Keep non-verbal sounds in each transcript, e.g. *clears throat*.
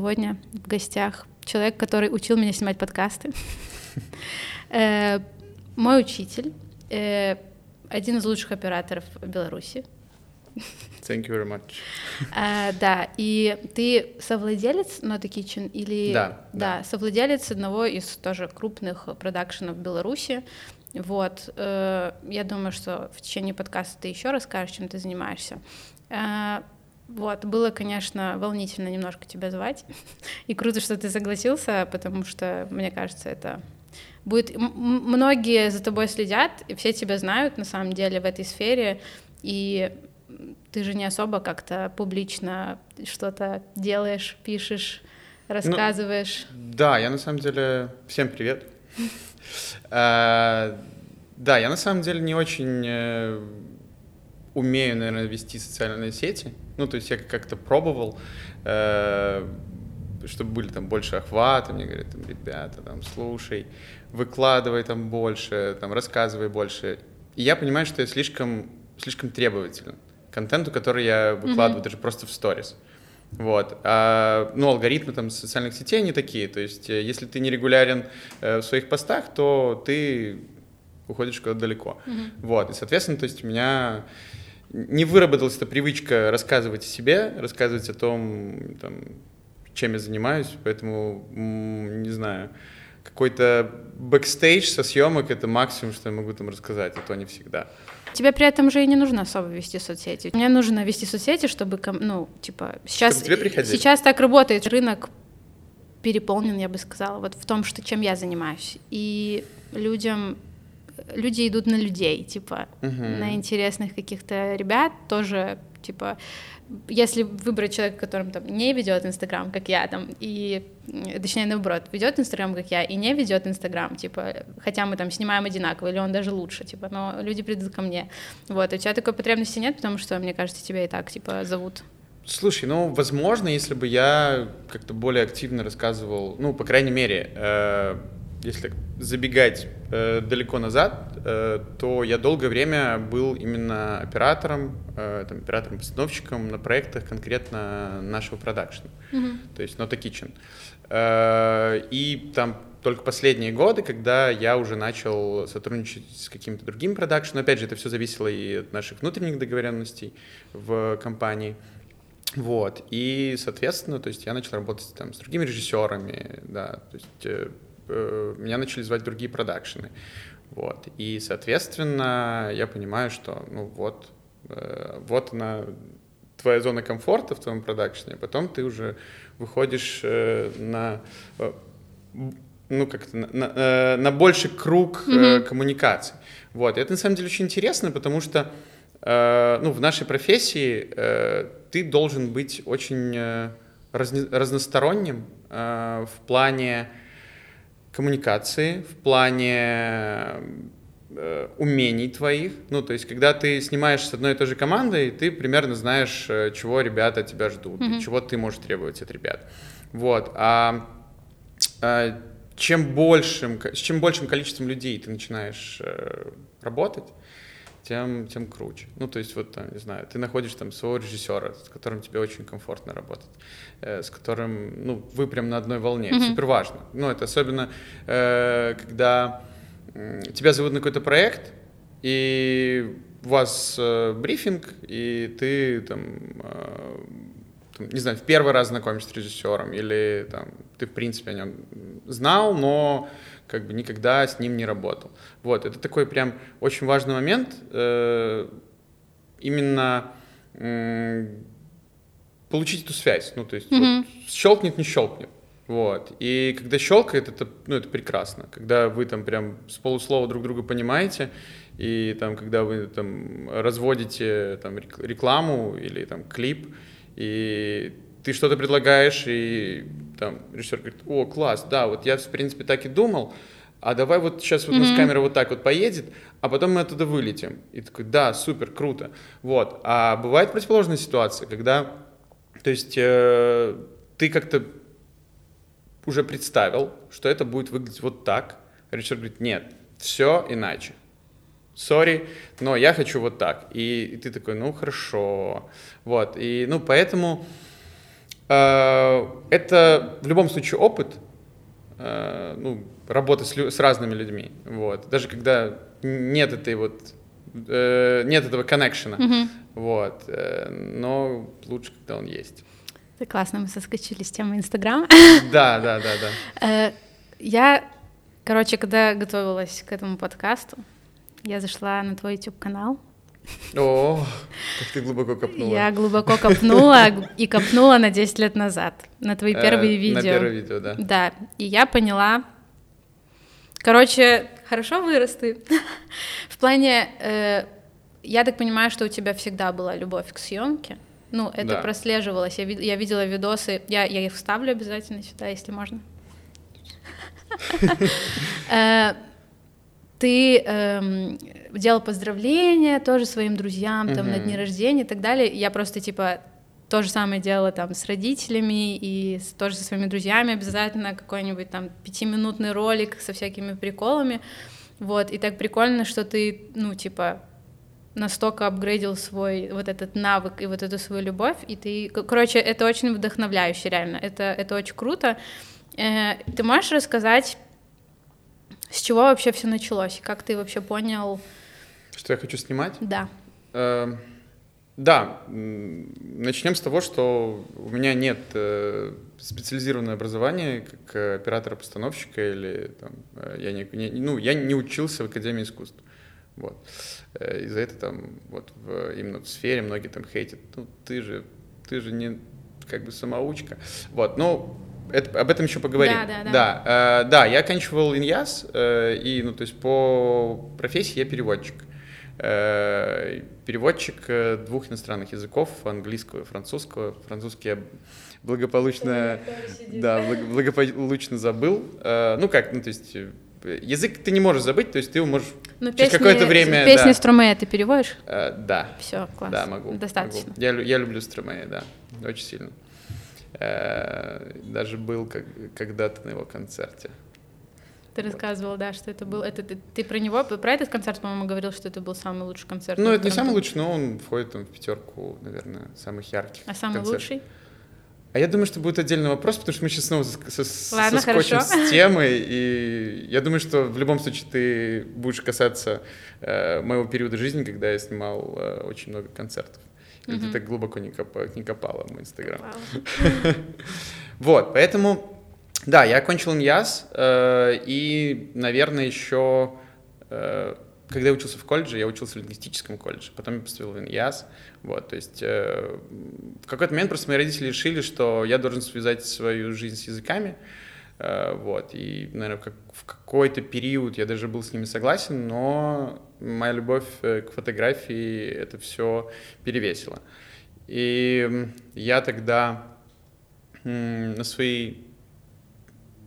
сегодня в гостях человек, который учил меня снимать подкасты. *laughs* Э, мой учитель, э, один из лучших операторов Беларуси. Thank you very much. А, *laughs* да, и ты совладелец Not Kitchen или... Да, да. Да, совладелец одного из тоже крупных продакшенов в Беларуси. Вот, э, я думаю, что в течение подкаста ты еще расскажешь, чем ты занимаешься. Э, вот, было, конечно, волнительно немножко тебя звать. *laughs* И круто, что ты согласился, потому что, мне кажется, это будет... Многие за тобой следят, и все тебя знают, на самом деле, в этой сфере, и ты же не особо как-то публично что-то делаешь, пишешь, ну, рассказываешь. Ну, да, я на самом деле... Всем привет. А, *laughs* да, я на самом деле не очень э, умею, наверное, вести социальные сети. Ну, то есть я как-то пробовал, э, чтобы были там больше охвата. Мне говорят, там, ребята, там, слушай, выкладывай там больше, там, рассказывай больше. И я понимаю, что я слишком, слишком требователен к контенту, который я выкладываю mm-hmm. даже просто в сторис. Вот. А, ну, алгоритмы там социальных сетей, они такие. То есть, э, если ты не регулярен э, в своих постах, то ты уходишь куда-то далеко. Mm-hmm. Вот. И, соответственно, то есть у меня не выработалась эта привычка рассказывать о себе, рассказывать о том, там, чем я занимаюсь, поэтому, не знаю, какой-то бэкстейдж со съемок — это максимум, что я могу там рассказать, а то не всегда. Тебе при этом же и не нужно особо вести соцсети. Мне нужно вести соцсети, чтобы, ну, типа, сейчас, сейчас так работает. Рынок переполнен, я бы сказала, вот в том, что чем я занимаюсь. И людям люди идут на людей, типа, угу. на интересных каких-то ребят тоже, типа, если выбрать человека, которым там не ведет Инстаграм, как я, там, и, точнее, наоборот, ведет Инстаграм, как я, и не ведет Инстаграм, типа, хотя мы там снимаем одинаково, или он даже лучше, типа, но люди придут ко мне. Вот, у тебя такой потребности нет, потому что, мне кажется, тебя и так, типа, зовут. Слушай, ну, возможно, если бы я как-то более активно рассказывал, ну, по крайней мере, э, если забегать э, далеко назад, э, то я долгое время был именно оператором, э, там, оператором-постановщиком на проектах конкретно нашего продакшена, mm-hmm. то есть Not a Kitchen. Э, и там только последние годы, когда я уже начал сотрудничать с каким-то другим продакшеном, опять же, это все зависело и от наших внутренних договоренностей в компании. Вот, и, соответственно, то есть я начал работать там с другими режиссерами, да, то есть Э, меня начали звать другие продакшены. Вот. И, соответственно, я понимаю, что, ну вот, э, вот она, твоя зона комфорта в твоем продакшене, потом ты уже выходишь э, на, ну, как-то на, на, на больший круг mm-hmm. коммуникаций. Вот. И это, на самом деле, очень интересно, потому что, ну, в нашей профессии ты должен быть очень разносторонним в плане коммуникации, в плане э, умений твоих. Ну, то есть, когда ты снимаешь с одной и той же командой, ты примерно знаешь, э, чего ребята тебя ждут, mm-hmm. чего ты можешь требовать от ребят. Вот. А, а чем большим, с чем большим количеством людей ты начинаешь э, работать, тем, тем круче. Ну, то есть, вот, там, не знаю, ты находишь там своего режиссера, с которым тебе очень комфортно работать, э, с которым, ну, вы прям на одной волне. Mm-hmm. Супер важно. Ну, это особенно, э, когда э, тебя зовут на какой-то проект, и у вас э, брифинг, и ты там, э, там, не знаю, в первый раз знакомишься с режиссером, или там ты, в принципе, о нем знал, но как бы никогда с ним не работал. Вот, это такой прям очень важный момент, э, именно получить эту связь, ну, то есть mm-hmm. вот, щелкнет, не щелкнет. Вот. И когда щелкает, это, ну, это прекрасно. Когда вы там прям с полуслова друг друга понимаете, и там, когда вы там разводите там рекламу или там клип, и ты что-то предлагаешь, и там режиссер говорит, о, класс, да, вот я, в принципе, так и думал, а давай вот сейчас вот mm-hmm. у нас камера вот так вот поедет, а потом мы оттуда вылетим. И такой, да, супер, круто. Вот. А бывает противоположная ситуация, когда, то есть, э, ты как-то уже представил, что это будет выглядеть вот так. Режиссер говорит, нет, все иначе. Сори, но я хочу вот так. И, и ты такой, ну хорошо. Вот. И, ну, поэтому это в любом случае опыт, э, ну, работа с, с разными людьми, вот. Даже когда нет этой вот э, нет этого коннекшена, mm-hmm. вот. Но лучше, когда он есть. Это классно, мы соскочили с темы Инстаграм. Да, да, да, да. *laughs* Я, короче, когда готовилась к этому подкасту, я зашла на твой YouTube канал, о, как ты глубоко копнула. Я глубоко копнула и копнула на 10 лет назад, на твои э, первые видео. На первое видео, да. Да, и я поняла... Короче, хорошо вырос ты. В плане, э, я так понимаю, что у тебя всегда была любовь к съемке. Ну, это да. прослеживалось. Я, я видела видосы, я, я их вставлю обязательно сюда, если можно. *laughs* Ты эм, делал поздравления тоже своим друзьям там mm-hmm. на дни рождения и так далее. Я просто типа то же самое делала там с родителями и с, тоже со своими друзьями обязательно какой-нибудь там пятиминутный ролик со всякими приколами. Вот, и так прикольно, что ты, ну, типа, настолько апгрейдил свой вот этот навык и вот эту свою любовь, и ты, короче, это очень вдохновляюще, реально, это, это очень круто. Э, ты можешь рассказать с чего вообще все началось? Как ты вообще понял? Что я хочу снимать? Да. Э, да, начнем с того, что у меня нет э, специализированного образования как оператора-постановщика или там, э, я не, не, ну, я не учился в Академии искусств. Вот. Э, из-за этого там вот в, именно в сфере многие там хейтят. Ну, ты же, ты же не как бы самоучка. Вот, ну, это, об этом еще поговорим. Да, да, да. Да, э, да я оканчивал иньяс, э, и, ну, то есть по профессии я переводчик. Э, переводчик э, двух иностранных языков, английского и французского. Французский я благополучно, да, благополучно забыл. Э, ну как, ну то есть э, язык ты не можешь забыть, то есть ты его можешь ну, через какое-то время... Песни да. Стромея ты переводишь? Э, да. Все, класс. Да, могу. Достаточно. Могу. Я, я люблю Стромея, да, очень сильно. Э, даже был как, когда-то на его концерте. Ты рассказывал, да, что это был. Это ты, ты про него, про этот концерт, по-моему, говорил, что это был самый лучший концерт. Ну, это не самый лучший, но он входит там, в пятерку, наверное, самых ярких. А самый концертов. лучший? А я думаю, что будет отдельный вопрос, потому что мы сейчас снова со, со, Ладно, соскочим хорошо. с темой, и я думаю, что в любом случае ты будешь касаться э, моего периода жизни, когда я снимал э, очень много концертов. Mm-hmm. ты так глубоко не, коп, не копала в инстаграм. *laughs* Вот, поэтому, да, я окончил ИНЯС, э, и, наверное, еще, э, когда я учился в колледже, я учился в лингвистическом колледже, потом я поступил в ИНЯС, вот, то есть э, в какой-то момент просто мои родители решили, что я должен связать свою жизнь с языками, вот, и, наверное, как, в какой-то период я даже был с ними согласен, но моя любовь э, к фотографии это все перевесила. И я тогда на свои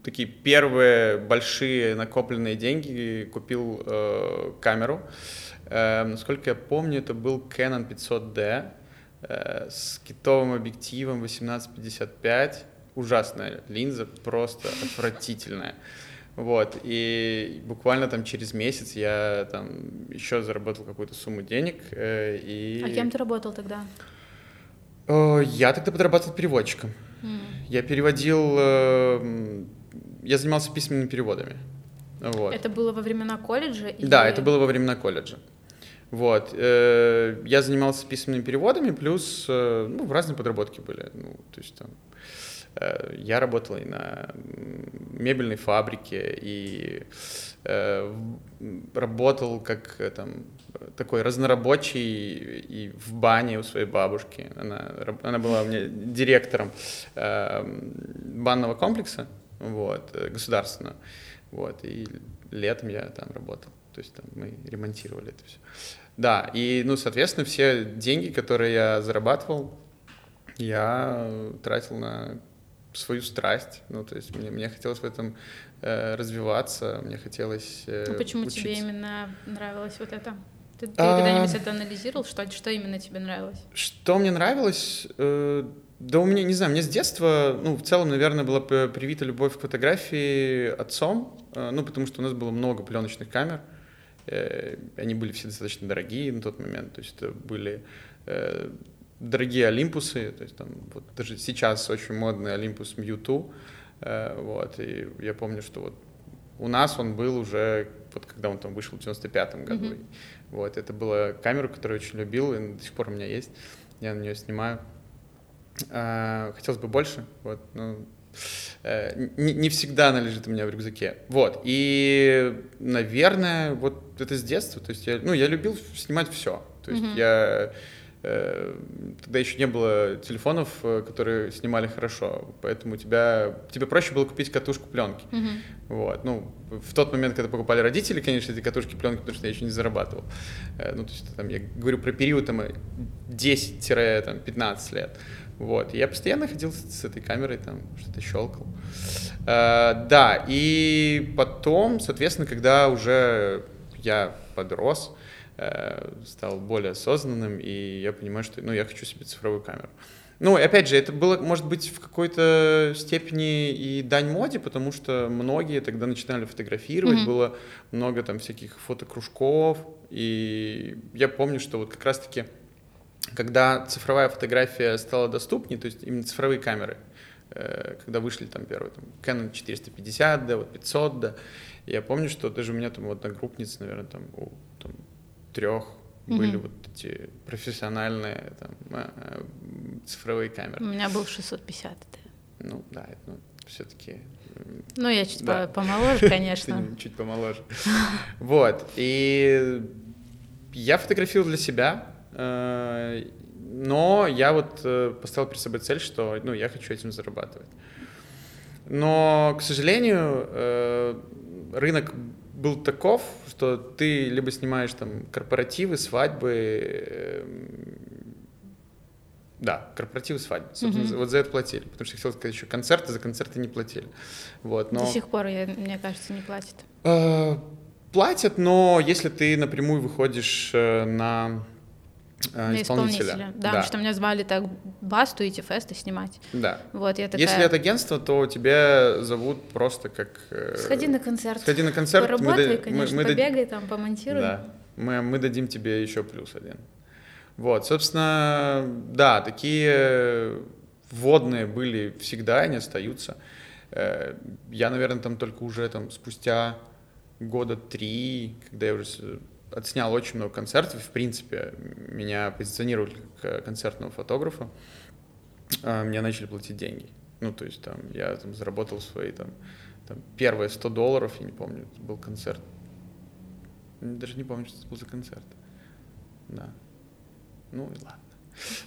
такие первые большие накопленные деньги купил э, камеру. Э, насколько я помню, это был Canon 500D э, с китовым объективом 1855 ужасная линза, просто отвратительная. Вот, и буквально там через месяц я там еще заработал какую-то сумму денег. Э, и... А кем ты работал тогда? Э, я тогда подрабатывал переводчиком. Mm. Я переводил, э, я занимался письменными переводами. Вот. Это было во времена колледжа? Или... Да, это было во времена колледжа. Вот. Я занимался письменными переводами, плюс ну, разные подработки были. Ну, то есть там я работал и на мебельной фабрике, и э, работал как э, там, такой разнорабочий и в бане у своей бабушки. Она, она была у меня директором э, банного комплекса вот, государственного. Вот, и летом я там работал. То есть там мы ремонтировали это все. Да, и, ну, соответственно, все деньги, которые я зарабатывал, я тратил на свою страсть. Ну, то есть мне, мне хотелось в этом э, развиваться, мне хотелось э, А почему учиться. тебе именно нравилось вот это? Ты, ты а... когда-нибудь это анализировал? Что, что именно тебе нравилось? Что мне нравилось? Э, да у меня, не знаю, мне с детства, ну, в целом, наверное, была привита любовь к фотографии отцом, э, ну, потому что у нас было много пленочных камер, э, они были все достаточно дорогие на тот момент, то есть это были... Дорогие Олимпусы, то есть там вот даже сейчас очень модный Олимпус Mewtwo, э, вот, и я помню, что вот у нас он был уже, вот когда он там вышел в 95-м году, mm-hmm. вот, это была камера, которую я очень любил, и до сих пор у меня есть, я на нее снимаю. Э, хотелось бы больше, вот, ну, э, не, не всегда она лежит у меня в рюкзаке. Вот. И, наверное, вот это с детства. То есть я, ну, я любил снимать все. То есть mm-hmm. я тогда еще не было телефонов, э, которые снимали хорошо, поэтому тебя, тебе проще было купить катушку пленки. Mm-hmm. Вот. Ну, в тот момент, когда покупали родители, конечно, эти катушки пленки, потому что я еще не зарабатывал. Э, ну, то есть, там, я говорю про период там, 10-15 лет. Вот. И я постоянно ходил с, этой камерой, там, что-то щелкал. Uh, да, и потом, соответственно, когда уже я подрос, Э, стал более осознанным, и я понимаю, что ну, я хочу себе цифровую камеру. Ну, опять же, это было, может быть, в какой-то степени и дань моде, потому что многие тогда начинали фотографировать, mm-hmm. было много там всяких фотокружков, и я помню, что вот как раз-таки, когда цифровая фотография стала доступнее, то есть именно цифровые камеры, э, когда вышли там первые, там, Canon 450, да, вот 500, да, я помню, что даже у меня там одногруппница, наверное, там, у, там трех mm-hmm. были вот эти профессиональные там, э, э, цифровые камеры. У меня был 650. Да. Ну да, это ну, все-таки. Ну я чуть да. помоложе, *laughs* конечно. Чуть помоложе. *laughs* Вот и я фотографировал для себя, э, но я вот поставил перед собой цель, что ну я хочу этим зарабатывать. Но, к сожалению, рынок был таков, что ты либо снимаешь там корпоративы, свадьбы, эм, да, корпоративы, свадьбы. Собственно, mm-hmm. вот за это платили. Потому что я хотел сказать еще концерты, за концерты не платили. Вот, но... До сих пор, я, мне кажется, не платят. Э, платят, но если ты напрямую выходишь э, на Э, исполнителя. исполнителя. Да, да, потому что меня звали так басту идти фесты снимать. Да. Вот, я такая... Если это агентство, то тебя зовут просто как... Э, сходи на концерт. Сходи на концерт. Поработай, мы, конечно, мы, мы побегай там, помонтируй. Да, мы, мы дадим тебе еще плюс один. Вот, собственно, да, такие вводные были всегда, они остаются. Э, я, наверное, там только уже там спустя года три, когда я уже отснял очень много концертов, в принципе, меня позиционировали как концертного фотографа, а, мне начали платить деньги. Ну, то есть там я там заработал свои там, там первые 100 долларов, я не помню, это был концерт. Даже не помню, что это был за концерт. Да. Ну и ладно.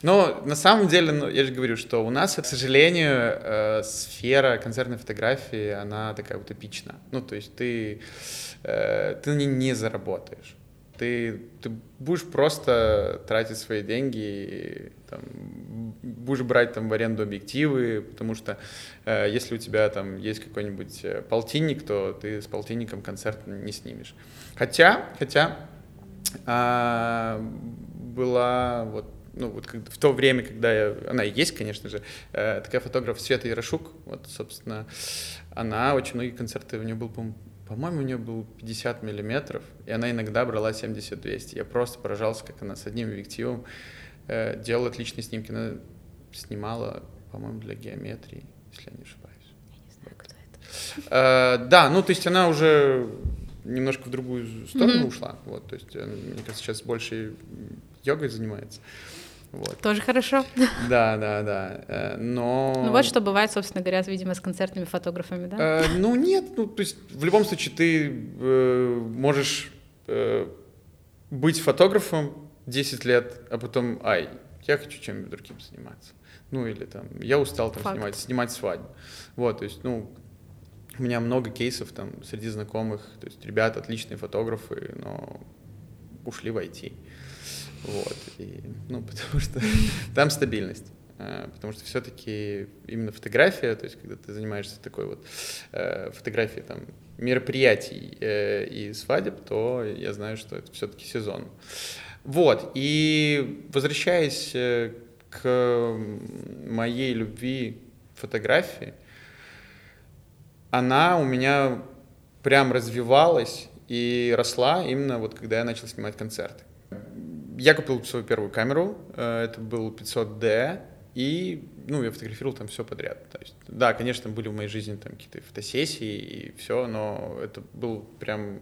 Но на самом деле, ну, я же говорю, что у нас, к сожалению, э, сфера концертной фотографии, она такая утопична. Ну, то есть ты, э, ты ней не заработаешь ты, ты будешь просто тратить свои деньги, и, там, будешь брать там в аренду объективы, потому что э, если у тебя там есть какой-нибудь э, полтинник, то ты с полтинником концерт не снимешь. Хотя, хотя э, была вот ну, вот в то время, когда я, она и есть, конечно же, э, такая фотограф Света Ярошук, вот, собственно, она, очень многие концерты, у нее был, по-моему, по-моему, у нее был 50 миллиметров, и она иногда брала 70-200. Я просто поражался, как она с одним объективом э, делала отличные снимки. Она снимала, по-моему, для геометрии, если я не ошибаюсь. Я не знаю, кто это. Э, да, ну, то есть она уже немножко в другую сторону mm-hmm. ушла. Вот, то есть, э, мне кажется, сейчас больше йогой занимается. Э, вот. Тоже хорошо. *laughs* Да, да, да. Э, но... Ну вот что бывает, собственно говоря, видимо, с концертными фотографами, да? Э, ну нет, ну то есть в любом случае ты э, можешь э, быть фотографом 10 лет, а потом, ай, я хочу чем-нибудь другим заниматься. Ну или там, я устал там снимать, снимать свадьбу. Вот, то есть, ну, у меня много кейсов там среди знакомых, то есть ребята отличные фотографы, но ушли в IT. Вот. И, ну, *laughs* потому что там стабильность. Э, потому что все-таки именно фотография, то есть когда ты занимаешься такой вот э, фотографией там, мероприятий э, и свадеб, то я знаю, что это все-таки сезон. Вот, и возвращаясь к моей любви фотографии, она у меня прям развивалась и росла именно вот когда я начал снимать концерты я купил свою первую камеру, э, это был 500D, и, ну, я фотографировал там все подряд. То есть, да, конечно, были в моей жизни там какие-то фотосессии и все, но это был прям,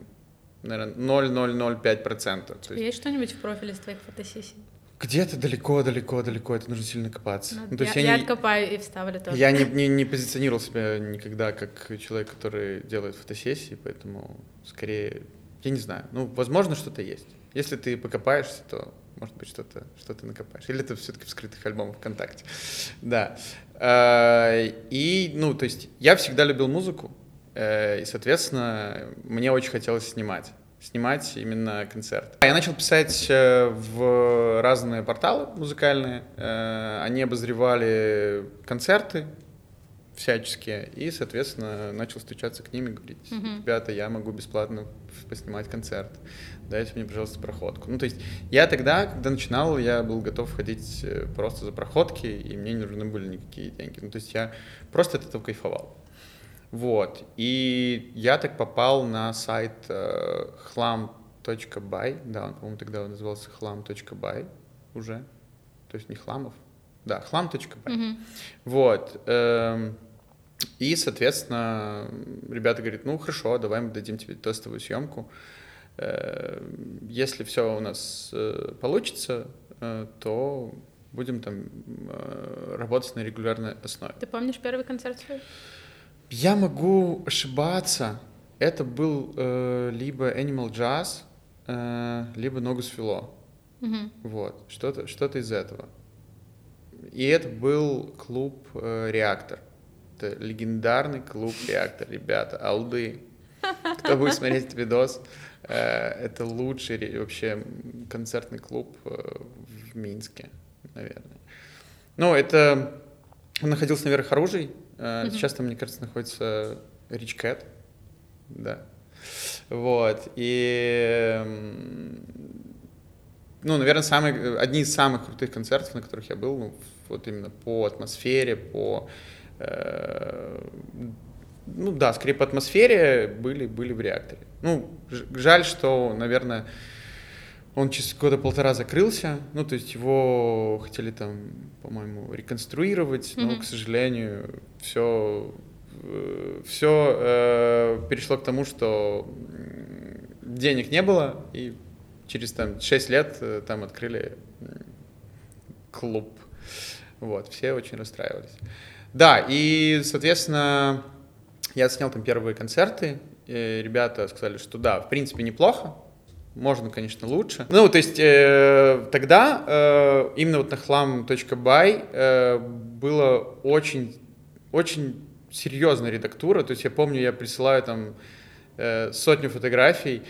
наверное, 0,005%. У есть что-нибудь в профиле с твоих фотосессий? Где-то далеко-далеко-далеко, это нужно сильно копаться. Ну, ну, то я, есть я, я не, откопаю и вставлю тоже. Я не, *laughs* не, не позиционировал себя никогда как человек, который делает фотосессии, поэтому скорее, я не знаю, ну, возможно, что-то есть. Если ты покопаешься, то может быть, что-то что накопаешь. Или это все-таки в скрытых альбомах ВКонтакте. *laughs* Да. А, и, ну, то есть я всегда любил музыку, э, и, соответственно, мне очень хотелось снимать снимать именно концерт. Я начал писать э, в разные порталы музыкальные. Э, они обозревали концерты всяческие, и, соответственно, начал встречаться к ним и говорить, ребята, я могу бесплатно поснимать концерт дайте мне, пожалуйста, проходку. Ну, то есть я тогда, когда начинал, я был готов ходить э, просто за проходки, и мне не нужны были никакие деньги. Ну, то есть я просто от этого кайфовал. Вот. И я так попал на сайт э, хлам.бай, да, он, по-моему, тогда назывался хлам.бай уже, то есть не хламов, да, хлам.бай. Mm-hmm. Вот. Эм, и, соответственно, ребята говорят, ну хорошо, давай мы дадим тебе тестовую съемку. Э, если все у нас э, получится, э, то будем там работать на регулярной основе. Ты помнишь первый концерт свой? Я могу ошибаться. Это был э, либо Animal Jazz, э, либо Ногу свело. Угу. Вот, что-то что из этого. И это был клуб э, «Реактор». Это легендарный клуб «Реактор», ребята, алды. *laughs* Кто будет смотреть этот видос, это лучший вообще концертный клуб э, в Минске, наверное. Ну, это... Он находился наверх оружий. Mm-hmm. Сейчас там, мне кажется, находится Cat. Да. Вот. И... Ну, наверное, самые, одни из самых крутых концертов, на которых я был, ну, вот именно по атмосфере, по э, ну да, скорее по атмосфере были, были в реакторе. Ну, жаль, что, наверное, он через года полтора закрылся. Ну, то есть его хотели там, по-моему, реконструировать, но, mm-hmm. к сожалению, все, все э, перешло к тому, что денег не было, и через там 6 лет э, там открыли клуб. Вот, все очень расстраивались. Да, и, соответственно, я снял там первые концерты, ребята сказали, что да, в принципе, неплохо, можно, конечно, лучше. Ну, то есть э, тогда э, именно вот на хлам.бай э, было очень, очень серьезная редактура. То есть я помню, я присылаю там э, сотню фотографий,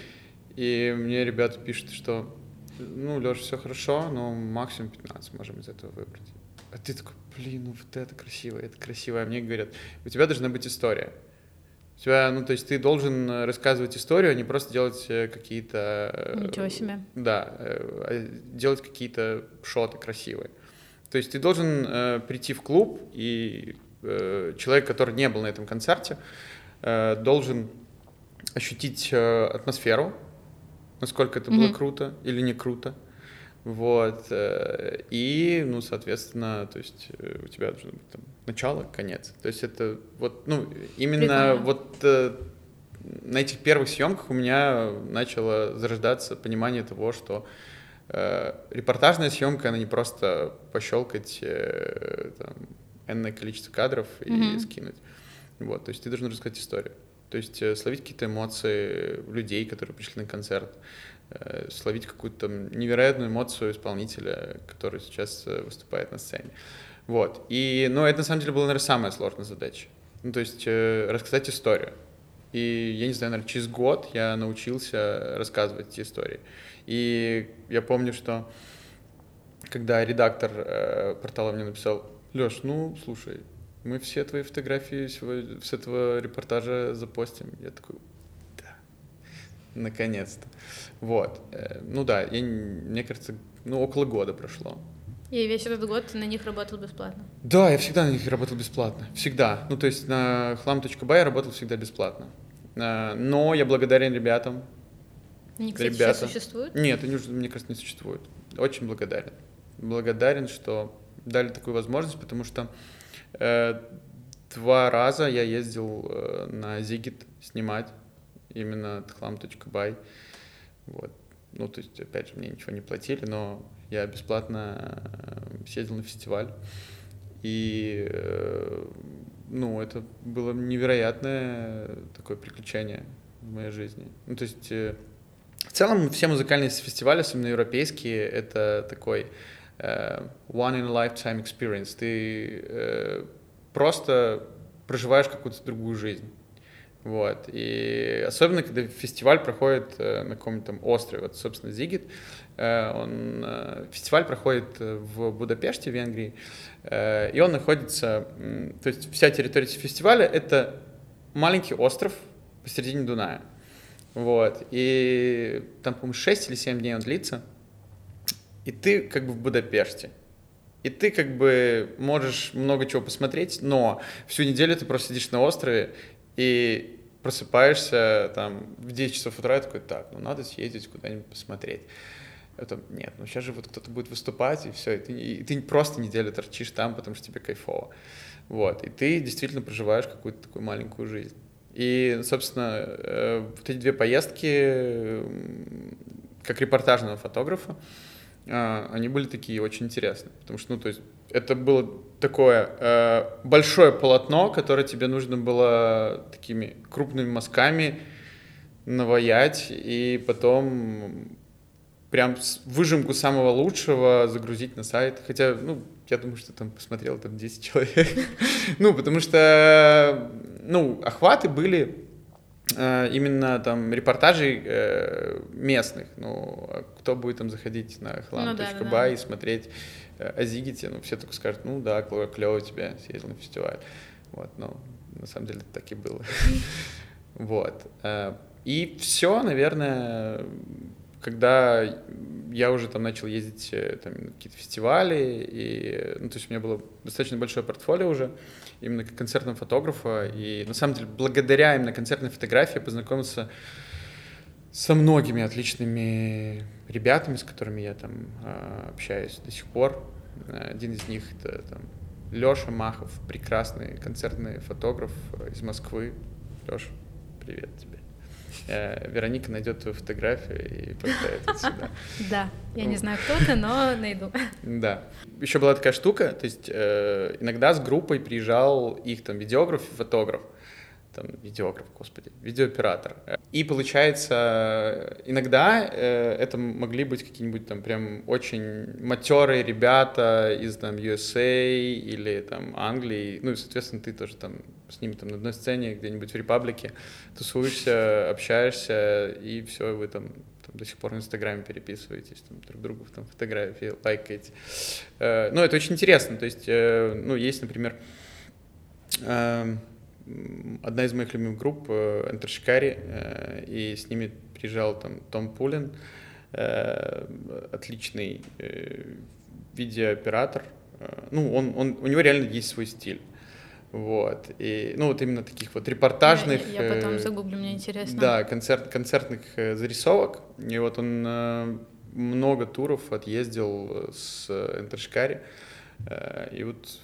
и мне ребята пишут, что ну, Леша, все хорошо, но максимум 15 можем из этого выбрать. А ты такой, блин, ну вот это красиво, это красиво. А мне говорят, у тебя должна быть история. У тебя, ну, то есть ты должен э, рассказывать историю, а не просто делать э, какие-то... Э, Ничего себе. Да, а делать какие-то шоты красивые. То есть ты должен э, прийти в клуб, и э, человек, который не был на этом концерте, э, должен ощутить э, атмосферу, насколько это mm-hmm. было круто или не круто. Вот. Э, и, ну, соответственно, то есть э, у тебя должно быть там начало, конец. То есть это вот, ну, именно Прикольно. вот э, на этих первых съемках у меня начало зарождаться понимание того, что э, репортажная съемка, она не просто пощелкать э, там, энное количество кадров и mm-hmm. скинуть. Вот, то есть ты должен рассказать историю. То есть словить какие-то эмоции людей, которые пришли на концерт. Э, словить какую-то невероятную эмоцию исполнителя, который сейчас э, выступает на сцене. Вот. И, ну, это на самом деле была, наверное, самая сложная задача. Ну, то есть э, рассказать историю. И, я не знаю, наверное, через год я научился рассказывать эти истории. И я помню, что когда редактор э, портала мне написал, Леш, ну, слушай, мы все твои фотографии с этого репортажа запостим. Я такой, наконец-то. Вот. Э, ну да, я, мне кажется, ну около года прошло. И весь этот год ты на них работал бесплатно? Да, я всегда на них работал бесплатно. Всегда. Ну, то есть на хлам.бай я работал всегда бесплатно. Э, но я благодарен ребятам. Они, кстати, Ребята. сейчас существуют? Нет, они уже, мне кажется, не существуют. очень благодарен. Благодарен, что дали такую возможность, потому что э, два раза я ездил э, на Зигит снимать именно тхлам.бай. Вот. Ну, то есть, опять же, мне ничего не платили, но я бесплатно э, съездил на фестиваль. И, э, ну, это было невероятное такое приключение в моей жизни. Ну, то есть, э, в целом, все музыкальные фестивали, особенно европейские, это такой one in a lifetime experience. Ты просто проживаешь какую-то другую жизнь. Вот. И особенно, когда фестиваль проходит э, на каком-то там острове, вот, собственно, Зигит, э, он, э, фестиваль проходит в Будапеште, в Венгрии, и он находится, то есть вся территория фестиваля — это маленький остров посередине Дуная. Вот. И там, по-моему, 6 или 7 дней он длится, и ты как бы в Будапеште. И ты как бы можешь много чего посмотреть, но всю неделю ты просто сидишь на острове, и просыпаешься там в 10 часов утра и такой, так, ну надо съездить куда-нибудь посмотреть. Это, нет, ну сейчас же вот кто-то будет выступать, и все, и ты, и ты просто неделю торчишь там, потому что тебе кайфово. Вот, и ты действительно проживаешь какую-то такую маленькую жизнь. И, собственно, э, вот эти две поездки, как репортажного фотографа, э, они были такие очень интересные, потому что, ну, то есть, это было такое э, большое полотно, которое тебе нужно было такими крупными мазками наваять и потом прям выжимку самого лучшего загрузить на сайт. Хотя, ну, я думаю, что там посмотрел там 10 человек. *laughs* ну, потому что, ну, охваты были именно там репортажей э, местных. Ну, а кто будет там заходить на хлам.бай ну, да, да. и смотреть Э, о Зигите, ну, все только скажут, ну да, клево, клево тебе, съездил на фестиваль. Вот, но на самом деле так и было. *laughs* Вот. Э, и все, наверное, когда я уже там начал ездить э, там, на какие-то фестивали, и, ну, то есть у меня было достаточно большое портфолио уже, именно как концертного фотографа, и на самом деле благодаря именно концертной фотографии я познакомился со многими отличными ребятами, с которыми я там а, общаюсь до сих пор. Один из них это там, Леша Махов, прекрасный концертный фотограф из Москвы. Леша, привет тебе. Э, Вероника найдет твою фотографию и поставит это сюда. *laughs* Да, я не знаю, кто ты, но найду. *laughs* Да. Еще была такая штука, то есть э, иногда с группой приезжал их там видеограф и фотограф там, видеограф, господи, видеооператор. И получается, иногда э, это могли быть какие-нибудь там прям очень матерые ребята из там USA или там Англии, ну и, соответственно, ты тоже там с ними там на одной сцене где-нибудь в Репаблике тусуешься, общаешься, и все, вы там там, до сих пор в Инстаграме переписываетесь, там, друг другу там, фотографии лайкаете. Э, ну, это очень интересно. То есть, э, ну, есть, например, э, одна из моих любимых групп Enter Shikari, э, и с ними приезжал там Том Пулин, э, отличный э, видеооператор. Ну, он, он, у него реально есть свой стиль. Вот. И, ну, вот именно таких вот репортажных... Я, я потом загуглю, мне интересно. Да, концерт, концертных зарисовок. И вот он много туров отъездил с Энтершкари. И вот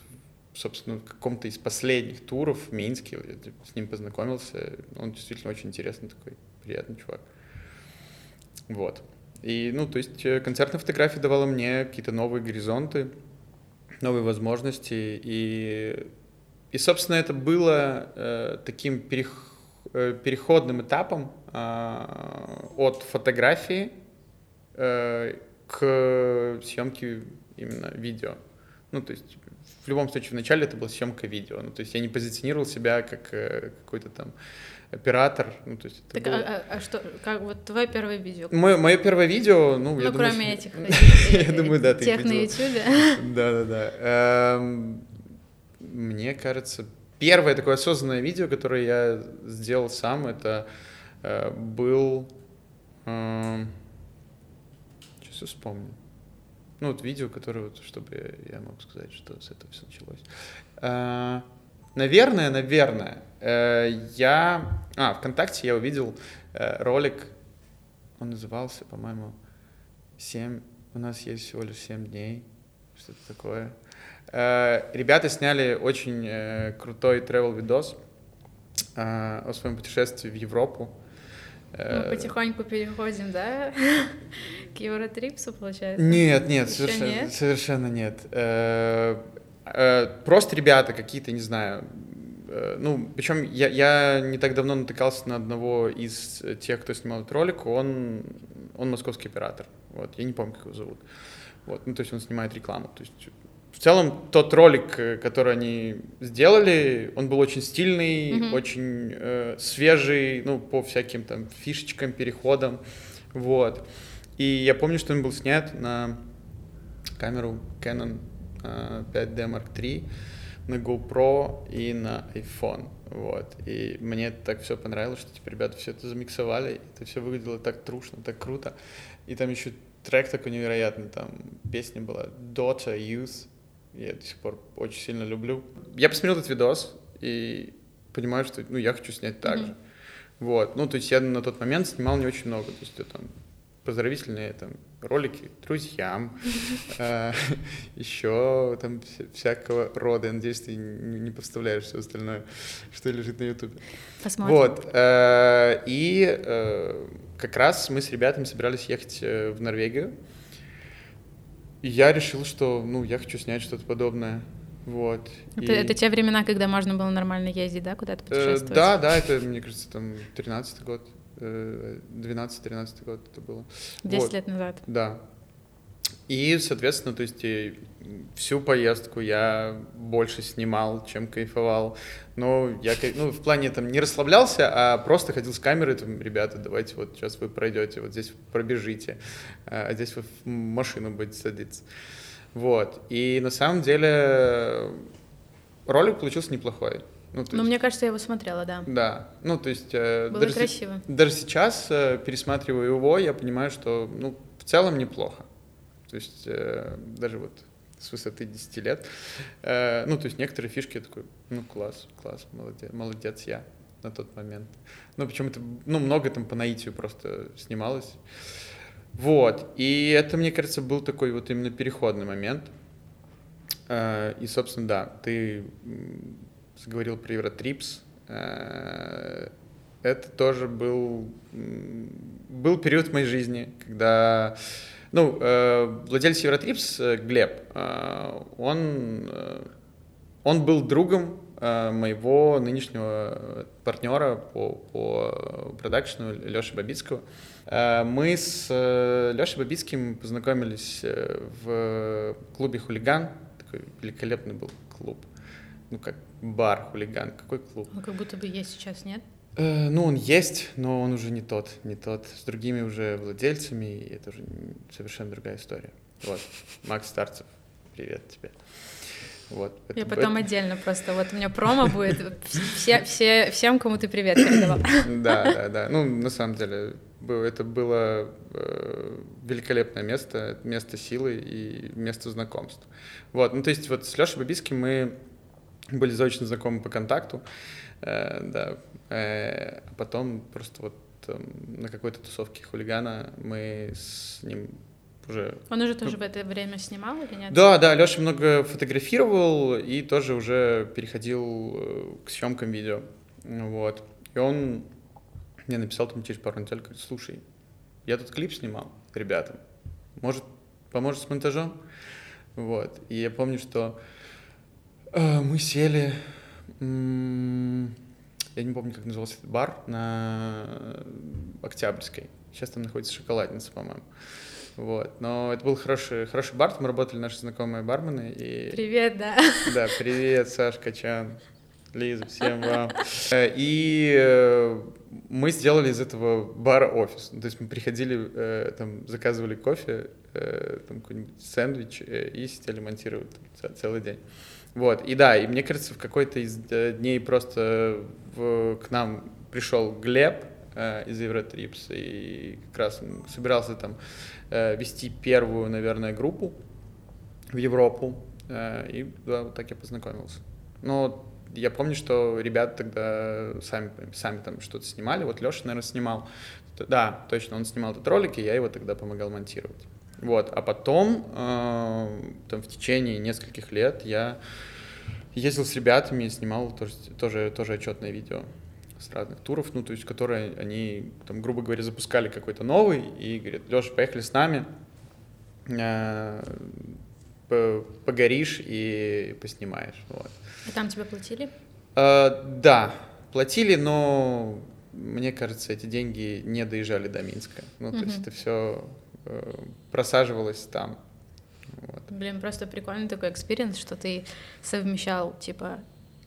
собственно, в каком-то из последних туров в Минске, я типа, с ним познакомился, он действительно очень интересный такой, приятный чувак. Вот. И, ну, то есть э, концертная фотография давала мне какие-то новые горизонты, новые возможности, и, и собственно, это было э, таким перех, э, переходным этапом э, от фотографии э, к съемке именно видео. Ну, то есть в любом случае, вначале это была съемка видео. Ну, то есть я не позиционировал себя как э, какой-то там оператор. Ну, то есть так, было... а, а что, как вот твое первое видео? Мое, мое первое видео, ну, ну я кроме думаю, этих, *laughs* я думаю, да, тех на ютубе. *laughs* Да-да-да. Эм, мне кажется, первое такое осознанное видео, которое я сделал сам, это э, был... Сейчас я вспомню. Ну, вот видео, которое, вот, чтобы я мог сказать, что с этого все началось. А, наверное, наверное, э, я... А, ВКонтакте я увидел э, ролик, он назывался, по-моему, 7, У нас есть всего лишь 7 дней. Что-то такое. Э, ребята сняли очень э, крутой travel видос э, о своем путешествии в Европу. Мы потихоньку переходим, да, *laughs* к Евротрипсу, получается? Нет, нет, совершенно нет. Совершенно нет. Просто ребята какие-то, не знаю, ну, причем я, я не так давно натыкался на одного из тех, кто снимал этот ролик, он, он московский оператор, вот, я не помню, как его зовут, вот, ну, то есть он снимает рекламу, то есть в целом тот ролик, э, который они сделали, он был очень стильный, mm-hmm. очень э, свежий, ну, по всяким там фишечкам, переходам, вот. И я помню, что он был снят на камеру Canon э, 5D Mark III, на GoPro и на iPhone, вот. И мне так все понравилось, что, типа, ребята все это замиксовали, это все выглядело так трушно, так круто. И там еще трек такой невероятный, там песня была Daughter Youth, я до сих пор очень сильно люблю. Я посмотрел этот видос и понимаю, что ну, я хочу снять так mm-hmm. же. Вот. Ну, то есть я на тот момент снимал не очень много. То есть это там поздравительные там, ролики друзьям, *laughs* э, *laughs* еще там всякого рода. Я надеюсь, ты не поставляешь все остальное, что лежит на Ютубе. Посмотрим. Вот. Э, и э, как раз мы с ребятами собирались ехать в Норвегию. И я решил, что, ну, я хочу снять что-то подобное. Вот. Это, и... это те времена, когда можно было нормально ездить, да, куда-то путешествовать? Э, да, да, это, мне кажется, там, 13-й год, э, 12-13 год это было. 10 вот. лет назад. Да. И, соответственно, то есть всю поездку я больше снимал, чем кайфовал. Но я ну, в плане там не расслаблялся, а просто ходил с камерой, там, ребята, давайте вот сейчас вы пройдете, вот здесь пробежите, а здесь вы в машину будете садиться. Вот. И на самом деле ролик получился неплохой. Ну, ну мне кажется, я его смотрела, да. Да. Ну, то есть... Э, Было даже красиво. даже сейчас, э, пересматривая его, я понимаю, что, ну, в целом неплохо. То есть э, даже вот с высоты 10 лет. Э, ну, то есть некоторые фишки я такой, ну, класс, класс, молодец, молодец я на тот момент. Ну, причем это, ну, много там по наитию просто снималось. Вот, и это, мне кажется, был такой вот именно переходный момент. Э, и, собственно, да, ты заговорил про Евротрипс. Э, это тоже был, был период в моей жизни, когда ну, э, владелец Евротрипс, э, Глеб, э, он, он был другом моего нынешнего партнера по, по продакшну Леши Бабицкого. Мы с Лешей Бабицким познакомились в клубе «Хулиган». Такой великолепный был клуб. Ну, как бар «Хулиган». Какой клуб? Ну, как будто бы есть сейчас, нет? Э, ну, он есть, но он уже не тот, не тот. С другими уже владельцами, и это уже совершенно другая история. Вот, Макс Старцев, привет тебе. Вот, Я потом это... отдельно просто, вот у меня промо будет, все, все, всем, кому ты привет передавал. *coughs* Да, да, да. Ну, на самом деле, это было э, великолепное место, место силы и место знакомств. Вот, ну, то есть вот с Лешей Бабиским мы были заочно знакомы по контакту, да, Э, а потом просто вот на какой-то тусовке хулигана мы с ним уже... Он уже тоже ну, в это время снимал или нет? Да, да, Леша много фотографировал и тоже уже переходил э, к съемкам видео. Вот. И он мне написал там через пару недель, говорит, слушай, я тут клип снимал ребятам, может, поможешь с монтажом? Вот. И я помню, что э, мы сели... Я не помню, как назывался этот бар, на Октябрьской. Сейчас там находится шоколадница, по-моему. Вот. Но это был хороший, хороший бар, там работали наши знакомые бармены. И... Привет, да. Да, привет, Саш Качан, Лиза, всем вам. *laughs* И э, мы сделали из этого бара офис. То есть мы приходили, э, там, заказывали кофе, э, там какой-нибудь сэндвич и сидели монтировать там, целый день. Вот, и да, и мне кажется, в какой-то из дней просто в, к нам пришел Глеб э, из Евротрипс, и как раз он собирался там э, вести первую, наверное, группу в Европу, э, и да, вот так я познакомился. Но я помню, что ребята тогда сами, сами там что-то снимали, вот Леша, наверное, снимал. Да, точно, он снимал этот ролик, и я его тогда помогал монтировать. Вот, а потом, э, там, в течение нескольких лет я ездил с ребятами, снимал тоже, тоже, тоже отчетное видео с разных туров, ну, то есть, которые они, там, грубо говоря, запускали какой-то новый и говорят, Леша, поехали с нами, э, погоришь и поснимаешь, вот. И там тебе платили? Э, да, платили, но мне кажется, эти деньги не доезжали до Минска. Ну, угу. то есть это все просаживалось там. Вот. Блин, просто прикольный такой experience, что ты совмещал, типа,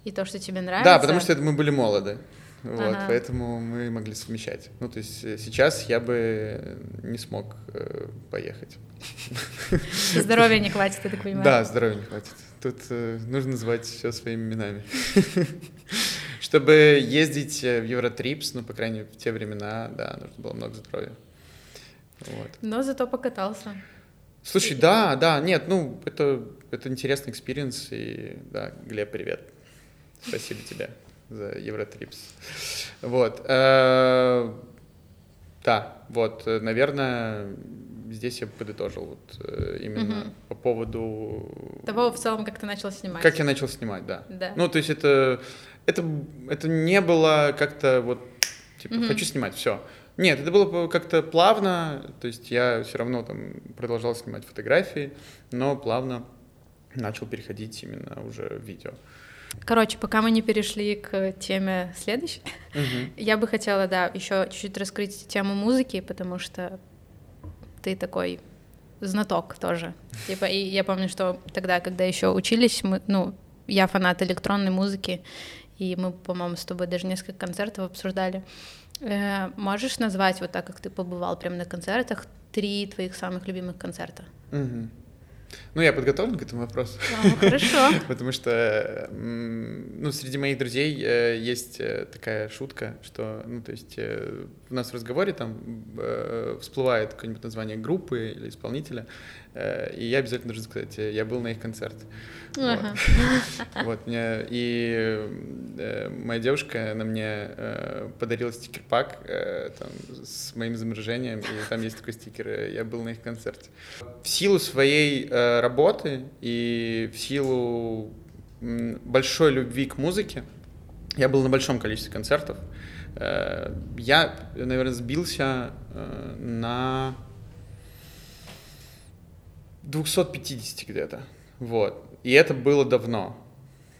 и то, что тебе нравится. Да, потому что это мы были молоды. Вот, ага. поэтому мы могли совмещать. Ну, то есть э, сейчас я бы не смог э, поехать. Здоровья не хватит, я так понимаю. Да, здоровья не хватит. Тут э, нужно называть все своими именами. *laughs* Чтобы ездить э, в Евротрипс, ну, по крайней мере, в те времена, да, нужно было много здоровья. Вот. Но зато покатался. Слушай, да, да, нет, ну, это, это интересный experience, и, да, Глеб, привет. Спасибо тебе за Eurotrips. Вот. Э, да, вот, наверное, здесь я подытожил вот э, именно угу. по поводу... Того в целом, как ты начал снимать. Как я начал снимать, да. Да. Ну, то есть это, это, это не было как-то вот, типа, угу. хочу снимать, все. Нет, это было как-то плавно, то есть я все равно там продолжал снимать фотографии, но плавно начал переходить именно уже в видео. Короче, пока мы не перешли к теме следующей, угу. *laughs* я бы хотела, да, еще чуть-чуть раскрыть тему музыки, потому что ты такой знаток тоже. *laughs* Типа, и я помню, что тогда, когда еще учились, мы, ну, я фанат электронной музыки, и мы, по-моему, с тобой даже несколько концертов обсуждали. Э, можешь назвать, вот так как ты побывал прямо на концертах, три твоих самых любимых концерта? Угу. Ну, я подготовлен к этому вопросу. А, хорошо. *laughs* Потому что, ну, среди моих друзей э, есть э, такая шутка, что, ну, то есть у нас в разговоре там всплывает какое-нибудь название группы или исполнителя, и я обязательно должен сказать, я был на их концерте. Ага. Вот. вот мне и э, моя девушка на мне э, подарила стикер-пак э, там, с моим изображением, и там есть такой стикер. Я был на их концерте. В силу своей э, работы и в силу большой любви к музыке я был на большом количестве концертов. Э, я, наверное, сбился э, на 250 где-то. Вот. И это было давно.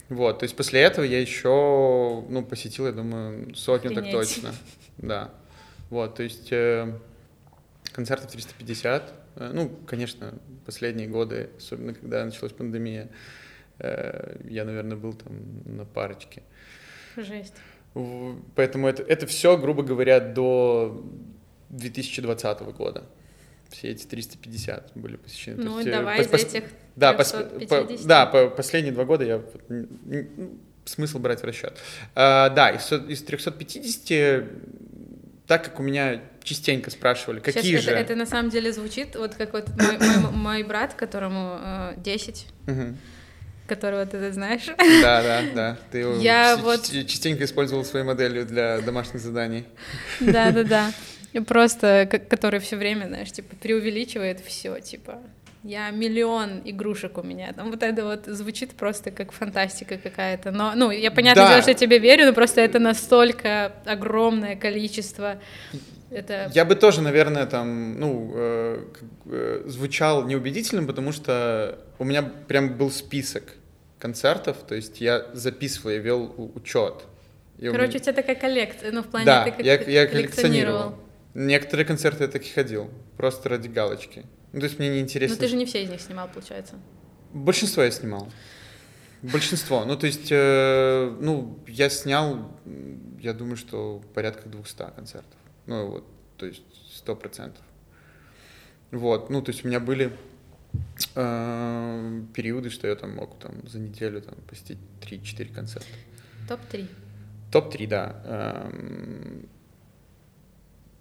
Вот, то есть после этого я еще, ну, посетил, я думаю, сотню Охренеть. так точно. Да. Вот, то есть э, концертов 350. Э, ну, конечно, последние годы, особенно когда началась пандемия, э, я, наверное, был там на парочке. Жесть. Поэтому это, это все, грубо говоря, до 2020 года все эти 350 были посещены. Ну, есть, э, давай пос, из этих да, пос, по, да, по последние два года я ну, смысл брать в расчет. А, да, из, из 350, так как у меня частенько спрашивали, какие Сейчас же... Это, это на самом деле звучит, вот как вот мой, мой, мой брат, которому э, 10, угу. Которого ты знаешь. Да, да, да. Ты его я вот... частенько использовал своей моделью для домашних заданий. Да, да, да. *laughs* Просто, который все время, знаешь, типа, преувеличивает все, типа, я миллион игрушек у меня. Там вот это вот звучит просто как фантастика какая-то. Но, ну, я понятно да. дело, что я тебе верю, но просто это настолько огромное количество. Это... Я бы тоже, наверное, там, ну, э, э, звучал неубедительным, потому что у меня прям был список концертов, то есть я записывал, я вел учет. Короче, меня... у тебя такая коллекция, ну, в плане да, ты как я, я коллекционировал. Некоторые концерты я таки ходил, просто ради галочки. Ну, то есть мне не интересно. Ну, ты же не все из них снимал, получается. Большинство я снимал. Большинство. Ну, то есть, э, ну, я снял, я думаю, что порядка 200 концертов. Ну, вот, то есть, сто процентов. Вот, ну, то есть у меня были э, периоды, что я там мог там за неделю там посетить 3-4 концерта. Топ-3? Топ-3, да. Эм,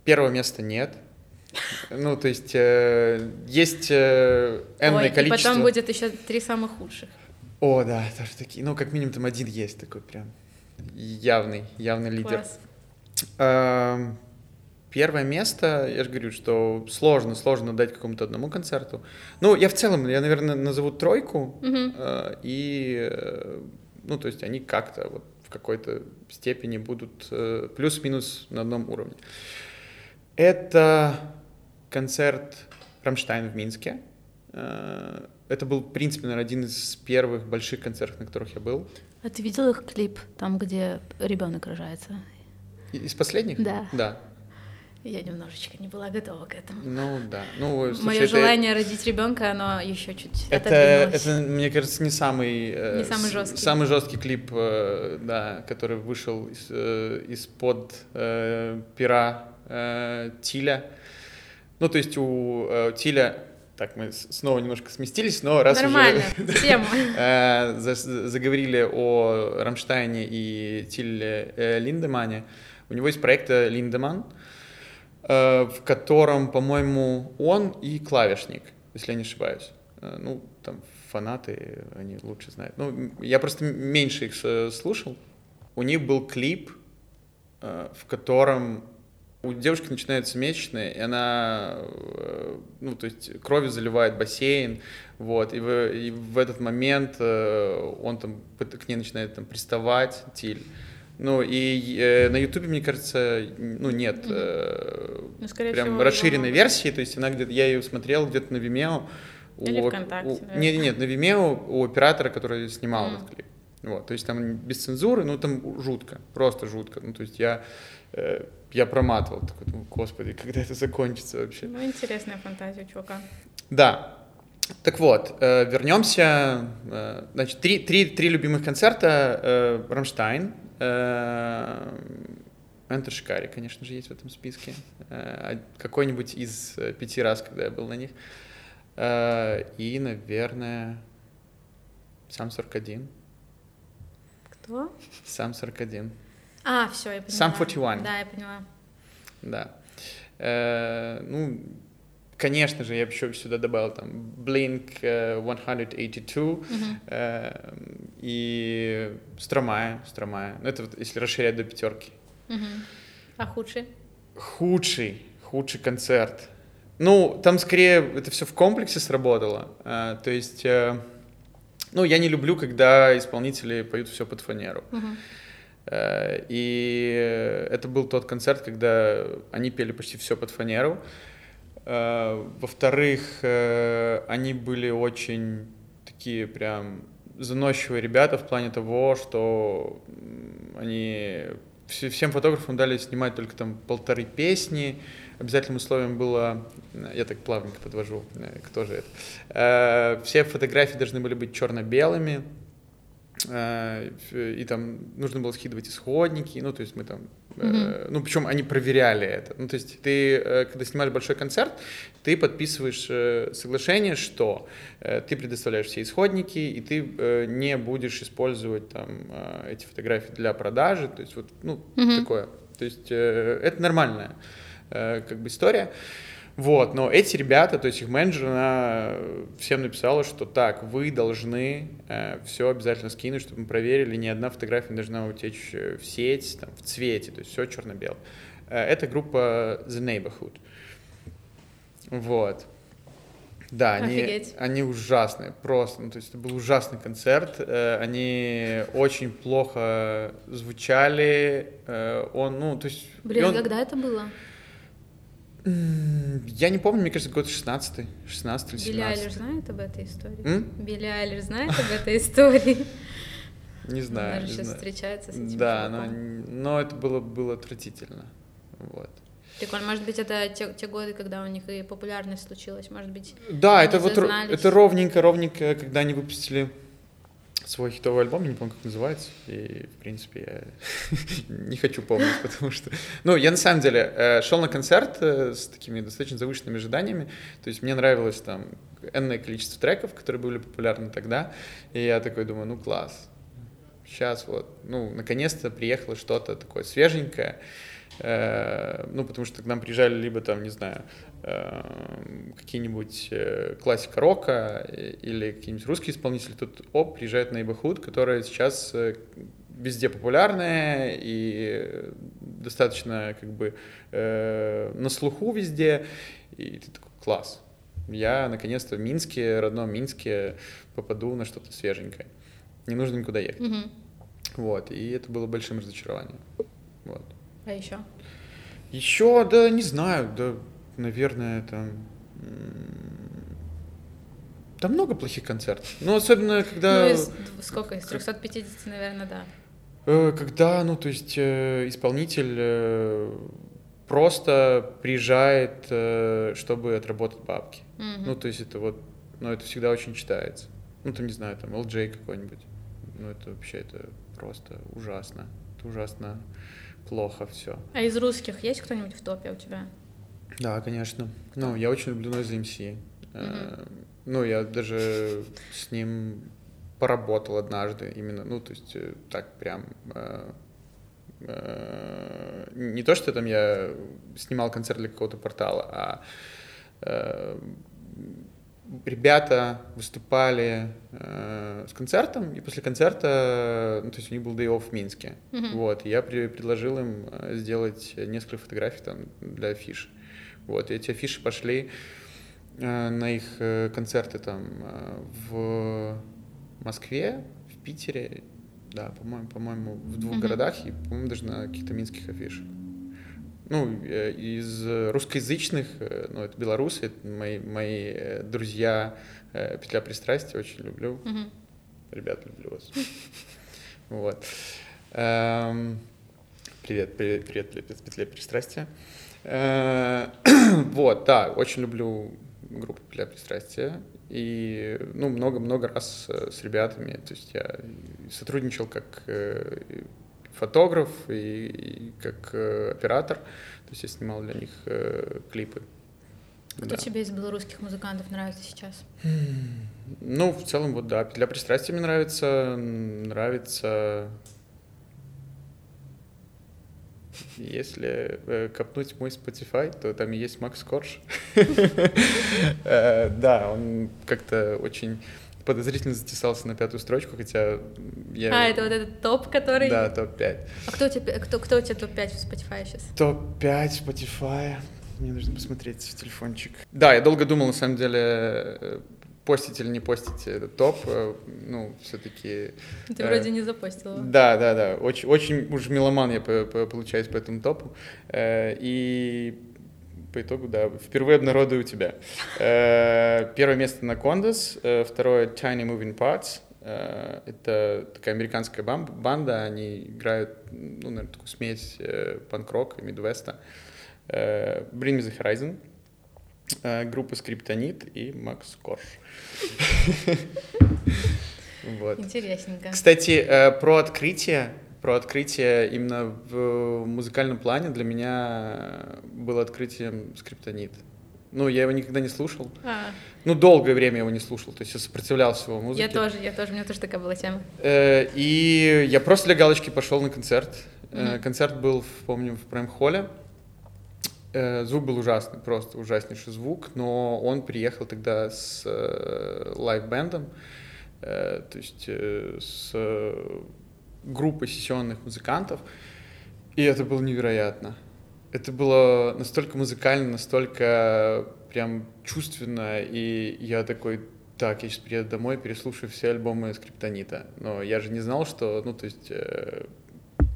Первого места нет. Ну, то есть э, есть э, энное Ой, количество... и потом будет еще три самых худших. О, да, тоже такие. Ну, как минимум там один есть такой прям явный, явный лидер. Класс. Э, первое место, я же говорю, что сложно, сложно дать какому-то одному концерту. Ну, я в целом, я, наверное, назову тройку, mm-hmm. э, и, э, ну, то есть они как-то вот в какой-то степени будут э, плюс-минус на одном уровне. Это концерт Рамштайн в Минске. Э, это был, в принципе, наверное, один из первых больших концертов, на которых я был. А ты видел их клип, там, где ребенок рожается? Из последних? Да. Да. Я немножечко не была готова к этому. Ну да. Ну, слушай, Мое желание родить ребенка, оно еще чуть это, это, мне кажется, не самый, э, не самый жесткий. Самый жесткий клип, э, да, который вышел из, э, из-под э, пера э, Тиля. Ну, то есть у э, Тиля так, мы снова немножко сместились, но раз Нормально, *laughs* уже тему. Э, заговорили о Рамштайне и Тилле э, Линдемане, у него есть проект Линдеман, э, в котором, по-моему, он и клавишник, если я не ошибаюсь. Ну, там фанаты, они лучше знают. Ну, я просто меньше их слушал. У них был клип, в котором у девушки начинаются месячные, и она, э, ну, то есть кровью заливает бассейн, вот, и в, и в этот момент э, он там к ней начинает там приставать, Тиль. Ну, и э, на Ютубе, мне кажется, ну, нет э, ну, прям всего, расширенной его... версии, то есть она где-то, я ее смотрел где-то на Vimeo. Или у, ВКонтакте. У, нет, нет, на Vimeo у оператора, который снимал mm. этот клип. Вот, то есть там без цензуры, ну, там жутко, просто жутко. Ну, то есть я э, я проматывал, такой, думаю, господи, *laughs* когда это закончится вообще? Ну, интересная фантазия чувака. Да. Так вот, э, вернемся. Э, значит, три, три, три любимых концерта. Э, Рамштайн, э, Enter Шикари, конечно же, есть в этом списке. Э, какой-нибудь из э, пяти раз, когда я был на них. Э, и, наверное, сам 41. Кто? Сам 41. А, все, я поняла. Сам 41. Да, я поняла. Да. Э, ну, конечно же, я бы еще сюда добавил там Blink 182 uh, uh-huh. э, и Стромая, Стромая. Ну, это вот если расширять до пятерки. Uh-huh. А худший? Худший, худший концерт. Ну, там скорее это все в комплексе сработало. Э, то есть, э, ну, я не люблю, когда исполнители поют все под фанеру. Uh-huh. Э, и это был тот концерт, когда они пели почти все под фанеру. Э, во-вторых, э, они были очень такие прям заносчивые ребята в плане того, что они всем фотографам дали снимать только там полторы песни. Обязательным условием было, я так плавненько подвожу, кто же это. Все фотографии должны были быть черно-белыми, Э, и там нужно было скидывать исходники, ну, то есть мы там, mm-hmm. ну, причем они проверяли это. Ну, то есть ты, э, когда снимаешь большой концерт, ты подписываешь соглашение, что ты предоставляешь все исходники, и ты не будешь использовать там эти фотографии для продажи, то есть вот, ну, mm-hmm. такое. То есть это нормальная как бы история. Вот, но эти ребята, то есть их менеджер, она всем написала, что так, вы должны э, все обязательно скинуть, чтобы мы проверили, ни одна фотография не должна утечь э, в сеть, там, в цвете, то есть все черно-белое. Э, это группа The Neighborhood. Вот. Да, они, они ужасные, просто. Ну, то есть это был ужасный концерт. Э, они очень плохо звучали. Э, он, ну, то есть. Блин, он... когда это было? Я не помню, мне кажется, год 16 16 или 17 Билли Айлиш знает об этой истории? М? Билли Айлиш знает об этой истории? Не знаю. Она же сейчас встречается с этим Да, но, но это было, было отвратительно. Вот. Прикольно. Может быть, это те, те годы, когда у них и популярность случилась, может быть. Да, это вот это ровненько, ровненько, когда они выпустили свой хитовый альбом, я не помню, как называется, и, в принципе, я *laughs* не хочу помнить, потому что... Ну, я на самом деле э, шел на концерт э, с такими достаточно завышенными ожиданиями, то есть мне нравилось там энное количество треков, которые были популярны тогда, и я такой думаю, ну, класс, сейчас вот, ну, наконец-то приехало что-то такое свеженькое, э, ну, потому что к нам приезжали либо там, не знаю, какие-нибудь э, классика рока или какие-нибудь русские исполнители, тут, оп, приезжает Neighborhood, которая сейчас э, везде популярная и достаточно как бы э, на слуху везде, и ты такой, класс, я наконец-то в Минске, родном Минске попаду на что-то свеженькое. Не нужно никуда ехать. Угу. Вот, и это было большим разочарованием. Вот. А еще? Еще, да, не знаю, да, наверное, там... Да много плохих концертов. Ну, особенно, когда... Ну, из, сколько? Из 350, наверное, да. Э, когда, ну, то есть э, исполнитель э, просто приезжает, чтобы отработать бабки. Mm-hmm. Ну, то есть это вот, ну, это всегда очень читается. Ну, там, не знаю, там, LJ какой-нибудь. Ну, это вообще, это просто ужасно. Это ужасно плохо все. А из русских есть кто-нибудь в топе у тебя? Да, конечно. Ну, я очень люблю Noise MC. Mm-hmm. Ну, я даже с ним поработал однажды именно, ну, то есть э, так прям... Э, э, не то, что там я снимал концерт для какого-то портала, а э, ребята выступали э, с концертом, и после концерта, ну, то есть у них был day off в Минске, mm-hmm. вот, и я при, предложил им э, сделать несколько фотографий там для афиш, вот, и эти афиши пошли э, на их э, концерты там э, в Москве, в Питере, да, по-моему, по-моему, в двух mm-hmm. городах и, по-моему, даже на каких-то минских афишах ну, э, из русскоязычных, э, ну, это белорусы, это мои, мои э, друзья, «Петля пристрастия», очень люблю. Mm-hmm. Ребят, люблю вас. *laughs* Вот. Эм, привет, привет, привет, «Петля пристрастия». *clears throat* Вот, да, очень люблю группу «Петля пристрастия». И, ну, много-много раз с ребятами, то есть я сотрудничал как фотограф и, и как э, оператор. То есть я снимал для них э, клипы. Кто да. тебе из белорусских музыкантов нравится сейчас? Ну, в целом, вот да. Для пристрастия мне нравится. Нравится. Если э, копнуть мой Spotify, то там есть Макс Корж. *laughs* Э, да, он как-то очень подозрительно затесался на пятую строчку, хотя я... А, это вот этот топ, который... Да, топ-5. А кто, тебе, кто, кто у тебя топ-5 в Spotify сейчас? Топ-5 в Spotify. Мне нужно посмотреть в телефончик. Да, я долго думал, на самом деле, э, постить или не постить этот топ. Э, ну, все-таки... Ты э, вроде не запостил. Да, да, да. Очень, очень уж меломан я получаюсь по этому топу. Э, и по итогу, да, впервые обнародую тебя. Э, первое место на Condas, э, второе Tiny Moving Parts. Э, это такая американская банда, они играют, ну, наверное, такую смесь панк-рок и мидвеста. Bring Me The Horizon, группа Скриптонит и Макс Корж. *laughs* Вот. Интересненько. Кстати, про открытие про открытие именно в музыкальном плане для меня было открытием скриптонит. Ну, я его никогда не слушал. А. Ну, долгое время его не слушал, то есть я сопротивлялся его музыке. Я тоже, я тоже, у меня тоже такая была тема. Э, и я просто для галочки пошел на концерт. Mm-hmm. Концерт был, помню, в прайм-холле. Э, звук был ужасный, просто ужаснейший звук, но он приехал тогда с лайв-бендом, то есть с группы сессионных музыкантов, и это было невероятно. Это было настолько музыкально, настолько прям чувственно, и я такой, так, я сейчас приеду домой, переслушаю все альбомы Скриптонита. Но я же не знал, что, ну, то есть э,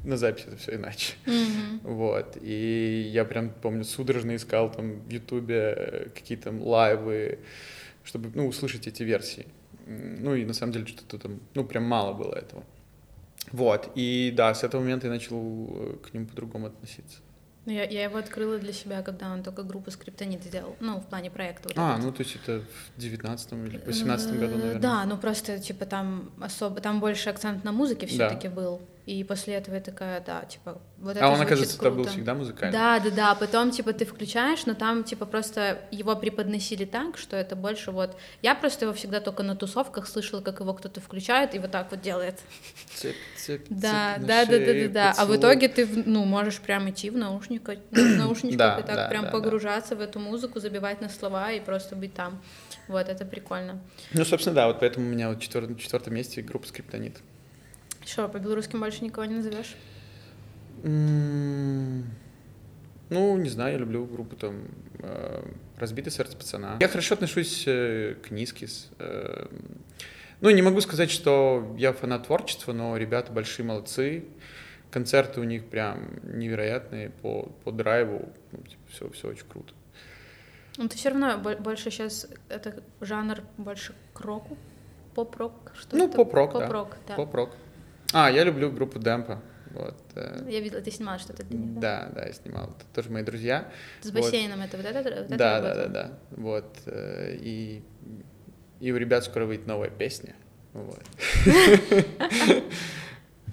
на записи это все иначе. Mm-hmm. Вот. И я прям, помню, судорожно искал там в Ютубе э, какие-то лайвы, чтобы, ну, услышать эти версии. Ну, и на самом деле что-то там, ну, прям мало было этого. Вот, и да, с этого момента я начал э, к нему по-другому относиться. Ну, я, я его открыла для себя, когда он только группу Скриптонит сделал, ну, в плане проекта. Вот а, этот. ну, то есть это в девятнадцатом или восемнадцатом году, наверное? Да, ну, просто, типа, там особо, там больше акцент на музыке все таки да. был. И после этого я такая, да, типа, вот а это он, оказывается, круто. был всегда музыкальный? Да, да, да, потом, типа, ты включаешь, но там, типа, просто его преподносили так, что это больше вот... Я просто его всегда только на тусовках слышала, как его кто-то включает и вот так вот делает. Цепь, цепь, да, цепь да, да, да, да, да. А в итоге ты, ну, можешь прям идти в наушниках, в *clears throat* наушничках и так прям погружаться в эту музыку, забивать на слова и просто быть там. Вот, это прикольно. Ну, собственно, да, вот поэтому у меня вот четвертом месте группа Скриптонит. Что, по белорусским больше никого не назовешь? Ну, не знаю, я люблю группу там э, «Разбитое сердце пацана». Я хорошо отношусь э, к Нискис. Э, ну, не могу сказать, что я фанат творчества, но ребята большие молодцы. Концерты у них прям невероятные по, по драйву. Ну, типа, все, все очень круто. Ну, ты все равно больше сейчас, это жанр больше к року? Поп-рок? Что ну, поп-рок, поп-рок, да. да. Поп-рок. А, я люблю группу Демпа. Вот. Э, я видела, ты снимала что-то для них, да? Да, да, я снимал. Это тоже мои друзья. С бассейном вот. это вот это? Вот да, да, да, да. Вот. Э, и, и у ребят скоро выйдет новая песня. Вот. *laughs*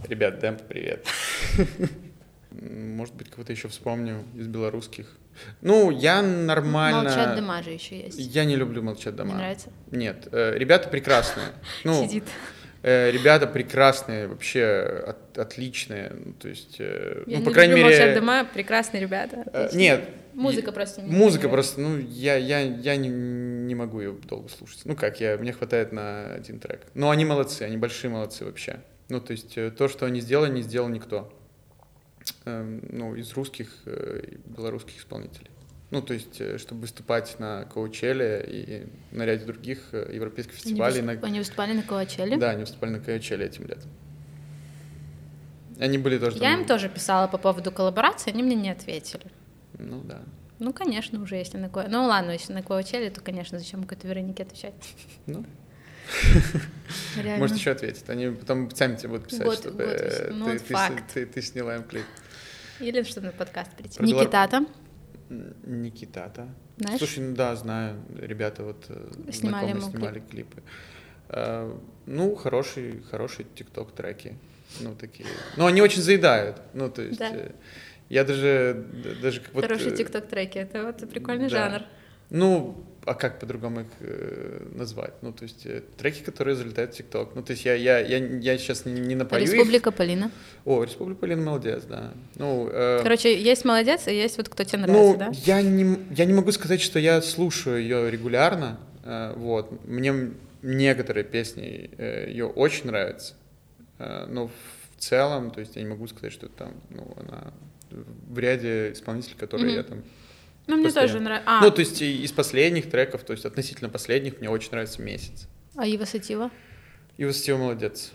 Ребят, Демп, привет. Может быть, кого-то еще вспомню из белорусских. Ну, я нормально... Молчат дома же еще есть. Я не люблю молчать дома. Не нравится? Нет. Э, ребята прекрасные. *laughs* Ну, Сидит. Э, ребята прекрасные, вообще от, отличные. Ну, то есть, э, я ну, по крайней мере... молчать дома, прекрасные ребята. Отличные. Нет. Музыка просто не Музыка просто, ну, я, я, я не, не могу ее долго слушать. Ну как, я, мне хватает на один трек. Но они молодцы, они большие молодцы вообще. Ну, то есть то, что они сделали, не сделал никто. Эм, ну, из русских и белорусских исполнителей. Ну, то есть, э, чтобы выступать на Коучеле и на ряде других э, европейских фестивалей. Они, выступ... они выступали на Коучеле? Да, они выступали на Коучеле этим летом. Они были тоже... Я там... им тоже писала по поводу коллаборации, они мне не ответили. Ну, да. Ну, конечно, уже если на Коучеле... Ну, ладно, если на Коучеле, то, конечно, зачем какой-то Веронике отвечать? *laughs* Ну, *laughs* Может, еще ответить. Они потом сами тебе будут писать, что ну, ты сняла им клип. Или чтобы на подкаст прийти. Никита-то? Никитата. Знаешь? Слушай, ну да, знаю. Ребята вот э, снимали, снимали клип. клипы. А, ну, хорошие, хорошие тикток треки. Ну, такие. Ну, они очень заедают. Ну, то есть. Да. Э, я даже, даже как вот... Хорошие тикток треки, это вот прикольный да. жанр. Ну, а как по-другому их э, назвать? Ну, то есть э, треки, которые залетают в ТикТок. Ну, то есть я, я, я, я сейчас не, не напою Республика их. Полина. О, Республика Полина молодец, да. Ну, э, Короче, есть молодец, и есть вот кто тебе нравится, ну, да? Я не, я не могу сказать, что я слушаю ее регулярно. Э, вот. Мне некоторые песни э, ее очень нравятся. Э, но в целом, то есть я не могу сказать, что там, ну, она в ряде исполнителей, которые mm-hmm. я там ну, мне тоже нравится. А. Ну, то есть из последних треков, то есть относительно последних, мне очень нравится «Месяц». А Ива Сатива? Ива Сатива молодец.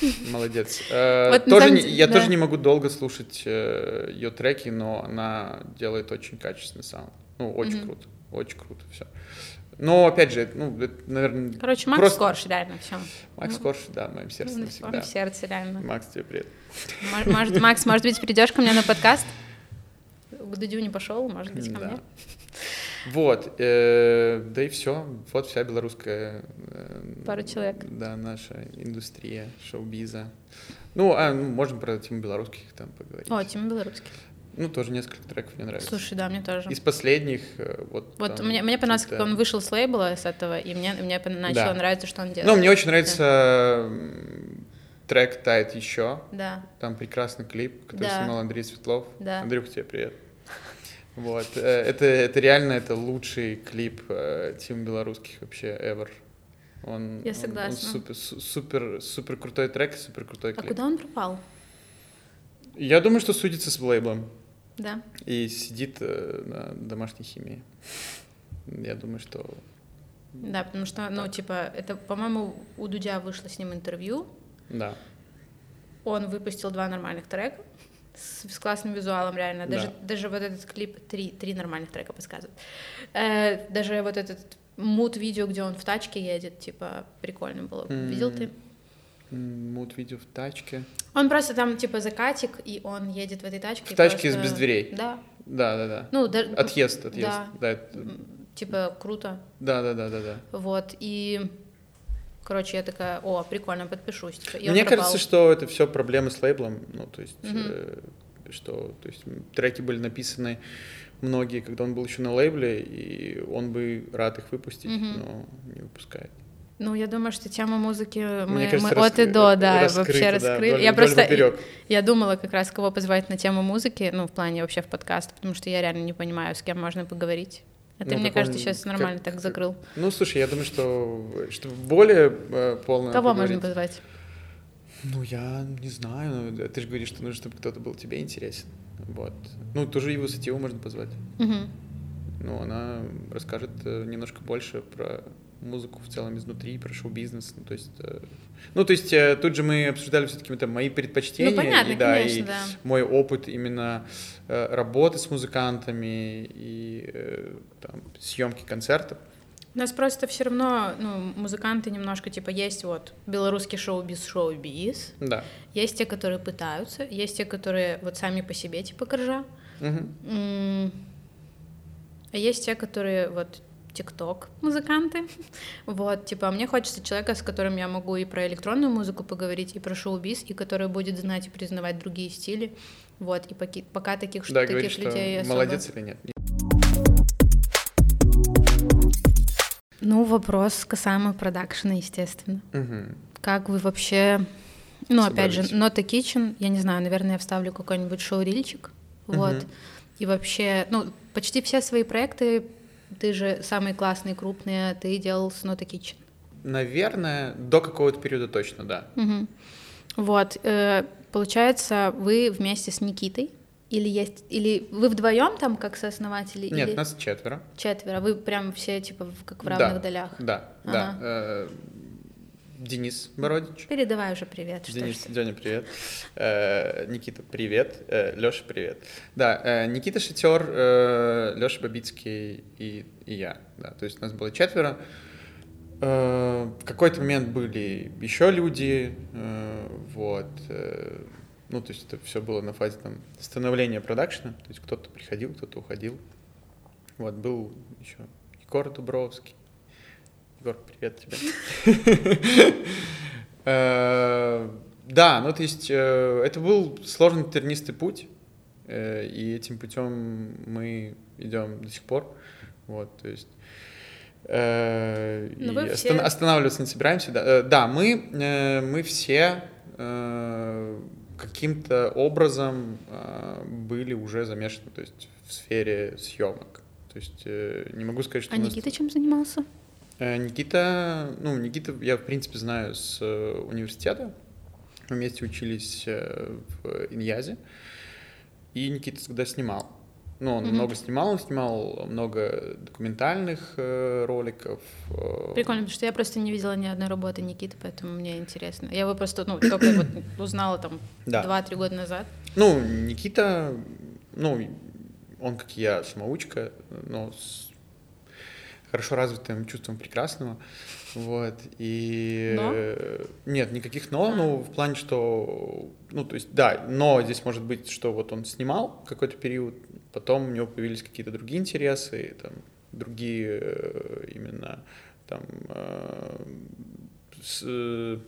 *laughs* Молодец. Э, я тоже не могу долго слушать э, ее треки, но она делает очень качественный саунд. Ну, очень круто. Очень круто все. Но, опять же, ну, это, наверное... Короче, Макс просто... Корж, реально, все. Макс Корж, да, в моем сердце навсегда. В моем сердце, реально. Макс, тебе привет. Может, Макс, может быть, придешь ко мне на подкаст? К Дудю не пошел, может быть, ко да. мне. Вот, э, да и все. Вот вся белорусская... Э, Пару человек. Да, наша индустрия шоу-биза. Ну, а, ну, можем про тему белорусских там поговорить. О, тему белорусских. Ну, тоже несколько треков мне нравится. Слушай, да, мне тоже. Из последних, э, вот... Вот там, мне, мне понравилось, как он вышел с лейбла, с этого, и мне, мне начало да. нравиться, что он делает. Ну, мне очень нравится да. трек «Тает еще». Да. Там прекрасный клип, который да. снимал Андрей Светлов. Да. Андрюх, тебе привет. Вот. Э, это, это реально это лучший клип э, Тим белорусских вообще ever. Он, Я согласна. Он, он супер, супер, супер крутой трек, супер крутой клип. А куда он пропал? Я думаю, что судится с лейблом. Да. И сидит э, на домашней химии. Я думаю, что... Да, потому что, ну, типа, это, по-моему, у Дудя вышло с ним интервью. Да. Он выпустил два нормальных трека с, с классным визуалом, реально. Даже, да. даже вот этот клип, три, три нормальных трека подсказывает. Э, даже вот этот мут-видео, где он в тачке едет, типа, прикольно было. Mm-hmm. Видел ты? Мут-видео в тачке. Он просто там, типа, закатик, и он едет в этой тачке. В тачке просто... без дверей? Да. Да, да, да. Ну, да... Отъезд, отъезд. Да. да это... Типа, круто. Да, да, да, да, да. Вот, и... Короче, я такая, о, прикольно, подпишусь. Типа, Мне кажется, что это все проблемы с лейблом, ну, то есть, угу. э, что, то есть, треки были написаны многие, когда он был еще на лейбле, и он бы рад их выпустить, угу. но не выпускает. Ну, я думаю, что тема музыки мы, кажется, мы от и до, да, раскрыто, вообще раскрыли. Да, я просто, я, я думала как раз, кого позвать на тему музыки, ну, в плане вообще в подкаст, потому что я реально не понимаю, с кем можно поговорить. А ты, ну, мне кажется, он, сейчас нормально как, так закрыл. Ну, слушай, я думаю, что, что более э, полно. Кого поговорить. можно позвать? Ну, я не знаю. Ну, ты же говоришь, что нужно, чтобы кто-то был тебе интересен. Вот. Ну, тоже его Сативу можно позвать. Угу. Ну, она расскажет э, немножко больше про музыку в целом изнутри, про шоу-бизнес. Ну, то есть, э, ну, то есть э, тут же мы обсуждали все-таки мои предпочтения. Ну, понятно, и, да, конечно, и да. мой опыт именно работы с музыкантами и там, съемки концертов. У нас просто все равно, ну, музыканты немножко, типа, есть вот белорусский шоу-биз, шоу-биз. Да. Есть те, которые пытаются, есть те, которые вот сами по себе, типа, коржа. Угу. А есть те, которые вот тикток музыканты. Вот, типа, мне хочется человека, с которым я могу и про электронную музыку поговорить, и про шоу-биз, и который будет знать и признавать другие стили. Вот, и поки, пока таких, да, таких говорит, людей особо... молодец или нет. Ну, вопрос касаемо продакшена, естественно. Угу. Как вы вообще... Ну, опять же, Not a Kitchen, я не знаю, наверное, я вставлю какой-нибудь шоу-рильчик, угу. вот. И вообще, ну, почти все свои проекты, ты же самые классные, крупные, ты делал с Not a Kitchen. Наверное, до какого-то периода точно, да. Угу. Вот, э, получается, вы вместе с Никитой или есть, или вы вдвоем там как сооснователи? Нет, или... нас четверо. Четверо. Вы прям все типа как в равных да, долях. Да, ага. да. Денис Бородич. Передавай уже привет. Денис, Деня, привет. Э, Никита, привет. Э, Леша, привет. Да, э, Никита Шатер, э, Леша Бабицкий и, и я. Да, то есть нас было четверо. Э, в какой-то момент были еще люди, э, вот. Э, ну, то есть это все было на фазе там становления продакшена, то есть кто-то приходил, кто-то уходил. Вот, был еще Егор Дубровский. Егор, привет тебе. *laughs* Э, да, ну то есть э, это был сложный тернистый путь, э, и этим путем мы идем до сих пор. Вот, то есть ну, и все... останавливаться не собираемся. Да, да мы, мы все каким-то образом были уже замешаны, то есть в сфере съемок. То есть не могу сказать, что... А нас... Никита чем занимался? Э, Никита, ну, Никита я, в принципе, знаю с э, университета. Мы вместе учились э, в Иньязе. И Никита всегда снимал. Ну, он mm-hmm. много снимал, он снимал много документальных э, роликов. Э. Прикольно, потому что я просто не видела ни одной работы Никиты, поэтому мне интересно. Я его просто, ну, только вот узнала там два-три года назад. Ну, Никита, ну, он, как и я, самоучка, но с хорошо развитым чувством прекрасного. Вот, и... Но? Нет, никаких но, а. ну, в плане, что... Ну, то есть, да, но здесь может быть, что вот он снимал какой-то период, Потом у него появились какие-то другие интересы, там, другие э, именно там э, с, э,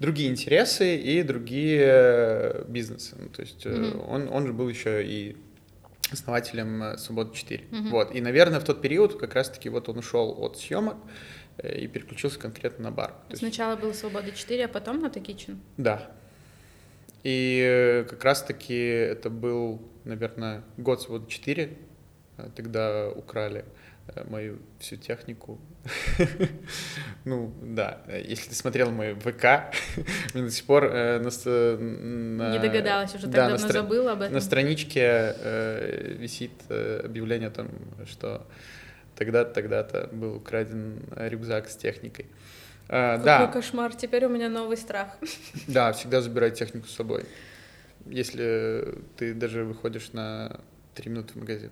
другие интересы и другие бизнесы. Ну, то есть mm-hmm. он, он же был еще и основателем Свободы 4. Mm-hmm. Вот. И, наверное, в тот период как раз-таки вот он ушел от съемок и переключился конкретно на бар. Сначала есть... был Свобода 4, а потом на Kitchen? Да. И как раз-таки это был наверное, год вот 4, э, тогда украли э, мою всю технику. *laughs* ну, да, если ты смотрел мой ВК, *laughs* мне до сих пор э, на, Не догадалась, уже так давно забыла об этом. На страничке висит объявление о том, что тогда-то, тогда-то был украден рюкзак с техникой. Какой да. кошмар, теперь у меня новый страх. *laughs* да, всегда забирай технику с собой если ты даже выходишь на три минуты в магазин.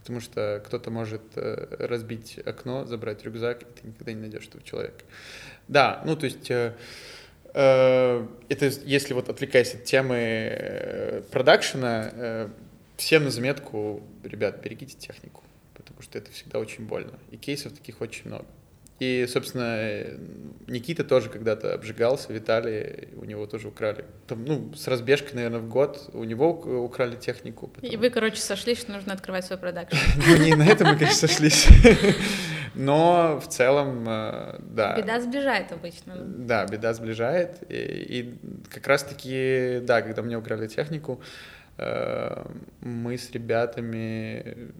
Потому что кто-то может э, разбить окно, забрать рюкзак, и ты никогда не найдешь этого человека. Да, ну то есть э, э, это если вот отвлекаясь от темы продакшена, всем на заметку, ребят, берегите технику, потому что это всегда очень больно. И кейсов таких очень много. И, собственно, Никита тоже когда-то обжигался, Виталий, у него тоже украли. Там, ну, с разбежкой, наверное, в год у него украли технику. Потом... И вы, короче, сошлись, что нужно открывать свой продакшн. *laughs* Ну, не на этом мы, конечно, сошлись. *laughs* Но в целом, э, да. Беда сближает обычно. Да, беда сближает. И, и как раз-таки, да, когда мне украли технику, э, мы с ребятами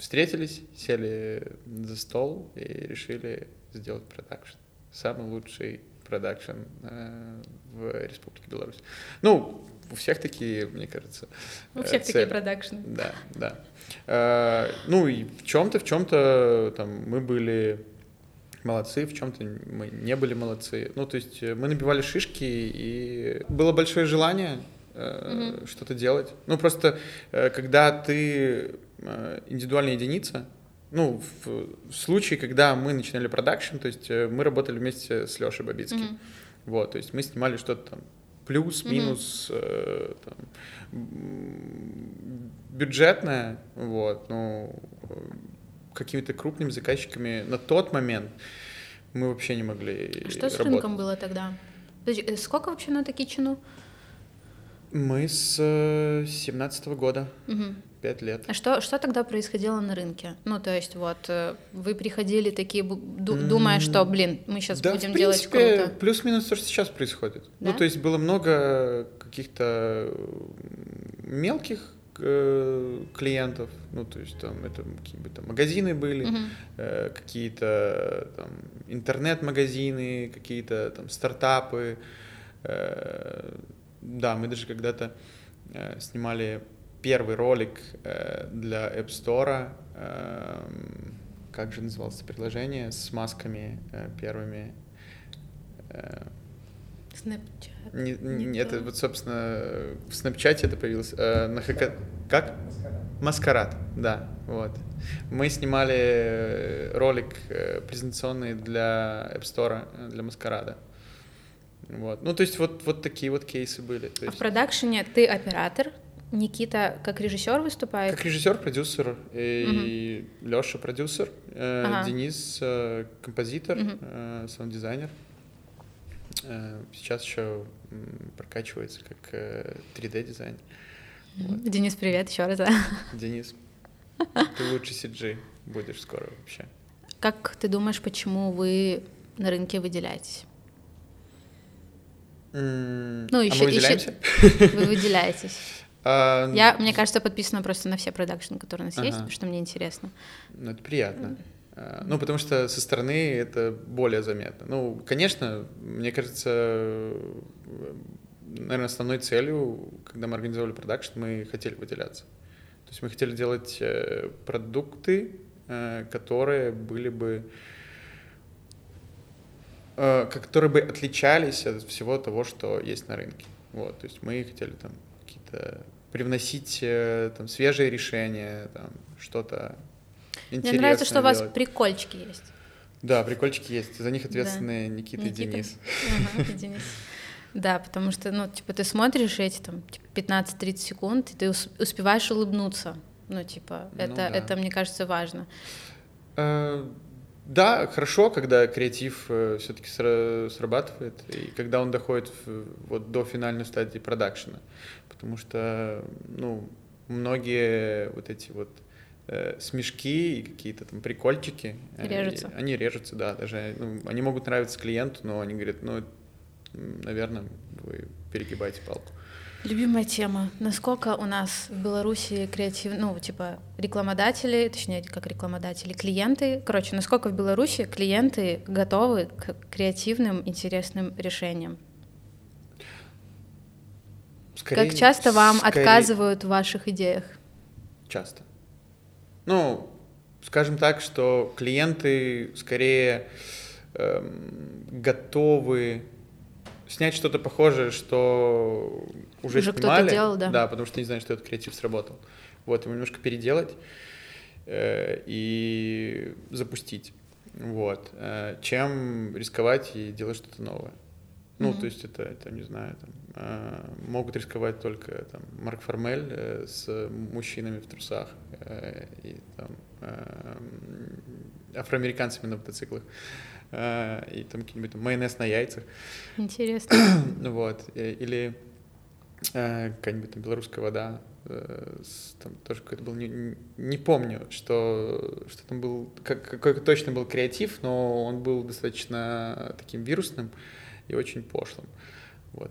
встретились, сели за стол и решили сделать продакшн. Самый лучший продакшн э, в Республике Беларусь. Ну, у всех такие, мне кажется. У всех цели. такие продакшны. Да, да. Э, ну и в чем-то, в чем-то там мы были молодцы, в чем-то мы не были молодцы. Ну, то есть мы набивали шишки, и было большое желание mm-hmm. что-то делать. Ну, просто когда ты индивидуальная единица, ну, в, в случае, когда мы начинали продакшн, то есть э, мы работали вместе с Лешей Бабицким. Mm-hmm. Вот, то есть мы снимали что-то там плюс, минус, mm-hmm. э, там, бюджетное, вот, ну, какими-то крупными заказчиками на тот момент мы вообще не могли А что с работать. рынком было тогда? Подожди, э, сколько вообще на Такичину? Мы с 17 -го года. Угу пять лет. А что, что тогда происходило на рынке? Ну, то есть, вот, э, вы приходили такие, думая, что, блин, мы сейчас да, будем делать круто. плюс-минус то, что сейчас происходит. Ну, да? Ну, то есть, было много каких-то мелких э, клиентов, ну, то есть, там, это какие-нибудь там магазины были, угу. э, какие-то там интернет-магазины, какие-то там стартапы. Э, да, мы даже когда-то э, снимали первый ролик э, для App Store, э, как же называлось приложение, с масками э, первыми. Э, Snapchat. Не, не, не это вот, собственно, в Snapchat это появилось. Э, на хака... Как? Маскарад, да, вот. Мы снимали э, ролик э, презентационный для App Store, э, для Маскарада. Вот. Ну, то есть вот, вот такие вот кейсы были. То есть... А в продакшене ты оператор, Никита как режиссер выступает? Как режиссер, продюсер, и угу. Леша продюсер, э, ага. Денис э, композитор, угу. э, саунд-дизайнер. Э, сейчас еще прокачивается как э, 3D-дизайн. Вот. Денис, привет еще раз. *laughs* Денис, ты лучший CG будешь скоро вообще. Как ты думаешь, почему вы на рынке выделяетесь? Mm, ну, еще, а мы выделяемся? Еще... *laughs* Вы выделяетесь. А, Я, мне кажется, подписана просто на все продакшн, которые у нас ага. есть, что мне интересно. Ну, это приятно. Mm. Ну, потому что со стороны это более заметно. Ну, конечно, мне кажется, наверное, основной целью, когда мы организовали продакшн, мы хотели выделяться. То есть мы хотели делать э, продукты, э, которые были бы которые бы отличались от всего того, что есть на рынке. Вот, то есть мы хотели там какие-то привносить э, там свежие решения, там что-то интересное. Мне нравится, что у вас прикольчики есть. Да, прикольчики есть. За них ответственны да. Никита, Никита и Денис. Ага, Денис. Да, потому что, ну, типа, ты смотришь эти там типа, 15-30 секунд, и ты успеваешь улыбнуться. Ну, типа, ну, это, да. это, мне кажется, важно. Да, хорошо, когда креатив э, все-таки срабатывает, и когда он доходит вот до финальной стадии продакшена потому что, ну, многие вот эти вот э, смешки и какие-то там прикольчики, режутся. Они, они режутся, да, даже, ну, они могут нравиться клиенту, но они говорят, ну, наверное, вы перегибаете палку. Любимая тема. Насколько у нас в Беларуси креатив, ну, типа, рекламодатели, точнее, как рекламодатели, клиенты, короче, насколько в Беларуси клиенты готовы к креативным, интересным решениям? Скорее, как часто вам скорее... отказывают в ваших идеях? Часто. Ну, скажем так, что клиенты скорее эм, готовы снять что-то похожее, что уже, уже снимали. делал, да. Да, потому что не знаю, что этот креатив сработал. Вот, его немножко переделать э, и запустить. Вот. Э, чем рисковать и делать что-то новое. Ну, mm-hmm. то есть это, это, не знаю, там, э, могут рисковать только там, Марк Формель э, с мужчинами в трусах э, и там, э, афроамериканцами на мотоциклах э, и там какие-нибудь там, майонез на яйцах. Интересно. *coughs* вот. Э, или какая-нибудь там белорусская вода, э, там тоже какой-то был, не, не помню, что, что там был, как, какой точно был креатив, но он был достаточно таким вирусным и очень пошлым. Вот.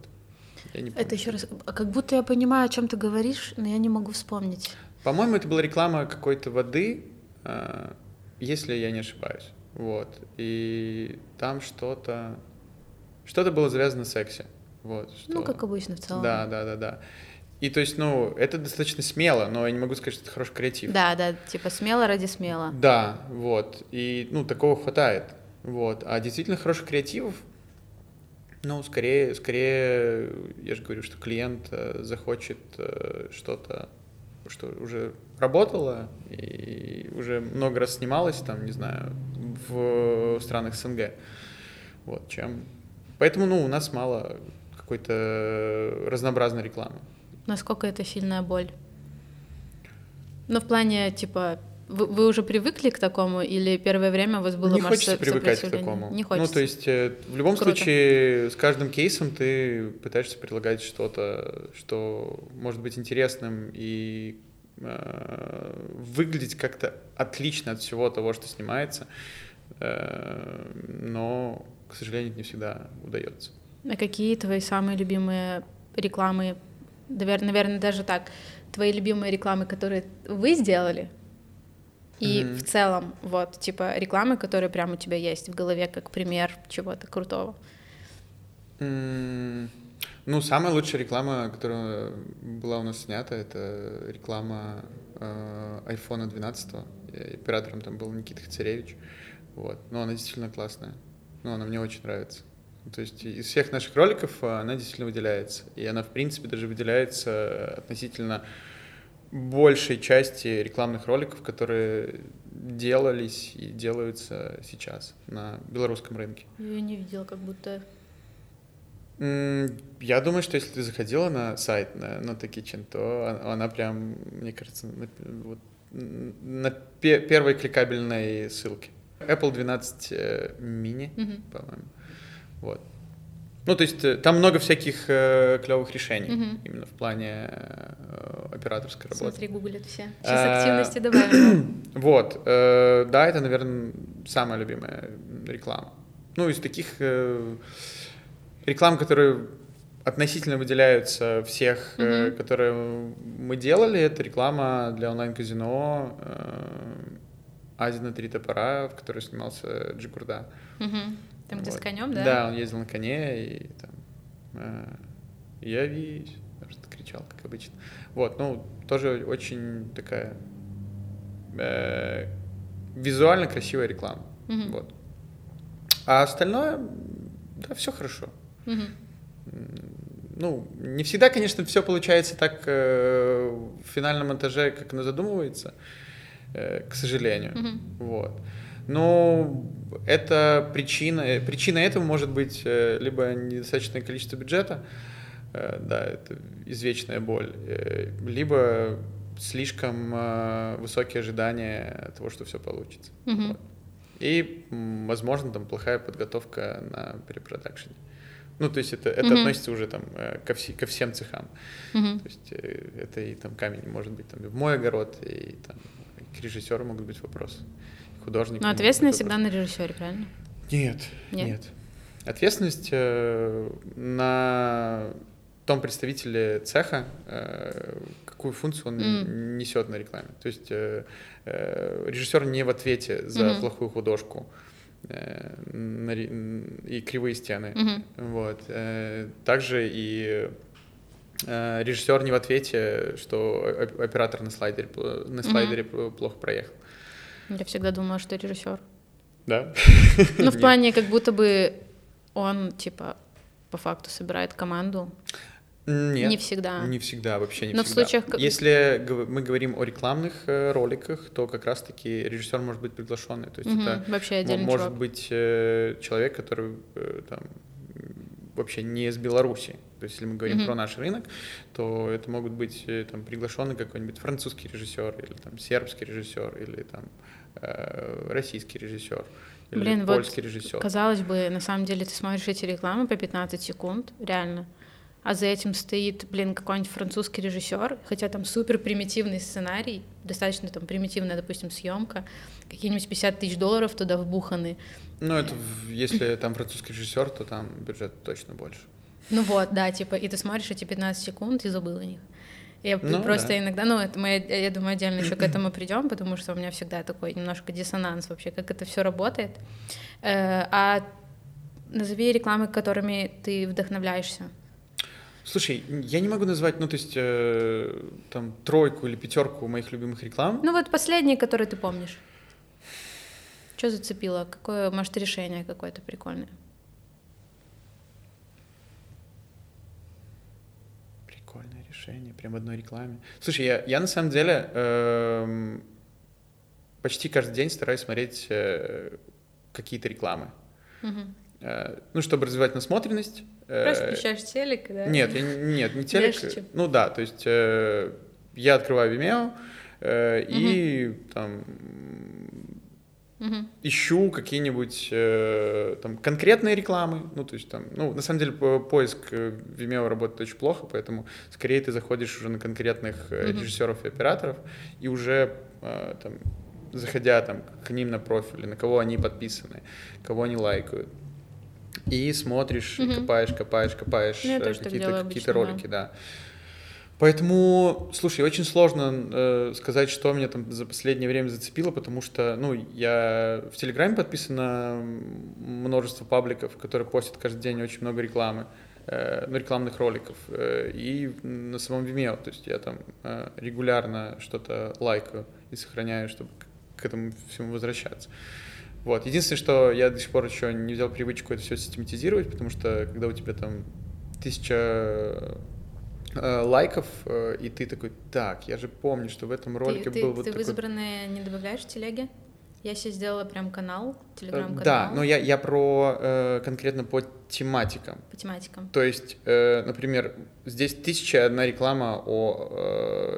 Я не помню. Это еще раз, как будто я понимаю, о чем ты говоришь, но я не могу вспомнить. По-моему, это была реклама какой-то воды, а, если я не ошибаюсь. Вот. И там что-то что-то было завязано с сексе. Вот, что... Ну, как обычно в целом. Да, да, да, да. И то есть, ну, это достаточно смело, но я не могу сказать, что это хороший креатив. Да, да, типа смело ради смело. Да, вот. И, ну, такого хватает. Вот. А действительно хороших креативов, ну, скорее, скорее, я же говорю, что клиент э, захочет э, что-то, что уже работало и уже много раз снималось, там, не знаю, в странах СНГ. Вот, чем... Поэтому, ну, у нас мало какой-то разнообразной рекламы. Насколько это сильная боль? Ну, в плане, типа, вы, вы уже привыкли к такому, или первое время у вас было Не хочется привыкать к такому. Не хочется. Ну, то есть, э, в любом Круто. случае, с каждым кейсом ты пытаешься предлагать что-то, что может быть интересным и э, выглядеть как-то отлично от всего того, что снимается, э, но, к сожалению, не всегда удается. А какие твои самые любимые рекламы наверное, даже так, твои любимые рекламы, которые вы сделали, и mm-hmm. в целом, вот, типа, рекламы, которые прямо у тебя есть в голове, как пример чего-то крутого. Mm-hmm. Ну, самая лучшая реклама, которая была у нас снята, это реклама э, iPhone 12. Оператором там был Никита Хацаревич. Вот. Но она действительно классная. Ну, она мне очень нравится. То есть из всех наших роликов а, она действительно выделяется. И она, в принципе, даже выделяется относительно большей части рекламных роликов, которые делались и делаются сейчас на белорусском рынке. Я не видела, как будто... Я думаю, что если ты заходила на сайт на Not Kitchen, то она прям, мне кажется, на, вот, на первой кликабельной ссылке. Apple 12 mini, mm-hmm. по-моему. Вот. Ну, то есть э, там много всяких э, клевых решений угу. именно в плане э, операторской работы. Смотри, гуглят все. Сейчас а, активности *clears throat* добавим. Вот, э, да, это, наверное, самая любимая реклама. Ну, из таких э, реклам, которые относительно выделяются всех, угу. э, которые мы делали, это реклама для онлайн-казино э, Азия на три топора, в которой снимался Джигурда. Угу. Там, где вот. с конем, да? Да, он ездил на коне, и там э, я весь, что-то кричал, как обычно. Вот, ну, тоже очень такая э, визуально красивая реклама. Угу. Вот. А остальное, да, все хорошо. Угу. Ну, не всегда, конечно, все получается так э, в финальном монтаже, как оно задумывается, э, к сожалению. Угу. Вот. Но это причина, причина этого может быть э, либо недостаточное количество бюджета, э, да, это извечная боль, э, либо слишком высокие ожидания того, что все получится. Угу. Вот. И, возможно, там плохая подготовка на перепродакшене. Ну, то есть это, это mm относится уже там ко, все, ко всем цехам. mm То есть это и там камень может быть там и в мой огород, и там к режиссеру могут быть вопросы художник. Но ответственность всегда на режиссере, правильно? Нет, нет. нет. Ответственность э, на том представителе цеха, э, какую функцию он mm. несет на рекламе. То есть э, э, режиссер не в ответе за mm-hmm. плохую художку э, на, и кривые стены. Mm-hmm. Вот. Э, также и э, режиссер не в ответе, что оператор на слайдере, на слайдере mm-hmm. плохо проехал. Я всегда думала, что режиссер. Да? Ну, в *laughs* плане, как будто бы он, типа, по факту собирает команду. Нет. Не всегда. Не всегда, вообще не Но всегда. В случаях... Если мы говорим о рекламных э, роликах, то как раз-таки режиссер может быть приглашенный. То есть угу, это вообще отдельный может чувак. быть э, человек, который э, там, вообще не из Беларуси. То есть, если мы говорим mm-hmm. про наш рынок, то это могут быть там приглашенный какой-нибудь французский режиссер или там сербский режиссер или там российский режиссер или Блин, польский вот, режиссер. Казалось бы, на самом деле ты смотришь эти рекламы по 15 секунд, реально. А за этим стоит, блин, какой-нибудь французский режиссер, хотя там супер примитивный сценарий, достаточно там примитивная, допустим, съемка, какие-нибудь 50 тысяч долларов туда вбуханы. Ну, это если там французский режиссер, то там бюджет точно больше. Ну вот, да, типа, и ты смотришь эти 15 секунд и забыл о них. Я ну, просто да. иногда, ну, это мы, я думаю, отдельно еще к этому придем, потому что у меня всегда такой немножко диссонанс вообще, как это все работает. Э, а назови рекламы, которыми ты вдохновляешься. Слушай, я не могу назвать, ну, то есть, э, там, тройку или пятерку моих любимых реклам. Ну, вот последние, которые ты помнишь. Что зацепило? Какое, может, решение какое-то прикольное? Решение, прям в одной рекламе. Слушай, я, я на самом деле э, почти каждый день стараюсь смотреть э, какие-то рекламы. Угу. Э, ну, чтобы развивать насмотренность. Просто э, включаешь телек, да? Нет, я, нет, не телек. Ну да, то есть э, я открываю Vimeo э, угу. и там угу. ищу какие-нибудь э, там конкретные рекламы. Ну, то есть там, ну, на самом деле поиск э, Vimeo работает очень плохо, поэтому скорее ты заходишь уже на конкретных угу. режиссеров и операторов и уже э, там заходя там к ним на профили, на кого они подписаны, кого они лайкают, и смотришь, угу. копаешь, копаешь, копаешь ну, э, какие-то какие ролики, да. да. Поэтому, слушай, очень сложно э, сказать, что меня там за последнее время зацепило, потому что, ну, я в Телеграме подписан на множество пабликов, которые постят каждый день очень много рекламы, э, ну, рекламных роликов, э, и на самом Vimeo, то есть я там э, регулярно что-то лайкаю и сохраняю, чтобы к этому всему возвращаться. Вот. Единственное, что я до сих пор еще не взял привычку это все систематизировать, потому что когда у тебя там тысяча лайков, э, и ты такой, так, я же помню, что в этом ролике ты, был ты, вот ты такой... в избранные не добавляешь в телеге? Я сейчас сделала прям канал, телеграм-канал. Да, но я, я про э, конкретно по тематикам. По тематикам. То есть, э, например, здесь тысяча одна реклама о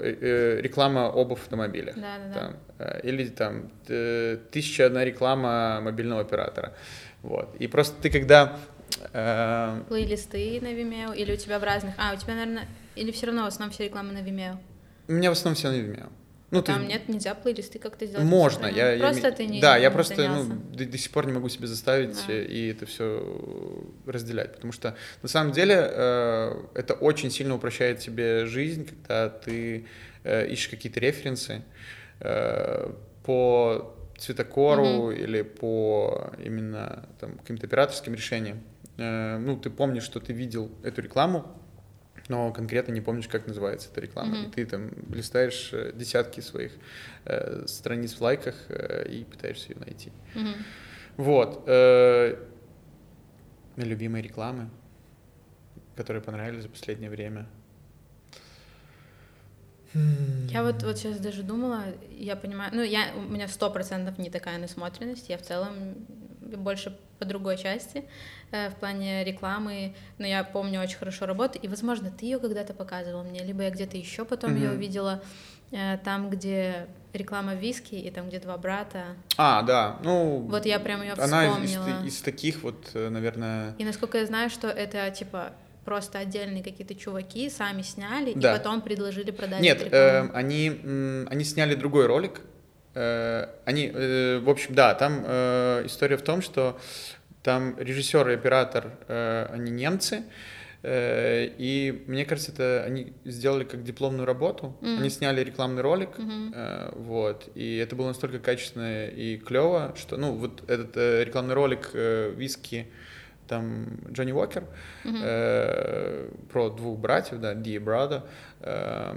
э, э, реклама об автомобилях. Да, да, там, да. Э, или там э, тысяча одна реклама мобильного оператора. Вот. И просто ты когда э, Плейлисты на Vimeo или у тебя в разных... А, у тебя, наверное... Или все равно в основном все рекламы на Vimeo? У меня в основном все на Vimeo. Ну, Там ты... нет, нельзя плейлисты как-то сделать. Можно, я, просто я, ты не Да, я просто ну, до, до сих пор не могу себе заставить да. и это все разделять, потому что на самом деле э, это очень сильно упрощает тебе жизнь, когда ты э, ищешь какие-то референсы э, по цветокору угу. или по именно там, каким-то операторским решениям. Э, ну, ты помнишь, что ты видел эту рекламу, но конкретно не помнишь, как называется эта реклама. Mm-hmm. И ты там листаешь э, десятки своих э, страниц в лайках э, и пытаешься ее найти. Mm-hmm. Вот. Э, любимые рекламы, которые понравились за последнее время. Я вот, вот сейчас даже думала, я понимаю, ну, я, у меня сто процентов не такая насмотренность, я в целом больше по другой части э, в плане рекламы, но я помню очень хорошо работу, и, возможно, ты ее когда-то показывал мне, либо я где-то еще потом mm-hmm. ее увидела, э, там, где реклама виски, и там, где два брата. А, да, ну... Вот я прям ее вспомнила. Она из, из таких вот, э, наверное... И насколько я знаю, что это, типа, просто отдельные какие-то чуваки сами сняли да. и потом предложили продать. Нет, э, они, они сняли другой ролик. Э, они, э, в общем, да, там э, история в том, что там режиссер и оператор, они немцы. И мне кажется, это они сделали как дипломную работу. Mm. Они сняли рекламный ролик, mm-hmm. вот, и это было настолько качественно и клево, что, ну, вот этот рекламный ролик виски там Джонни Уокер mm-hmm. э, про двух братьев, да, Dear Brother. Э,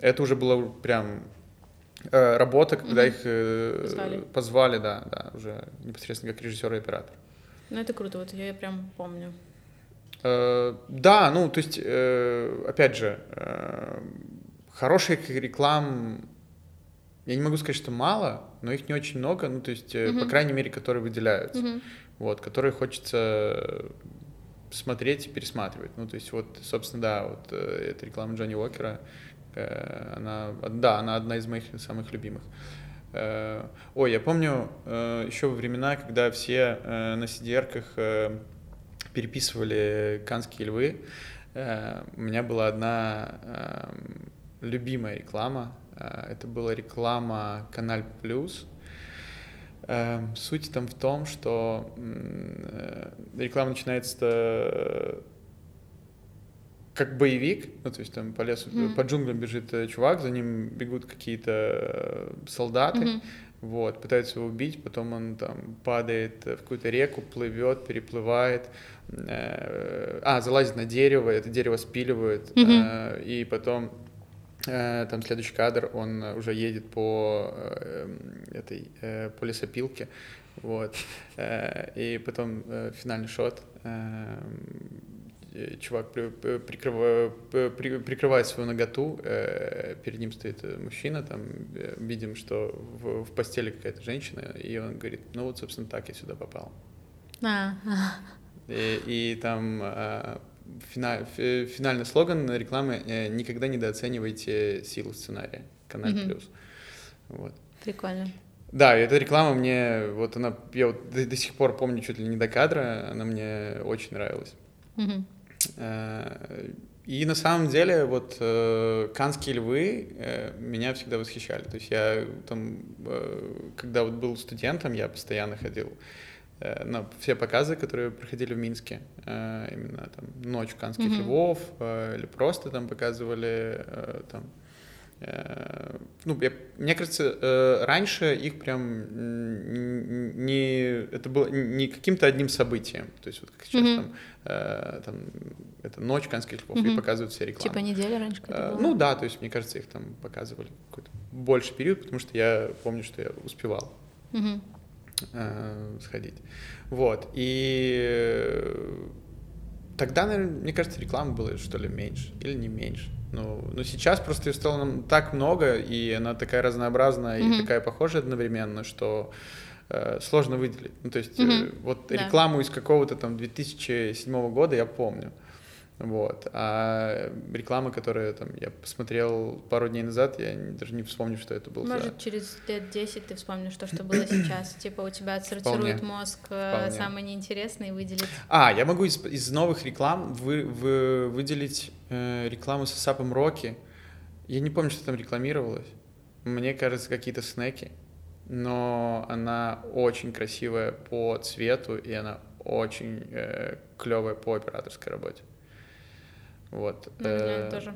это уже было прям работа, когда mm-hmm. их э, позвали. позвали, да, да, уже непосредственно как режиссер и оператор. Ну это круто, вот я прям помню. Э, да, ну то есть, э, опять же, э, хороших реклам я не могу сказать, что мало, но их не очень много, ну, то есть, mm-hmm. по крайней мере, которые выделяются. Mm-hmm вот, которые хочется смотреть и пересматривать. Ну, то есть вот, собственно, да, вот э, эта реклама Джонни Уокера, э, она, да, она одна из моих самых любимых. Э, ой, я помню еще во времена, когда все на cdr переписывали «Канские львы», у меня была одна любимая реклама. Это была реклама «Каналь Плюс», суть там в том, что э, реклама начинается э, как боевик, ну то есть там по лесу, mm-hmm. по джунглям бежит э, чувак, за ним бегут какие-то солдаты, mm-hmm. вот, пытаются его убить, потом он там падает в какую-то реку, плывет, переплывает, э, а, залазит на дерево, это дерево спиливают, mm-hmm. э, и потом э, там следующий кадр, он уже едет по э, этой, э, по лесопилке, вот, э, и потом э, финальный шот, э, Э, чувак прикрывает, прикрывает свою ноготу, э, перед ним стоит мужчина, там э, видим, что в, в постели какая-то женщина, и он говорит, ну вот, собственно, так я сюда попал. А. И, и там финаль, финальный слоган рекламы «Никогда недооценивайте силу сценария». Канал mm-hmm. плюс. Вот. Прикольно. Да, эта реклама мне, вот она, я вот до, до сих пор помню чуть ли не до кадра, она мне очень нравилась. Mm-hmm. Э, и на самом деле вот э, канские львы э, меня всегда восхищали. То есть я там, когда вот был студентом, я постоянно ходил на все показы, которые проходили в Минске, именно там ночь канских mm-hmm. львов, или просто там показывали там Э, ну, я, мне кажется, э, раньше их прям не, это было не каким-то одним событием, то есть вот как сейчас mm-hmm. там, э, там, это ночь канских львов, mm-hmm. и показывают все рекламы. Типа неделя раньше было? Ну да, то есть мне кажется, их там показывали какой-то больше период, потому что я помню, что я успевал mm-hmm. сходить. Вот, и тогда, наверное, мне кажется, рекламы было что ли меньше или не меньше. Ну, но сейчас просто ее стало так много, и она такая разнообразная mm-hmm. и такая похожая одновременно, что э, сложно выделить. Ну, то есть mm-hmm. э, вот да. рекламу из какого-то там 2007 года я помню. Вот. А реклама, которую там, я посмотрел пару дней назад, я даже не вспомню, что это было. Может, за... через лет 10 ты вспомнишь то, что было сейчас. *clears throat* Типа у тебя отсортирует Вполне. мозг э, Вполне. самое неинтересное и выделить. А, я могу из, из новых реклам вы, вы, выделить э, рекламу с Асапом Роки. Я не помню, что там рекламировалось. Мне кажется, какие-то снеки. Но она очень красивая по цвету, и она очень э, клевая по операторской работе. Вот. Ну, э, тоже.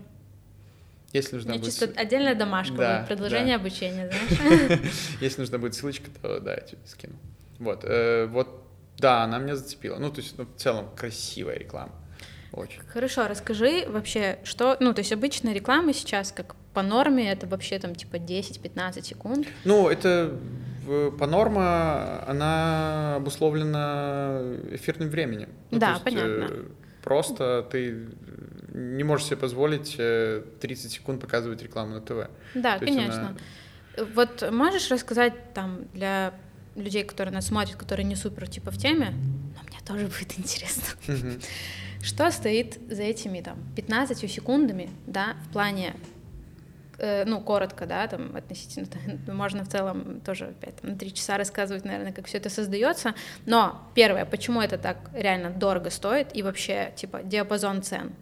Если нужна будет... чисто отдельная домашка да, будет, продолжение да. обучения, *laughs* знаешь? Если нужна будет ссылочка, то да, я тебе скину. Вот, э, вот, да, она меня зацепила. Ну, то есть, ну, в целом, красивая реклама. Очень. Хорошо, расскажи вообще, что, ну, то есть обычная реклама сейчас, как по норме, это вообще там типа 10-15 секунд? Ну, это по норма, она обусловлена эфирным временем. Ну, да, есть, понятно. Э, просто ты не можешь себе позволить 30 э, секунд показывать рекламу на ТВ. Да, То конечно. Она... Вот можешь рассказать там для людей, которые нас смотрят, которые не супер типа в теме, но мне тоже будет *laughs* интересно. Что стоит за этими там 15 секундами, да, в плане Э, ну, коротко, да, там, относительно, *laughs* можно в целом тоже опять там, на три часа рассказывать, наверное, как все это создается, но первое, почему это так реально дорого стоит и вообще, типа, диапазон цен,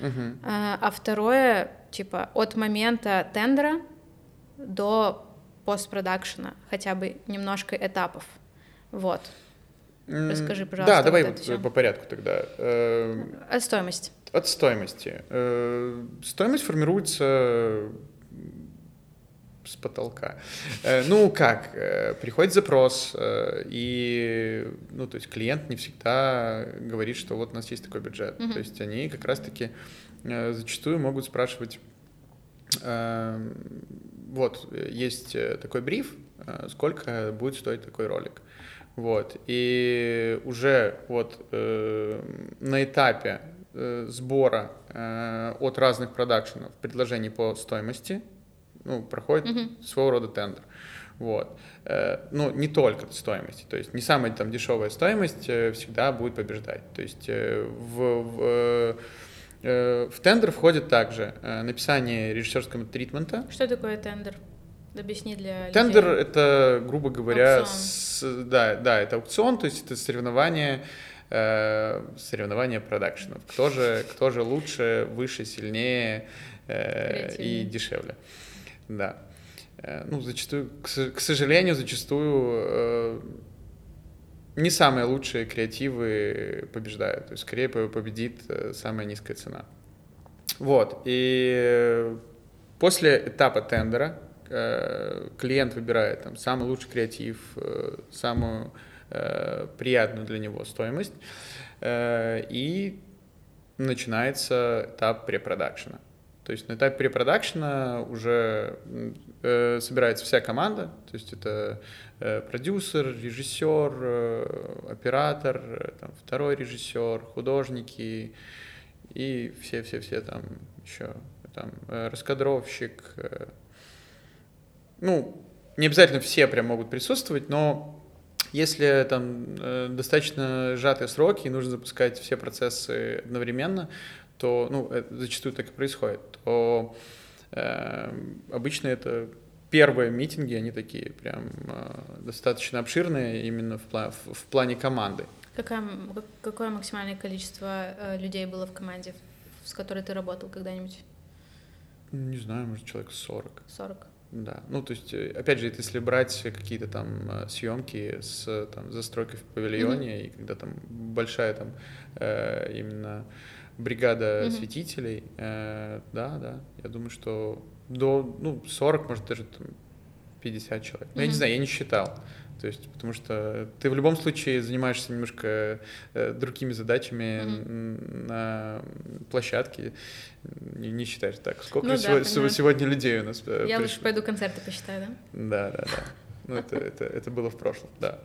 uh-huh. а, а второе, типа, от момента тендера до постпродакшена, хотя бы немножко этапов, вот. Расскажи, пожалуйста. Да, давай вот, вот по порядку тогда. А стоимость. От стоимости. Э, стоимость формируется с потолка. Э, ну как, э, приходит запрос, и, ну, то есть клиент не всегда говорит, что вот у нас есть такой бюджет. Mm-hmm. То есть они как раз-таки зачастую могут спрашивать, вот, есть такой бриф, сколько будет стоить такой ролик. Вот, и уже вот на этапе Э, сбора э, от разных продакшенов предложений по стоимости, ну, проходит mm-hmm. своего рода тендер. Вот. Э, ну, не только стоимости, то есть не самая там дешевая стоимость всегда будет побеждать. То есть в, в, в тендер входит также написание режиссерского тритмента. Что такое тендер? Объясни для Тендер это, грубо говоря, с, да, да, это аукцион, то есть это соревнование э, соревнования продакшенов. Кто же, кто же лучше, выше, сильнее э, и дешевле. Да. Э, ну, зачастую, к, сожалению, зачастую э, не самые лучшие креативы побеждают. То есть скорее победит э, самая низкая цена. Вот. И после этапа тендера, клиент выбирает там самый лучший креатив, самую приятную для него стоимость, и начинается этап препродакшена. То есть на этапе препродакшена уже э, собирается вся команда, то есть это э, продюсер, режиссер, э, оператор, э, там, второй режиссер, художники и все-все-все там еще там э, раскадровщик. Э, ну, не обязательно все прям могут присутствовать, но если там э, достаточно сжатые сроки и нужно запускать все процессы одновременно, то, ну, это зачастую так и происходит, то э, обычно это первые митинги, они такие прям э, достаточно обширные именно в, пла в, в плане команды. Какое, какое максимальное количество э, людей было в команде, с которой ты работал когда-нибудь? Не знаю, может, человек 40. 40. Да, ну то есть, э, опять же, если брать какие-то там э, съемки с там, застройкой в павильоне, mm-hmm. и когда там большая там э, именно бригада mm-hmm. светителей, э, да, да, я думаю, что до, ну, 40, может, даже там 50 человек. Ну, mm-hmm. я не знаю, я не считал. То есть, потому что ты в любом случае занимаешься немножко э, другими задачами mm-hmm. на площадке, не, не считаешь так. Сколько ну, сегодня, да, сегодня людей у нас? Э, я пришло? лучше пойду концерты посчитаю, да? Да, да, да. Ну, это, *laughs* это, это было в прошлом, да.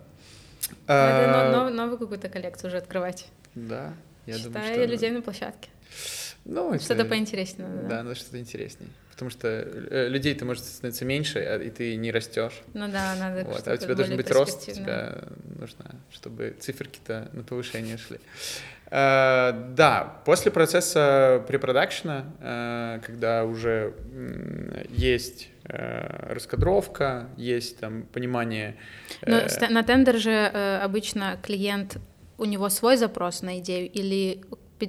Надо а, новую какую-то коллекцию уже открывать. Да, я Считаю думаю, что... людей на площадке. Ну, что-то это... поинтереснее. Да, да надо что-то интереснее. Потому что э, людей-то может становиться меньше, а, и ты не растешь. Ну да, надо. Вот, а у тебя должен быть рост, у тебя нужно, чтобы циферки-то на повышение шли. Uh, да, после процесса препродакшена, uh, когда уже есть uh, раскадровка, есть там понимание... Но на тендер же обычно клиент, у него свой запрос на идею или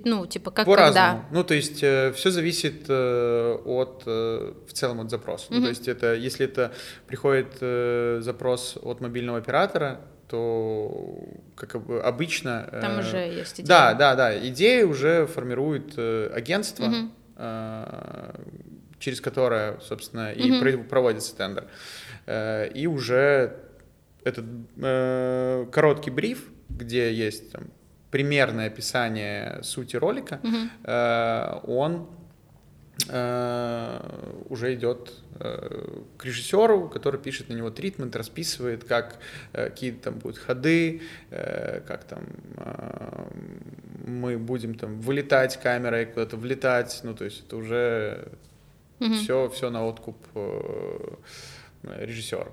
ну, типа, как По-разному. когда? Ну, то есть, э, все зависит э, от, э, в целом, от запроса. Mm-hmm. Ну, то есть, это, если это приходит э, запрос от мобильного оператора, то, как обычно... Э, Там уже есть идея. Да, да, да. Идея уже формирует э, агентство, mm-hmm. э, через которое, собственно, mm-hmm. и проводится тендер. Э, и уже этот э, короткий бриф, где есть там примерное описание сути ролика, mm-hmm. э, он э, уже идет э, к режиссеру, который пишет на него тритмент, расписывает, как э, какие там будут ходы, э, как там э, мы будем там вылетать камерой, куда-то влетать, ну то есть это уже mm-hmm. все, все на откуп э, режиссера.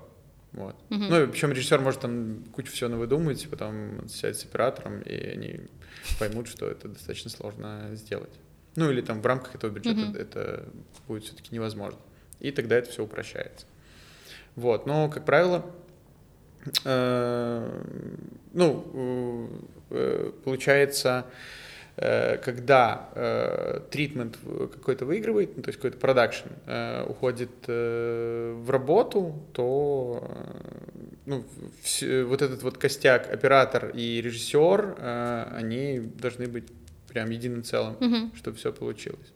Вот. Угу. Ну, причем режиссер может там кучу всего навыдумать, потом сядет с оператором, и они поймут, что это достаточно сложно сделать. Ну, или там в рамках этого бюджета угу. это будет все-таки невозможно. И тогда это все упрощается. Вот, но, как правило, э, ну, э, получается, когда э, тритмент какой-то выигрывает, ну, то есть какой-то продакшн э, уходит в работу, то ну, все, вот этот вот костяк, оператор и режиссер, они должны быть прям единым целым, mm-hmm. чтобы все получилось.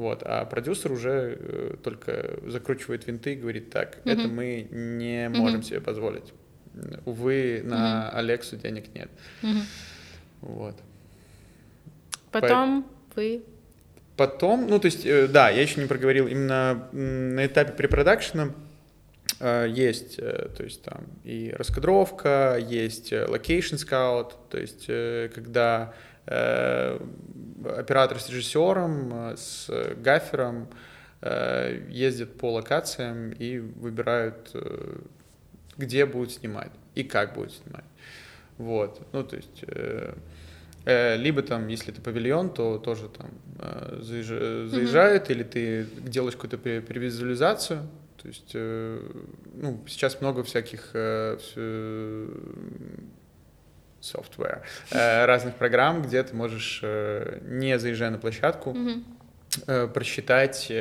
Вот, а продюсер уже э, только закручивает винты и говорит, так, mm-hmm. это мы не можем mm-hmm. себе позволить. Увы, на mm-hmm. Алексу денег нет. Mm-hmm. Вот. Потом По... вы... Потом, ну, то есть, э, да, я еще не проговорил, именно на этапе препродакшена э, есть, э, то есть там и раскадровка, есть location scout, то есть когда оператор с режиссером, с гафером ездят по локациям и выбирают, где будут снимать и как будут снимать. Вот, ну, то есть либо там, если это павильон, то тоже там э, заезжают, mm-hmm. или ты делаешь какую-то превизуализацию. То есть, э, ну, сейчас много всяких software, *laughs* разных программ, где ты можешь, не заезжая на площадку, mm-hmm. просчитать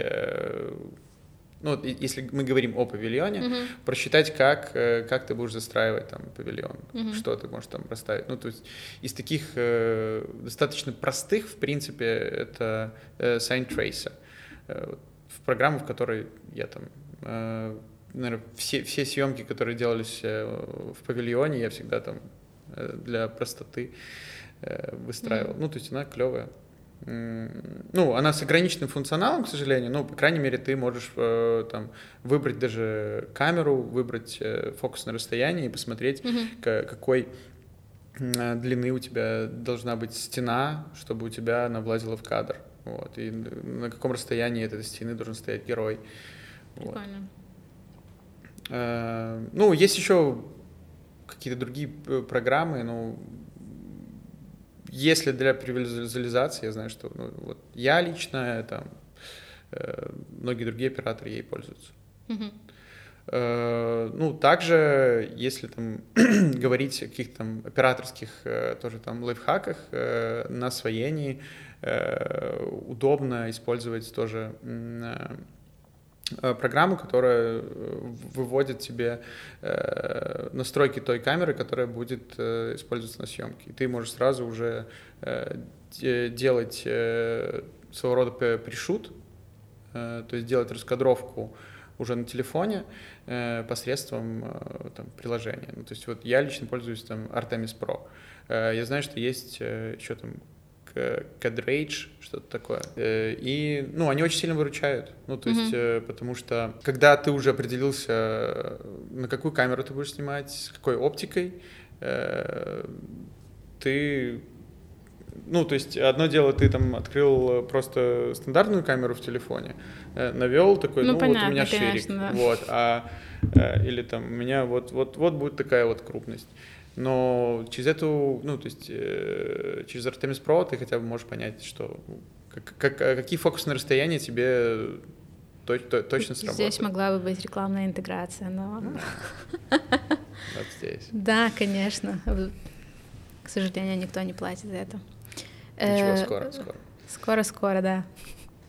ну, если мы говорим о павильоне, uh-huh. просчитать, как, э, как ты будешь застраивать там павильон, uh-huh. что ты можешь там расставить. Ну, то есть из таких э, достаточно простых, в принципе, это э, Sign Tracer. Э, в программу, в которой я там э, наверное, все, все съемки, которые делались э, в павильоне, я всегда там э, для простоты выстраивал. Mm-hmm. Ну, то есть она клевая. Ну, она с ограниченным функционалом, к сожалению, но, по крайней мере, ты можешь э, там выбрать даже камеру, выбрать э, фокусное расстояние и посмотреть, mm-hmm. к, какой длины у тебя должна быть стена, чтобы у тебя она влазила в кадр. Вот, и на каком расстоянии от этой стены должен стоять герой. Прикольно. Вот. Э, ну, есть еще какие-то другие э, программы, ну, если для визуализации, я знаю, что ну, вот я лично, там, э, многие другие операторы ей пользуются. Mm-hmm. Э, ну, также, если там *clears throat* говорить о каких-то там операторских э, тоже там лайфхаках э, на освоении, удобно использовать тоже программу, которая выводит тебе настройки той камеры, которая будет использоваться на съемке. И ты можешь сразу уже делать своего рода пришут, то есть делать раскадровку уже на телефоне э, посредством э, там, приложения. Ну, то есть вот я лично пользуюсь там Artemis Pro. Э, я знаю, что есть э, еще там CAD что-то такое. Э, и, ну, они очень сильно выручают. Ну, то есть, mm-hmm. потому что, когда ты уже определился, на какую камеру ты будешь снимать, с какой оптикой, ты ну, то есть одно дело, ты там открыл просто стандартную камеру в телефоне, э, навел такой, ну, ну понятно, вот у меня ширик, да. вот, а э, или там у меня вот, вот, вот будет такая вот крупность. Но через эту, ну, то есть э, через Artemis Pro ты хотя бы можешь понять, что как, как, какие фокусные расстояния тебе то, то, точно сработают. Здесь могла бы быть рекламная интеграция, но... *laughs* Вот здесь. Да, конечно. К сожалению, никто не платит за это. Ничего, э, скоро, скоро. Скоро-скоро, да.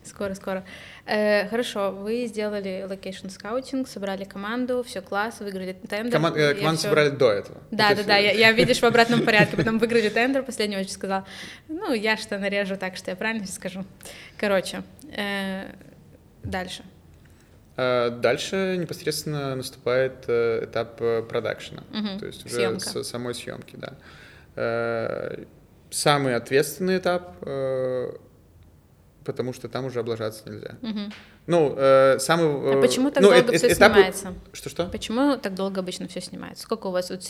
Скоро-скоро. Э, хорошо, вы сделали location scouting, собрали команду, все класс, выиграли тендер. Коман, э, команду все... собрали до этого. Да, да, да, я, я, видишь, в обратном *laughs* порядке, потом выиграли тендер, последний очень сказал, ну, я что нарежу так, что я правильно скажу. Короче, э, дальше. Э, дальше непосредственно наступает э, этап продакшена, угу, то есть уже съемка. с самой съемки, да самый ответственный этап, э, потому что там уже облажаться нельзя. Угу. Ну, э, самый... Э, а почему так ну, долго э, все этапы... снимается? Что-что? Почему так долго обычно все снимается? Сколько у вас вот в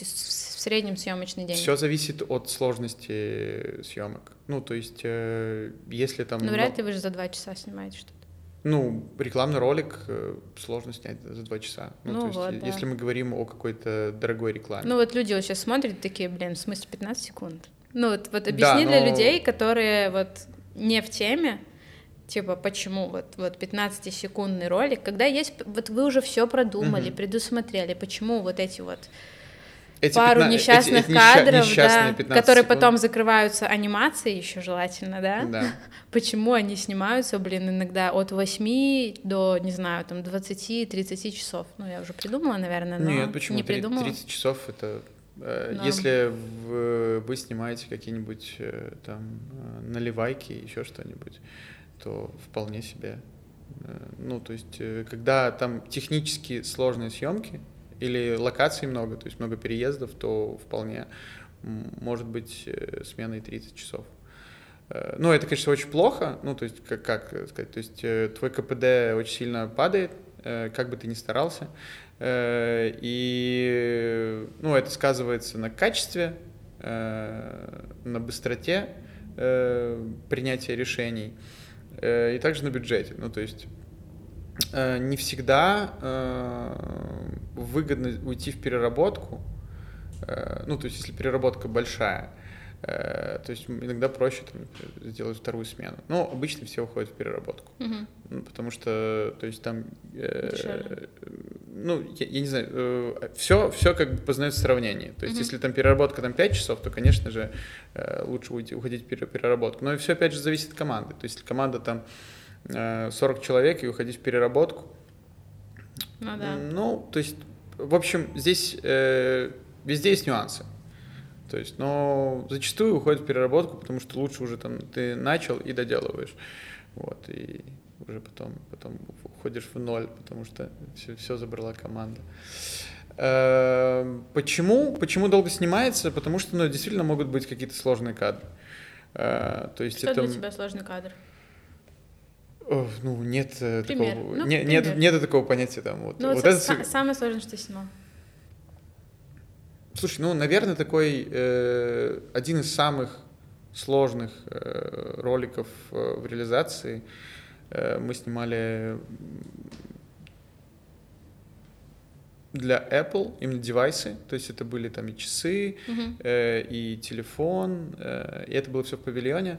среднем съемочный день? Все зависит от сложности съемок. Ну, то есть, э, если там... Ну, вряд ли вы же за два часа снимаете что-то. Ну, рекламный ролик э, сложно снять за два часа. Ну, ну то есть, вот, да. если мы говорим о какой-то дорогой рекламе. Ну, вот люди вот сейчас смотрят такие, блин, в смысле 15 секунд? Ну, вот, вот объясни да, для людей, которые вот не в теме, типа, почему вот, вот 15-секундный ролик, когда есть, вот вы уже все продумали, угу. предусмотрели, почему вот эти вот эти пару 15, несчастных эти, эти кадров, да, которые секунд. потом закрываются анимацией еще желательно, да? Да. *laughs* Почему они снимаются, блин, иногда от 8 до, не знаю, там 20-30 часов. Ну, я уже придумала, наверное, но Нет, почему? не придумала. 30 часов — это Э, Но... Если вы, вы снимаете какие-нибудь э, там э, наливайки, еще что-нибудь, то вполне себе. Ну, то есть, когда там технически сложные съемки или локаций много, то есть много переездов, то вполне может быть смена и 30 часов. Ну, это, конечно, очень плохо, ну, то есть, как, как сказать, то есть, твой КПД очень сильно падает, как бы ты ни старался, Э, и ну, это сказывается на качестве, э, на быстроте э, принятия решений и также на бюджете. Ну, то есть не всегда выгодно уйти в переработку, ну, то есть если переработка большая, Э, то есть иногда проще там, сделать вторую смену. Но обычно все уходят в переработку. Угу. Ну, потому что, то есть там, э, ну, я, я не знаю, э, все, все как бы познается в сравнении. То есть угу. если там переработка там 5 часов, то, конечно же, э, лучше уйти, уходить в переработку. Но все, опять же, зависит от команды. То есть если команда там э, 40 человек и уходить в переработку, ну, да. ну то есть, в общем, здесь э, везде есть нюансы. То есть, но зачастую уходит в переработку, потому что лучше уже там ты начал и доделываешь. Вот, и уже потом, потом уходишь в ноль, потому что все, все забрала команда. Э, почему? Почему долго снимается? Потому что, ну, действительно могут быть какие-то сложные кадры. Э, то есть что это... для тебя сложный кадр? Ну, нет э, пример. такого... Ну, не, нет, нет такого понятия там. Вот, ну, вот это... самое сложное, что снимал. Слушай, ну, наверное, такой э, один из самых сложных э, роликов э, в реализации. Э, мы снимали для Apple именно девайсы, то есть это были там и часы, uh-huh. э, и телефон, э, и это было все в павильоне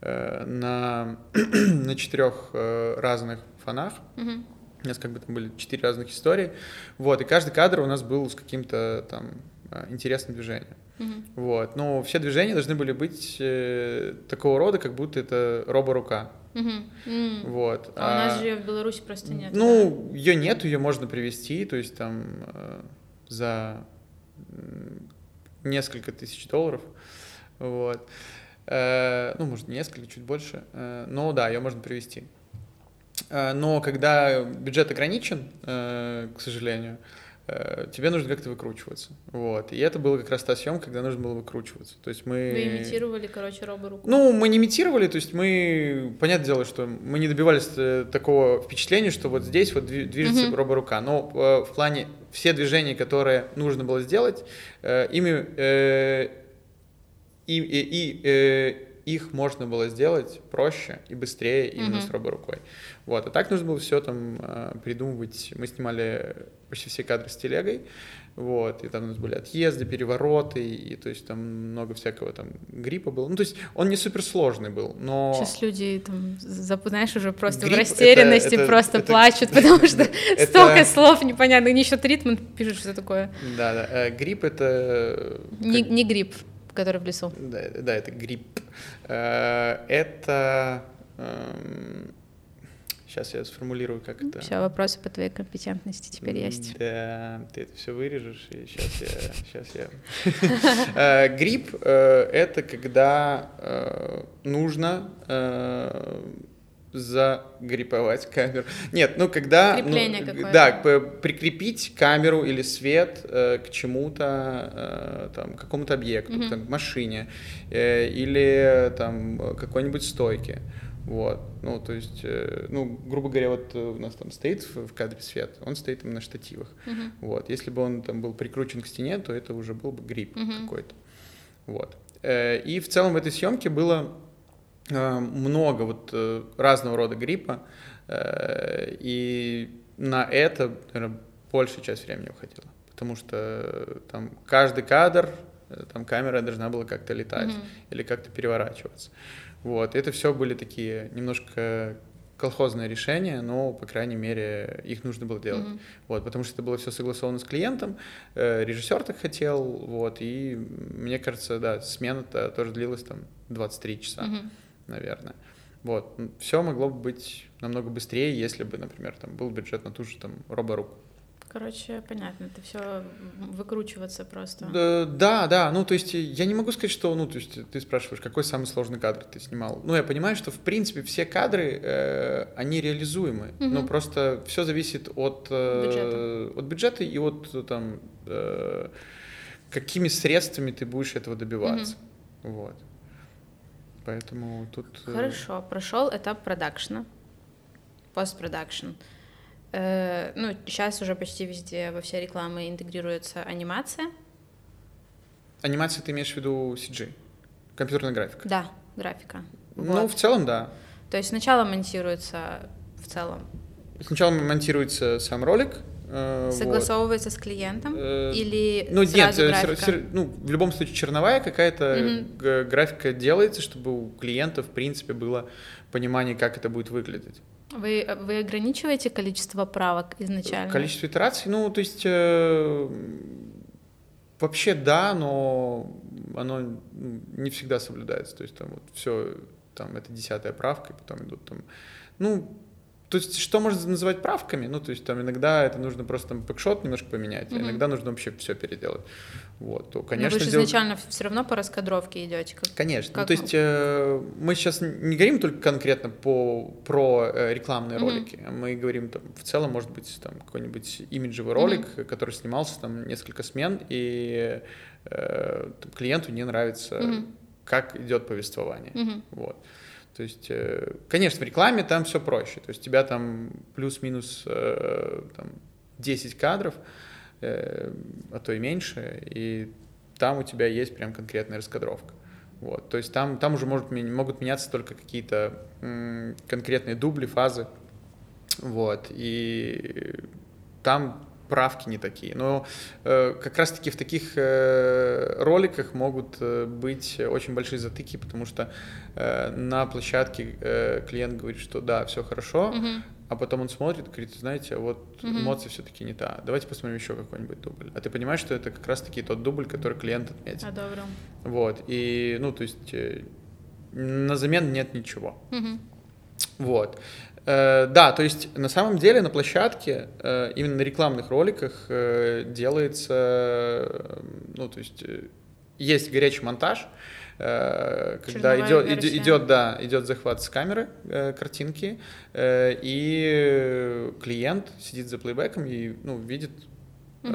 э, на *clears throat* на четырех э, разных фонах. Uh-huh. У нас как бы там были четыре разных истории, вот и каждый кадр у нас был с каким-то там э, интересным движением. Uh-huh. Вот, но все движения должны были быть э, такого рода, как будто это роборука. Угу. Mm. Вот. А, а у нас же ее в Беларуси просто нет. Ну, да? ее нет, ее можно привезти, то есть там э, за несколько тысяч долларов. Вот. Э, ну, может, несколько, чуть больше. Э, но да, ее можно привезти. Э, но когда бюджет ограничен, э, к сожалению, Э, тебе нужно как-то выкручиваться. Вот. И это была как раз та съемка, когда нужно было выкручиваться. То есть мы... Вы имитировали, короче, роборуку? Ну, мы не имитировали, то есть мы... Понятное дело, что мы не добивались э, такого впечатления, что вот здесь вот движется uh-huh. роборука. Но э, в плане все движения, которые нужно было сделать, ими... И, и, и их можно было сделать проще и быстрее именно uh-huh. с роборукой. Вот. А так нужно было все там придумывать. Мы снимали почти все кадры с телегой, вот, и там у нас были отъезды, перевороты, и, и то есть там много всякого там гриппа было. Ну, то есть он не суперсложный был, но... Сейчас люди там, знаешь, уже просто Грипп в растерянности это, это, просто это, плачут, это, *laughs* потому что это, столько слов непонятно, они еще Тритман пишут, что такое. Да, да, э, грипп это... Не, не грипп, который в лесу. Да, да это грипп. Э, это... Сейчас я сформулирую, как это. Все, вопросы по твоей компетентности теперь есть. Да, ты это все вырежешь, и сейчас я... *laughs* Сейчас я... Э, грипп э, — это когда э, нужно загриповать камеру. Нет, ну когда... Крепление ну, какое-то. Да, прикрепить камеру или свет к чему-то, там, какому-то объекту, mm-hmm. там, к машине или там какой-нибудь стойке. Вот. Ну, то есть, э, ну, грубо говоря, вот у нас там стоит в, кадре свет, он стоит именно на штативах. Uh-huh. Вот. Если бы он там был прикручен к стене, то это уже был бы грипп uh-huh. какой-то. Вот. Э, и в целом в этой съемке было э, много вот разного рода гриппа, и на это, наверное, большая часть времени уходила, потому что там каждый кадр, там камера должна была как-то летать mm-hmm. или как-то переворачиваться. Вот, это все были такие немножко колхозные решения, но, по крайней мере, их нужно было делать. Mm-hmm. Вот, потому что это было все согласовано с клиентом, э, режиссер так хотел, вот, и мне кажется, да, смена-то тоже длилась там 23 часа, mm-hmm. наверное. Вот, все могло бы быть намного быстрее, если бы, например, там был бюджет на ту же там роборуку. Короче, понятно, это все выкручиваться просто. Да, да, да, ну то есть я не могу сказать, что, ну то есть ты спрашиваешь, какой самый сложный кадр ты снимал. Ну я понимаю, что в принципе все кадры, э, они реализуемы, угу. но просто все зависит от, э, бюджета. от бюджета и от там, э, какими средствами ты будешь этого добиваться. Угу. Вот. Поэтому тут... Э, Хорошо, прошел этап продакшна, постпродакшн. Э, ну, сейчас уже почти везде во все рекламы интегрируется анимация. Анимация ты имеешь в виду CG? Компьютерная графика? Да, графика. Ну, вот. в целом, да. То есть сначала монтируется в целом. Сначала монтируется сам ролик. Э, Согласовывается вот. с клиентом э, или ну, сразу нет, графика? ну, в любом случае черновая какая-то mm графика делается, чтобы у клиента, в принципе, было понимание, как это будет выглядеть. Вы, вы ограничиваете количество правок изначально? Количество итераций, ну, то есть э, вообще да, но оно не всегда соблюдается. То есть там вот все, там это десятая правка, и потом идут там, ну, то есть, что можно называть правками? Ну, то есть, там иногда это нужно просто там пэкшот немножко поменять, mm-hmm. а иногда нужно вообще все переделать. Вот, то, конечно, Но вы же делать... изначально все равно по раскадровке идете. Как... Конечно. Как... Ну, то есть, э, мы сейчас не говорим только конкретно по, про э, рекламные mm-hmm. ролики. Мы говорим там, в целом, может быть, там какой-нибудь имиджевый ролик, mm-hmm. который снимался там несколько смен, и э, клиенту не нравится, mm-hmm. как идет повествование. Mm-hmm. Вот. То есть, э, конечно, в рекламе там все проще. То есть, у тебя там плюс-минус э, там, 10 кадров, э, а то и меньше, и там у тебя есть прям конкретная раскадровка. Вот, то есть там, там уже может, могут меняться только какие-то конкретные дубли, фазы. Вот, и там правки не такие. Но э, как раз-таки в таких э, роликах могут э, быть очень большие затыки, потому что э, на площадке э, клиент говорит, что да, все хорошо, угу. А потом он смотрит и говорит, знаете, вот эмоции все-таки не та. Давайте посмотрим еще какой-нибудь дубль. А ты понимаешь, что это как раз-таки тот дубль, который клиент отметил. Одобрил. Вот. И, ну, то есть э, на замен нет ничего. Угу. Вот. Э, да, то есть на самом деле на площадке, э, именно на рекламных роликах э, делается, ну, то есть есть горячий монтаж, когда идет, идет, идет, да, идет захват с камеры картинки, и клиент сидит за плейбеком и ну, видит угу.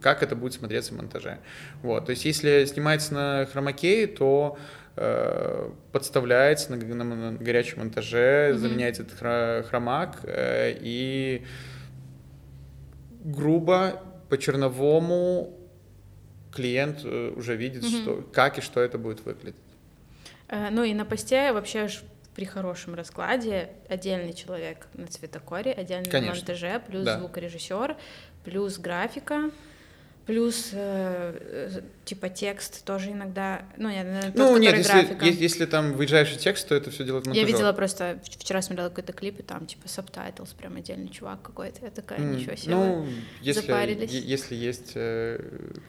как это будет смотреться в монтаже. Вот. То есть, если снимается на хромакее, то Э, подставляется на, на, на горячем монтаже, mm-hmm. заменяется этот хромак, э, и грубо по черновому клиент э, уже видит, mm-hmm. что, как и что это будет выглядеть. Ну и на посте вообще при хорошем раскладе отдельный человек на цветокоре, отдельный Конечно. на монтаже, плюс да. звукорежиссер, плюс графика. Плюс, э, э, типа, текст тоже иногда, ну, нет, тот, ну нет, если, если, если там выезжающий текст, то это все делает монтажер. Я видела просто, вчера смотрела какой-то клип, и там, типа, subtitles, прям отдельный чувак какой-то, я такая, ничего себе, ну, если, запарились. если есть э,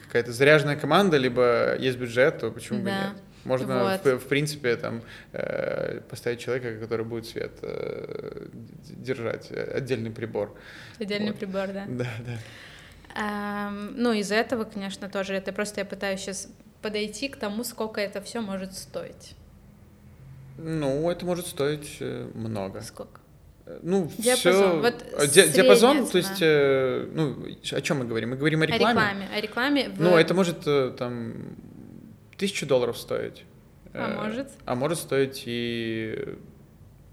какая-то заряженная команда, либо есть бюджет, то почему да. бы нет? Можно, вот. в, в принципе, там, э, поставить человека, который будет свет э, держать, отдельный прибор. Отдельный вот. прибор, да. Да, да. Эм, ну, из этого, конечно, тоже это просто я пытаюсь сейчас подойти к тому, сколько это все может стоить. Ну, это может стоить э, много. Сколько? Э, ну, диапазон. Все... Вот э, Ди- диапазон, то есть, э, ну, о чем мы говорим? Мы говорим о рекламе. О рекламе. О рекламе в... Ну, это может там тысячу долларов стоить. А э, может? А может стоить и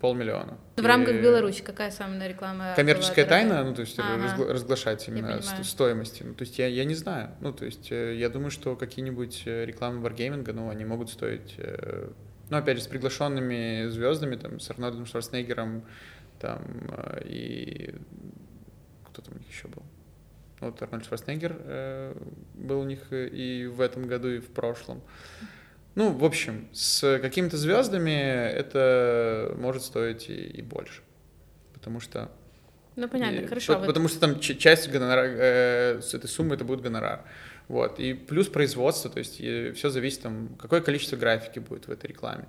полмиллиона. В рамках Беларуси какая самая реклама? Коммерческая тайна, ну то есть ага. разглашать именно стоимости. Ну, то есть я, я не знаю. Ну то есть э, я думаю, что какие-нибудь э, рекламы Wargaming, ну они могут стоить, э, ну опять же с приглашенными звездами, там с Арнольдом Шварценеггером, там и кто там у них еще был? Вот Арнольд Шварценеггер э, был у них и в этом году, и в прошлом. Ну, в общем, с какими-то звездами это может стоить и, и больше. Потому что... Ну, понятно, и, хорошо. По, Потому что там часть гонорара, э, с этой суммы это будет гонорар. Вот. И плюс производство, то есть все зависит, там, какое количество графики будет в этой рекламе.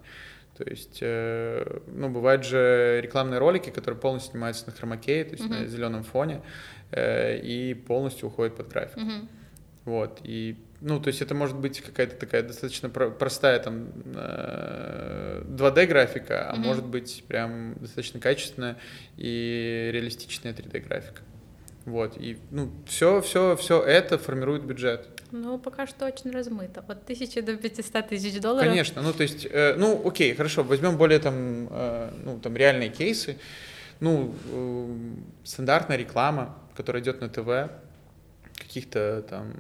То есть, э, ну, бывают же рекламные ролики, которые полностью снимаются на хромакее, то есть uh-huh. на зеленом фоне, э, и полностью уходят под графику. Uh-huh. Вот. И ну, то есть это может быть какая-то такая достаточно простая там 2D э, графика, а mm-hmm. может быть прям достаточно качественная и реалистичная 3D графика. Вот, и, ну, все, все, все это формирует бюджет. Ну, пока что очень размыто. От тысячи до 500 тысяч долларов. Конечно, ну, то есть, э, ну, окей, хорошо, возьмем более там, э, ну, там, реальные кейсы. Ну, э, стандартная реклама, которая идет на ТВ, каких-то там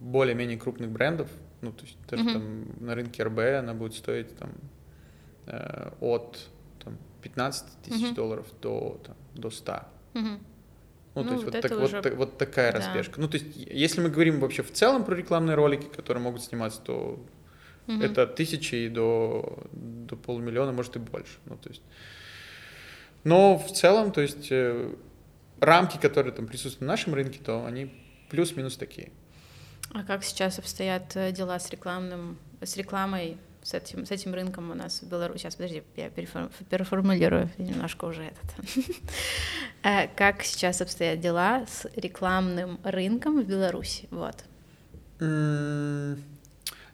более-менее крупных брендов, ну, то есть даже mm-hmm. там на рынке РБ она будет стоить там э, от там, 15 тысяч mm-hmm. долларов до, там, до 100. Mm-hmm. Ну, ну, то есть вот, вот, так, уже... вот, вот такая да. разбежка. Ну, то есть, если мы говорим вообще в целом про рекламные ролики, которые могут сниматься, то угу. это от тысячи и до, до полумиллиона, может и больше. Ну, то есть... Но в целом, то есть, э, рамки, которые там присутствуют на нашем рынке, то они плюс-минус такие. А как сейчас обстоят э, дела с рекламным, с рекламой с этим, с этим рынком у нас в Беларуси. Сейчас, подожди, я переформулирую немножко уже этот. *laughs* Э, как сейчас обстоят дела с рекламным рынком в Беларуси? Вот.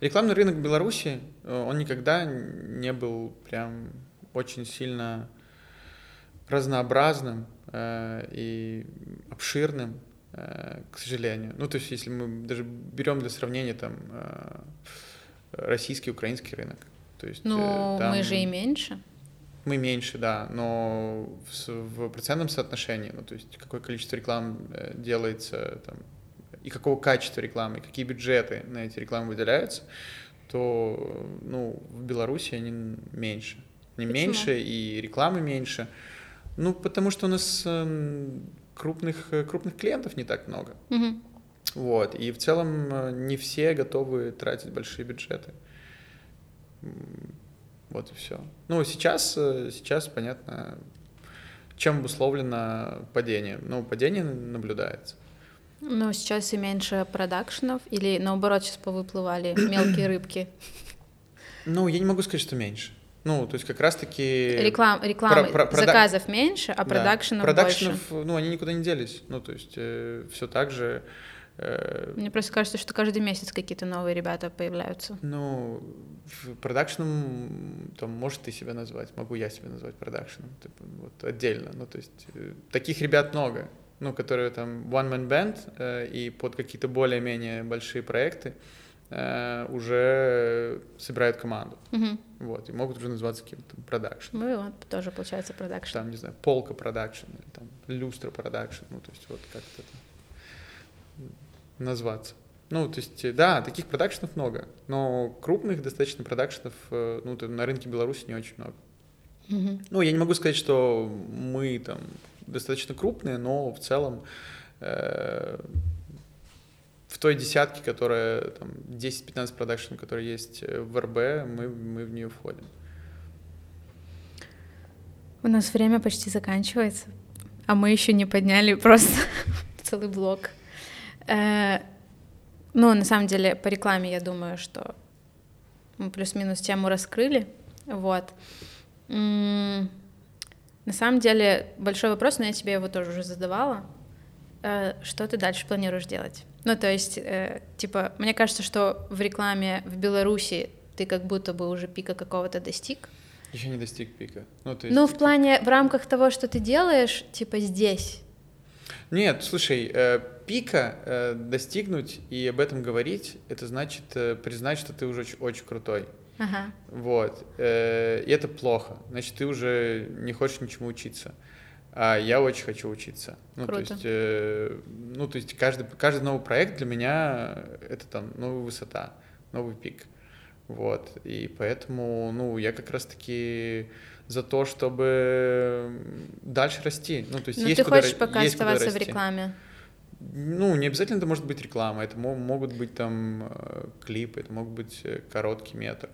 Рекламный рынок в Беларуси, э, он никогда не был прям очень сильно разнообразным э, и обширным, к сожалению. Ну, то есть, если мы даже берем для сравнения там э, российский, украинский рынок. То есть, ну, э, там... мы же и меньше. Мы меньше, да, но в, в процентном соотношении, ну, то есть какое количество рекламы э, делается, там, и какого качества рекламы, и какие бюджеты на эти рекламы выделяются, то, ну, в Беларуси они меньше. Не меньше, и рекламы меньше. Ну, потому что у нас э, крупных, э, крупных клиентов не так много. Угу. Вот. И в целом э, не все готовы тратить большие бюджеты. Вот и все. Ну, сейчас, э, сейчас понятно, чем обусловлено падение. Ну, падение наблюдается. Ну, сейчас и меньше продакшенов, или наоборот, сейчас повыплывали мелкие *clears throat* рыбки? Ну, я не могу сказать, что меньше. Ну, то есть как раз-таки... Реклам, рекламы, про, про, заказов прода... меньше, а продакшенов да. Продакшенов, больше. ну, они никуда не делись. Ну, то есть э, все так же... Э... Мне просто кажется, что каждый месяц какие-то новые ребята появляются. Ну, продакшеном, там, может ты себя назвать, могу я себя назвать продакшеном, типа, вот отдельно. Ну, то есть э, таких ребят много, ну, которые там one-man band э, и под какие-то более-менее большие проекты. Э, уже собирают команду. Угу. Вот, и могут уже называться каким-то продакшн. Ну и вот тоже получается продакшн. Там, не знаю, полка продакшн, или там люстра продакшн, ну, то есть вот как-то назваться. Ну, то есть, да, таких продакшенов много, но крупных достаточно продакшенов, э, ну, на рынке Беларуси не очень много. Угу. Ну, я не могу сказать, что мы там достаточно крупные, но в целом э, в той десятке, которая там 10-15 продакшн, которые есть э, в РБ, мы, мы в нее входим. У нас время почти заканчивается, а мы еще не подняли просто *laughs* целый блок. Э, ну, на самом деле, по рекламе я думаю, что мы плюс-минус тему раскрыли. Вот. На самом деле, большой вопрос, но я тебе его тоже уже задавала. Э, что ты дальше планируешь делать? Ну, то есть, э, типа, мне кажется, что в рекламе в Беларуси ты как будто бы уже пика какого-то достиг. Еще не достиг пика. Ну, то есть, ну в плане, в рамках того, что ты делаешь, типа, здесь. Нет, слушай, э, пика э, достигнуть и об этом говорить, это значит э, признать, что ты уже очень, очень крутой. Ага. Вот. Э, и это плохо. Значит, ты уже не хочешь ничему учиться. А я очень хочу учиться. Ну, Круто. то есть, э, ну, то есть каждый, каждый новый проект для меня это там новая высота, новый пик. Вот. И поэтому, ну, я как раз-таки за то, чтобы дальше расти. Ну, то есть Но есть ты куда, хочешь пока есть оставаться в рекламе? Ну, не обязательно это может быть реклама, это могут быть там э, клипы, это могут быть э, короткий метр.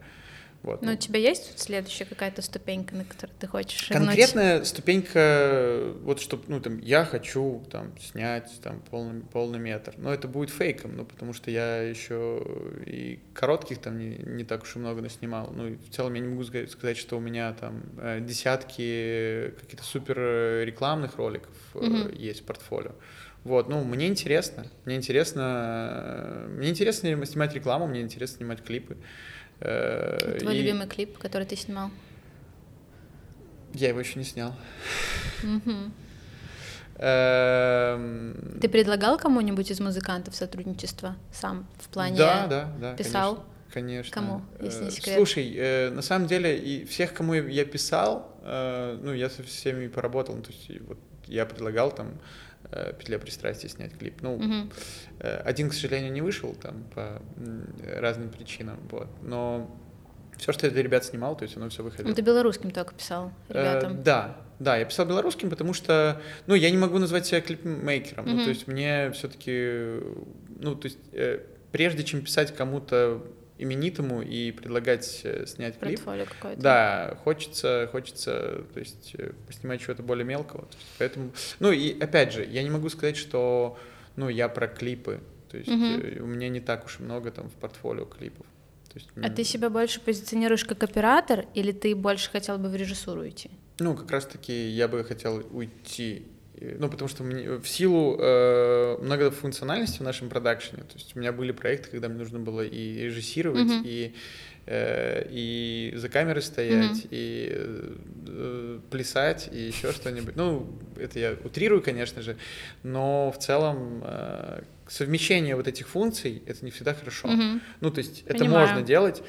Вот. Но у тебя есть следующая какая-то ступенька, на которую ты хочешь Конкретная шагнуть? ступенька, вот что, ну, там, я хочу, там, снять, там, полный, полный метр. Но это будет фейком, ну, потому что я еще и коротких там не, не так уж и много наснимал. Ну, и в целом я не могу сказать, что у меня там э, десятки каких-то супер рекламных роликов mm-hmm. есть в портфолио. Вот, ну, мне интересно, мне интересно, мне интересно снимать рекламу, мне интересно снимать клипы. Твой и... любимый клип, который ты снимал? Я его еще не снял. Эм, ты предлагал кому-нибудь из музыкантов сотрудничество сам в плане? Да, да, да. Писал? Конечно. Кому, если не э, секрет? Слушай, э, на самом деле, и всех, кому я писал, ну, я со всеми поработал, ну, то есть вот я предлагал там Э, «Петля пристрастия» снять клип. Ну, угу. один, к сожалению, не вышел там по разным причинам, вот. Но все, что я для ребят снимал, то есть оно все выходило. Ну, ты белорусским только писал ребятам? Э, да, да, я писал белорусским, потому что, ну, я не могу назвать себя клипмейкером, угу. ну, то есть мне все-таки, ну, то есть э, прежде чем писать кому-то именитому и предлагать э, снять клип. Да, хочется, хочется, то есть э, поснимать чего-то более мелкого. Поэтому, ну и опять же, я не могу сказать, что, ну, я про клипы. То есть угу. у меня не так уж и много там в портфолио клипов. То есть, а ты себя больше позиционируешь как оператор или ты больше хотел бы в режиссуру идти? Ну, как раз-таки я бы хотел уйти ну, потому что мне, в силу э, многофункциональности в нашем продакшене, то есть у меня были проекты, когда мне нужно было и режиссировать, mm-hmm. и Э, и за камерой стоять, mm-hmm. и э, плясать, и еще что-нибудь. Ну, это я утрирую, конечно же, но в целом э, совмещение вот этих функций это не всегда хорошо. Mm-hmm. Ну, то есть это Понимаю. можно делать,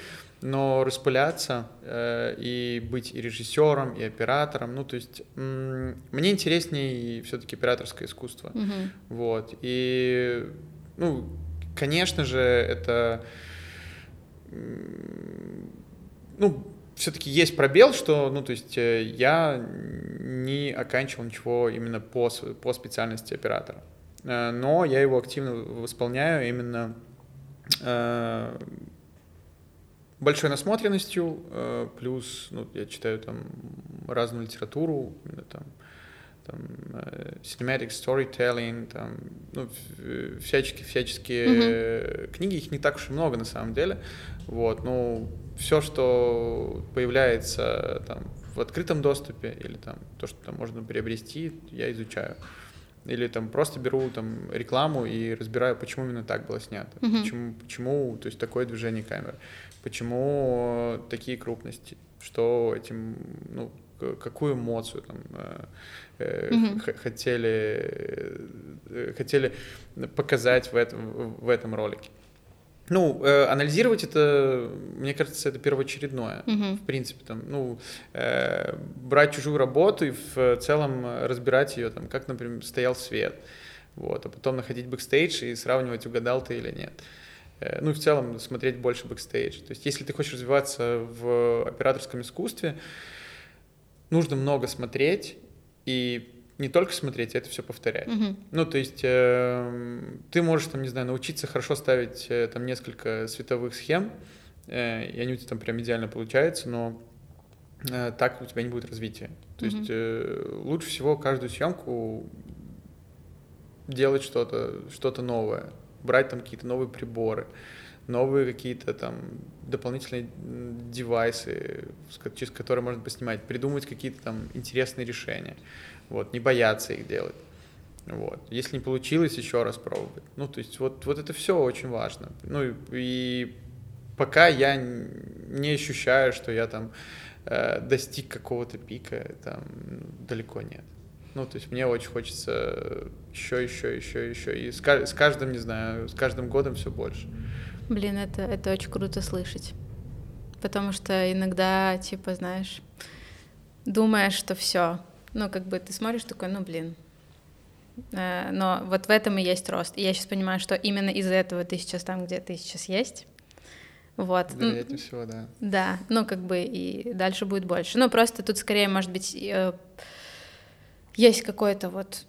но распыляться э, и быть и режиссером, и оператором, ну, то есть м- мне интереснее все-таки операторское искусство. Mm-hmm. Вот. И, ну, конечно же, это ну, все-таки есть пробел, что, ну, то есть э, я не оканчивал ничего именно по, по специальности оператора. Э, но я его активно восполняю именно э, большой насмотренностью, плюс, ну, я читаю там разную литературу, именно там, там э, cinematic storytelling, там, ну, всяческие, всяческие mm-hmm. книги, их не так уж и много на самом деле, вот, ну, все, что появляется там в открытом доступе или там то, что там можно приобрести, я изучаю. Или там просто беру там рекламу и разбираю, почему именно так было снято, mm-hmm. почему, почему, то есть такое движение камеры, почему такие крупности, что этим, ну, какую эмоцию там mm-hmm. хотели, э, хотели показать в этом, в этом ролике. Ну, э, анализировать это, мне кажется, это первоочередное. Mm-hmm. В принципе, там, ну, э, брать чужую работу и в целом разбирать ее, там, как, например, стоял свет. Вот, а потом находить бэкстейдж и сравнивать, угадал ты или нет. Э, ну и в целом смотреть больше бэкстейдж. То есть, если ты хочешь развиваться в операторском искусстве, нужно много смотреть и не только смотреть, а это все повторять. Mm-hmm. Ну, то есть э, ты можешь, там, не знаю, научиться хорошо ставить э, там несколько световых схем, э, и они у тебя там прям идеально получаются, но э, так у тебя не будет развития. То mm-hmm. есть э, лучше всего каждую съемку делать что-то что новое, брать там какие-то новые приборы, новые какие-то там дополнительные девайсы, через которые можно поснимать, придумать какие-то там интересные решения вот, не бояться их делать. Вот. Если не получилось, еще раз пробовать. Ну, то есть вот, вот это все очень важно. Ну и, пока я не ощущаю, что я там э, достиг какого-то пика, там далеко нет. Ну, то есть мне очень хочется еще, еще, еще, еще. И с, с каждым, не знаю, с каждым годом все больше. Блин, это, это очень круто слышать. Потому что иногда, типа, знаешь, думаешь, что все, ну, как бы ты смотришь такой, ну, блин. Э, но вот в этом и есть рост. И я сейчас понимаю, что именно из-за этого ты сейчас там, где ты сейчас есть. Вот. Вероятнее всего, да. Да, ну, как бы и дальше будет больше. Ну, просто тут скорее, может быть, э, есть какой-то вот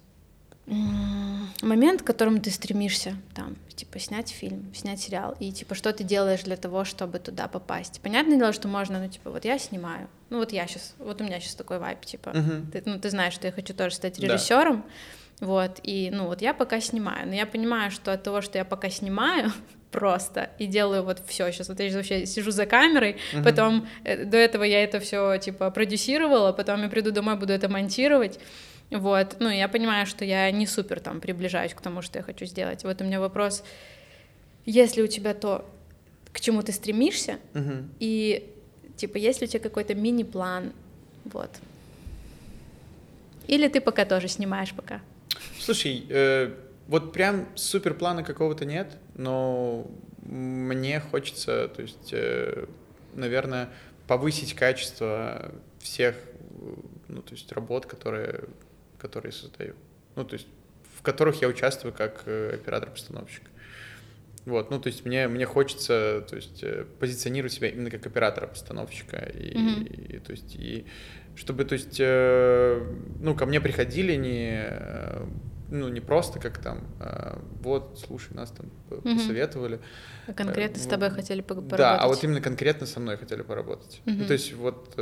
момент, к которому ты стремишься, там, типа, снять фильм, снять сериал, и, типа, что ты делаешь для того, чтобы туда попасть. Понятное дело, что можно, ну, типа, вот я снимаю, ну, вот я сейчас, вот у меня сейчас такой вайп, типа, uh-huh. ты, ну, ты знаешь, что я хочу тоже стать режиссером, да. вот, и, ну, вот я пока снимаю, но я понимаю, что от того, что я пока снимаю, *laughs* просто и делаю вот все. Сейчас вот я вообще сижу за камерой, uh-huh. потом э, до этого я это все типа продюсировала, потом я приду домой, буду это монтировать. Вот, ну, я понимаю, что я не супер там приближаюсь к тому, что я хочу сделать. Вот у меня вопрос, если у тебя то, к чему ты стремишься, uh-huh. и, типа, есть ли у тебя какой-то мини-план, вот. Или ты пока тоже снимаешь пока? Слушай, э, вот прям супер плана какого-то нет, но мне хочется, то есть, э, наверное, повысить качество всех, ну, то есть работ, которые которые создаю. Ну, то есть в которых я участвую как э, оператор-постановщик. Вот, ну, то есть мне, мне хочется, то есть, э, позиционировать себя именно как оператора-постановщика. И, mm-hmm. и, то есть, и чтобы, то есть, э, ну, ко мне приходили не, ну, не просто как там, вот, слушай, нас там mm-hmm. посоветовали. А конкретно с тобой хотели поработать? Да, а вот именно конкретно со мной хотели поработать. Mm-hmm. Ну, то есть вот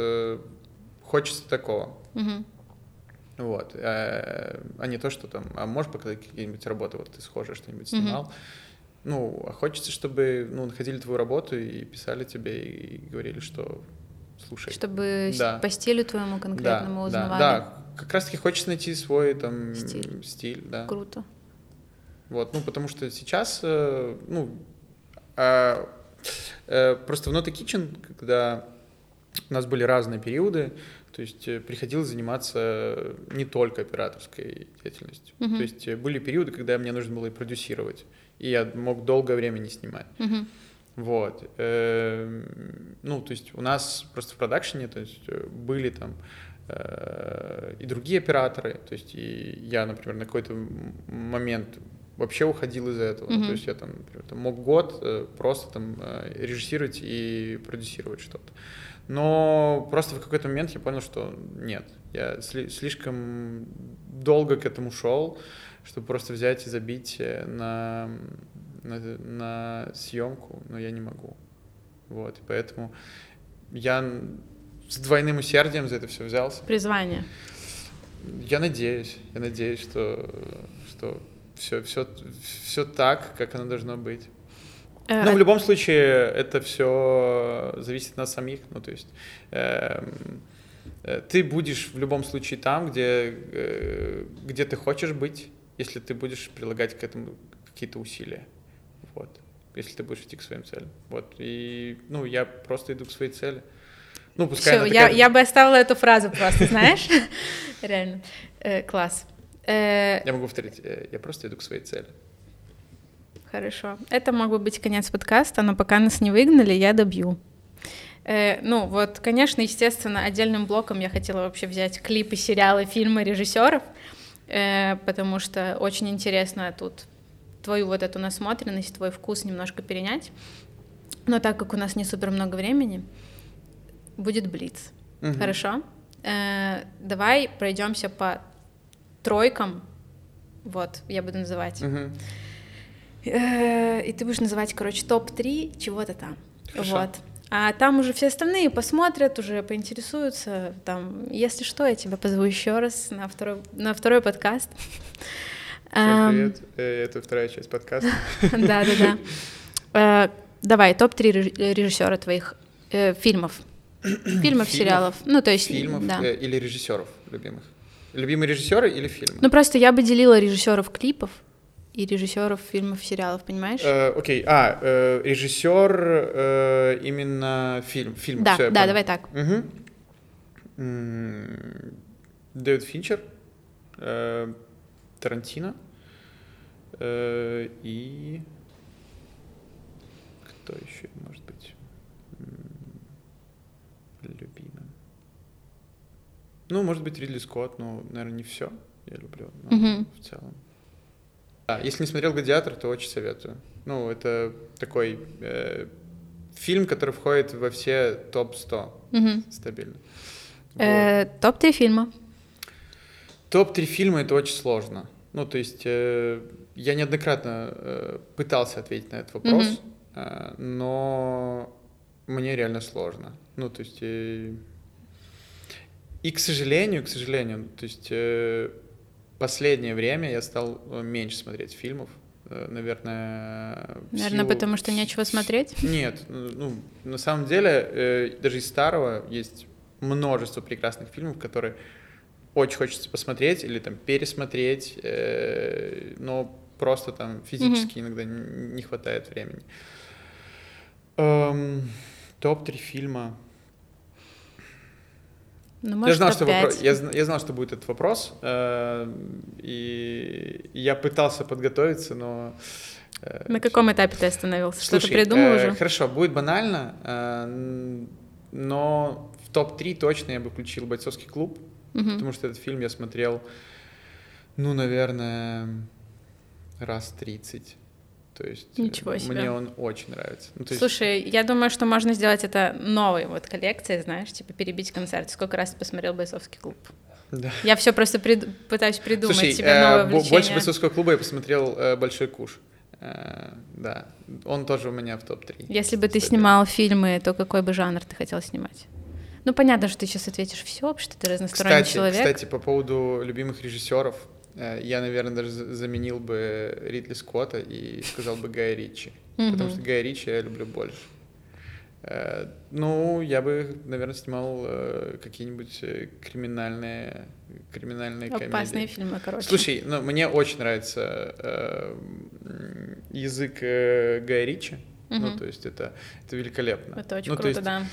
хочется такого. Mm-hmm. Вот. А, а не то, что там, а можешь показать какие-нибудь работы, вот ты схожее что-нибудь снимал. Mm-hmm. ну, а хочется, чтобы, ну, находили твою работу и писали тебе и говорили, что слушай. Чтобы да. по стилю твоему конкретному да, узнавали. Да, да, как раз-таки хочется найти свой там стиль, стиль да. Круто. Вот, ну, потому что сейчас, э, ну, а, э, просто в Not Kitchen, когда у нас были разные периоды, то есть э, приходилось заниматься не только операторской деятельностью. Uh-huh. То есть были периоды, когда мне нужно было и продюсировать, и я мог долгое время не снимать. Uh-huh. Вот. Эм, ну, то есть у нас просто в продакшене то есть, были там и другие операторы, то есть и я, например, на какой-то момент вообще уходил из этого. Mm-hmm. то есть я там, например, там мог год э, просто там э, режиссировать и продюсировать что-то. Но просто в какой-то момент я понял, что нет, я сли- слишком долго к этому шел, чтобы просто взять и забить э, на, на, на съемку, но я не могу. Вот, и поэтому я с двойным усердием за это все взялся. Призвание. Я надеюсь, я надеюсь, что, что все, все, все так, как оно должно быть. Э, ну, в любом случае это все зависит от нас самих. Ну, то есть эм, э, ты будешь в любом случае там, где, э, где ты хочешь быть, если ты будешь прилагать к этому какие-то усилия. Вот. Если ты будешь идти к своим целям. Вот. И, ну, я просто иду к своей цели. Ну, пускай Все, такая... я, я бы оставила эту фразу просто, знаешь? *laughs* Реально. Класс. Э, я могу повторить, э, я просто иду к своей цели. Хорошо. Это мог бы быть конец подкаста, но пока нас не выгнали, я добью. Э, ну, вот, конечно, естественно, отдельным блоком я хотела вообще взять клипы, сериалы, фильмы режиссеров, э, потому что очень интересно тут твою вот эту насмотренность, твой вкус немножко перенять. Но так как у нас не супер много времени, будет блиц. Угу. Хорошо? Э, давай пройдемся по тройкам, вот, я буду называть. Угу. И ты будешь называть, короче, топ-3 чего-то там. Хорошо. Вот. А там уже все остальные посмотрят, уже поинтересуются. Там, если что, я тебя позову еще раз на второй, на второй подкаст. Всем привет, э, это вторая часть подкаста. *laughs* Да, да, да. Э, давай, топ-3 режиссера твоих э, *clears throat* фильмов. Фильмов, сериалов. Ну, то есть, Фильмов или режиссеров любимых? Любимые режиссеры или фильмы? Ну просто я бы делила режиссеров клипов и режиссеров фильмов, сериалов, понимаешь? Э, окей, а э, режиссер э, именно фильм, фильм. Да, Всё, да, давай так. Угу. Дэвид Финчер, э, Тарантино э, и кто еще может быть любимый? Ну, может быть, Ридли Скотт, но, наверное, не все. Я люблю, но mm-hmm. в целом. Да, если не смотрел «Гладиатор», то очень советую. Ну, это такой э, фильм, который входит во все топ-100 mm-hmm. стабильно. Э, вот. Топ-3 фильма? Топ-3 фильма — это очень сложно. Ну, то есть э, я неоднократно э, пытался ответить на этот вопрос, mm-hmm. э, но мне реально сложно. Ну, то есть... Э, и, к сожалению, к сожалению, то есть э, последнее время я стал э, меньше смотреть фильмов, э, наверное... Наверное, силу... потому что нечего смотреть? Нет, ну, на самом деле, э, даже из старого есть множество прекрасных фильмов, которые очень хочется посмотреть или там пересмотреть, но просто там физически mm-hmm. иногда не хватает времени. Эм, топ-3 фильма. Ну, может, я, знал, что вопро... я, я знал, что будет этот вопрос, э, и я пытался подготовиться, но... Э, На каком этапе ты остановился? Что-то придумал э, уже? Хорошо, будет банально, э, но в топ-3 точно я бы включил «Бойцовский клуб», угу. потому что этот фильм я смотрел, ну, наверное, раз 30. То есть Ничего э, себе. мне он очень нравится. Ну, есть... Слушай, я думаю, что можно сделать это новой вот коллекцией, знаешь, типа перебить концерт. Сколько раз ты посмотрел «Бойцовский клуб»? Да. Я все просто прид... пытаюсь придумать Слушай, себе новое э. Больше «Бойцовского клуба» я посмотрел э, «Большой куш». Э, да, он тоже у меня в топ-3. Если бы ты снимал фильмы, то какой бы жанр ты хотел снимать? Ну, понятно, что ты сейчас ответишь все, что ты разносторонний кстати, человек. Кстати, по поводу любимых режиссеров, я, наверное, даже заменил бы Ридли Скотта и сказал бы Гая Ричи. Потому что Гая Ричи я люблю больше. Э, ну, я бы, наверное, снимал э, какие-нибудь криминальные, криминальные Опасные комедии. Опасные фильмы, короче. Слушай, ну, мне очень нравится э, язык э, Гая Ричи. Угу. Ну, то есть это, это великолепно. Это очень ну, круто, есть, да.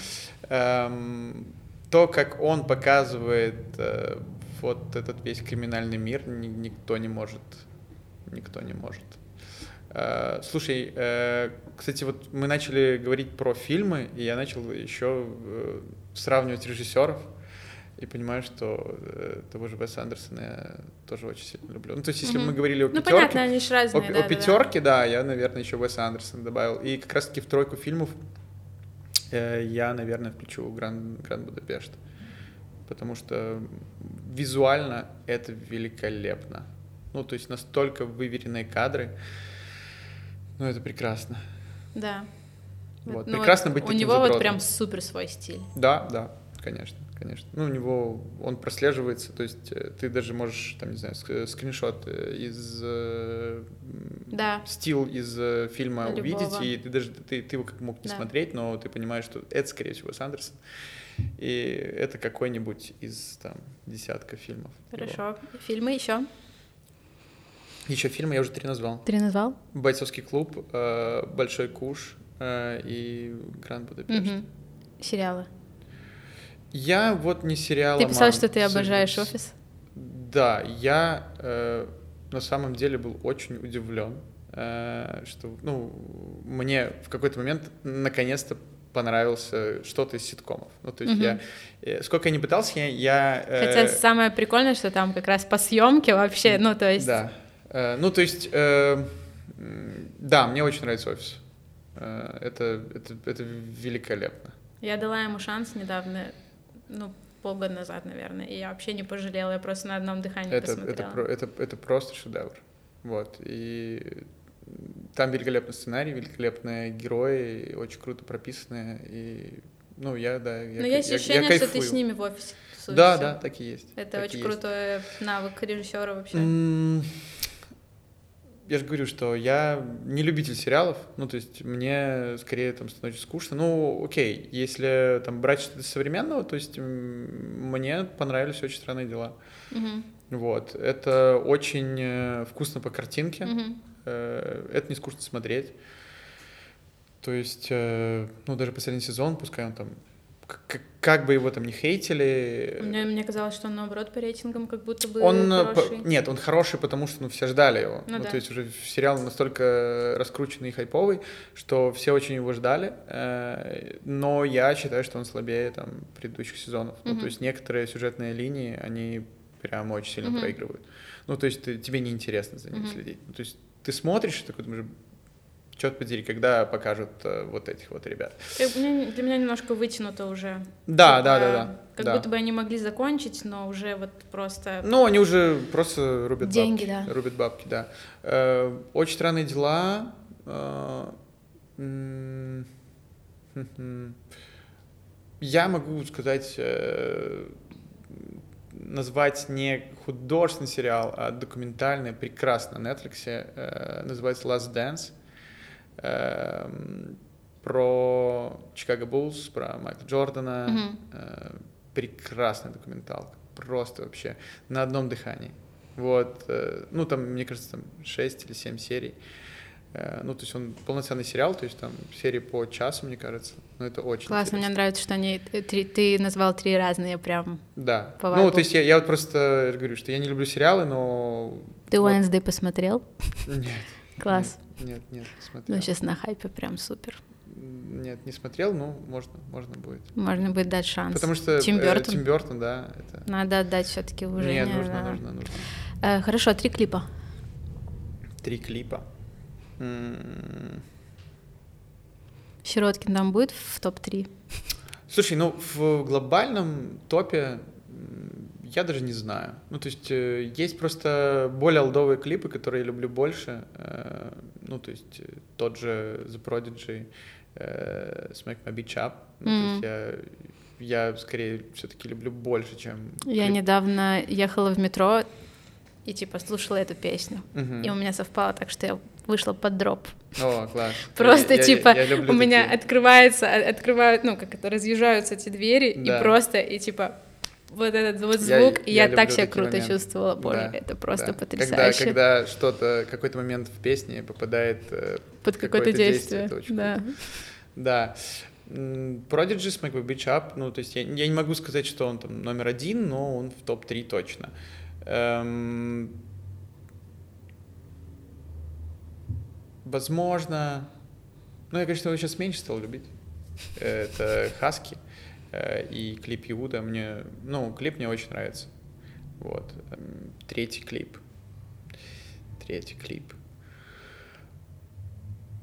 Эм, то, как он показывает э, вот этот весь криминальный мир, ни, никто не может, никто не может. Э, слушай, э, кстати, вот мы начали говорить про фильмы, и я начал еще э, сравнивать режиссеров и понимаю, что э, того же Веса Андерсона я тоже очень сильно люблю. Ну, то есть, если mm-hmm. мы говорили о ну, пятерке... понятно, они же разные, о, да, о пятерке, да, да, я, наверное, еще Веса Андерсона добавил. И как раз-таки в тройку фильмов э, я, наверное, включу Гранд, Гранд Будапешт. Потому что визуально это великолепно. Ну, то есть настолько выверенные кадры. Ну, это прекрасно. Да. Вот. Ну, прекрасно быть У него вот прям супер свой стиль. Да, да, конечно конечно. Ну, у него он прослеживается, то есть э, ты даже можешь, там, не знаю, скриншот э, из э, да. стил из фильма Любого. увидеть, и ты даже ты, ты его как мог не да. смотреть, но ты понимаешь, что это, скорее всего, Сандерсон. И это какой-нибудь из там десятка фильмов. Хорошо. Его. Фильмы еще? Еще фильмы я уже три назвал. Три назвал? Бойцовский клуб, Большой куш и Гранд Будапешт. Угу. Сериалы? Я вот не сериал. Ты писал, что ты обожаешь офис? Да, я э, на самом деле был очень удивлен, э, что, ну, мне в какой-то момент наконец-то понравился что-то из ситкомов. Ну, то есть угу. я... Э, сколько я не пытался, я... я э, Хотя самое прикольное, что там как раз по съемке вообще, ну, то есть... Да. Э, ну, то есть... Э, да, мне очень нравится офис. Э, это, это, это великолепно. Я дала ему шанс недавно ну, полгода назад, наверное, и я вообще не пожалела, я просто на одном дыхании это, посмотрела. Это, это, это просто шедевр. Вот, и там великолепный сценарий, великолепные герои, очень круто прописанные, и, ну, я, да, я Но есть я, ощущение, я что ты с ними в офисе тусуешься. Да, да, так и есть. Это так очень крутой навык режиссера вообще. Mm я же говорю, что я не любитель сериалов, ну, то есть мне скорее там становится скучно. Ну, окей, если там брать что-то современного, то есть мне понравились очень странные дела. Угу. Вот, это очень э, вкусно по картинке, угу. Это не скучно смотреть. То есть, э, ну, даже последний сезон, пускай он там как бы его там не хейтили. Мне, мне казалось, что он наоборот по рейтингам как будто бы он, э, хороший. По, нет, он хороший, потому что ну, все ждали его. Ну, ну, да. То есть уже сериал настолько раскрученный и хайповый, что все очень его ждали. Э, но я считаю, что он слабее там предыдущих сезонов. Угу. Ну, то есть некоторые сюжетные линии, они прям очень сильно угу. проигрывают. Ну, то есть ты, тебе неинтересно за ним угу. следить. Ну, то есть ты смотришь, и такой думаешь, черт подери, когда покажут э, вот этих вот ребят. Для меня немножко вытянуто уже. Да, типа, да, да, да. Как да. будто бы они могли закончить, но уже вот просто... Ну, они уже просто рубят Деньги, бабки. да. Рубят бабки, да. Э, очень странные дела. Э, я могу сказать, э, назвать не художественный сериал, а документальный, прекрасно на Netflix, э, называется Last Dance. Эм, про Чикаго Буллс, про Майкла Джордана. Mm-hmm. Э, прекрасная документалка. Просто вообще на одном дыхании. Вот, э, ну там, мне кажется, там 6 или 7 серий. Э, ну, то есть он полноценный сериал, то есть там серии по часу, мне кажется. Но это очень Классно, интересно. мне нравится, что они три, ты назвал три разные прям. Да. По ну, то есть я, я вот просто говорю, что я не люблю сериалы, но. Ты вот... Уэнсдей посмотрел? Нет. Класс. Нет, нет, не смотрел. Ну, сейчас на хайпе прям супер. Нет, не смотрел, но можно, можно будет. Можно будет дать шанс. Потому что Тим э, Тим Бертон да. Это... Надо отдать все-таки уважение. Нет, нужно, нужно, нужно. Э, хорошо, три клипа. Три клипа. Сироткин там будет в топ-3? Слушай, ну в глобальном топе я даже не знаю. Ну, то есть э, есть просто более алдовые клипы, которые я люблю больше. Э, ну, то есть э, тот же The Prodigy, Smack My Beach Up. Ну, mm. то есть я, я скорее все-таки люблю больше, чем... Я недавно ехала в метро, и типа слушала эту песню. И у меня совпало так, что я вышла под дроп. О, класс. *laughs* Просто я, типа я, я у меня такие. открывается, открывают, ну как это разъезжаются эти двери да. и просто и типа вот этот вот звук, я, и я, я так себя круто моменты. чувствовала, боже, да, это просто да. потрясающе. Когда, когда что-то, какой-то момент в песне попадает э, под какое-то действие, действие да. Круто. Да. Prodigy Smack Bitch Up, ну, то есть я, я не могу сказать, что он там номер один, но он в топ-3 точно. Эм, возможно, ну, я, конечно, его сейчас меньше стал любить. Это Хаски э, и клип Иуда мне, ну, клип мне очень нравится. Вот. Эм, третий клип. Третий клип.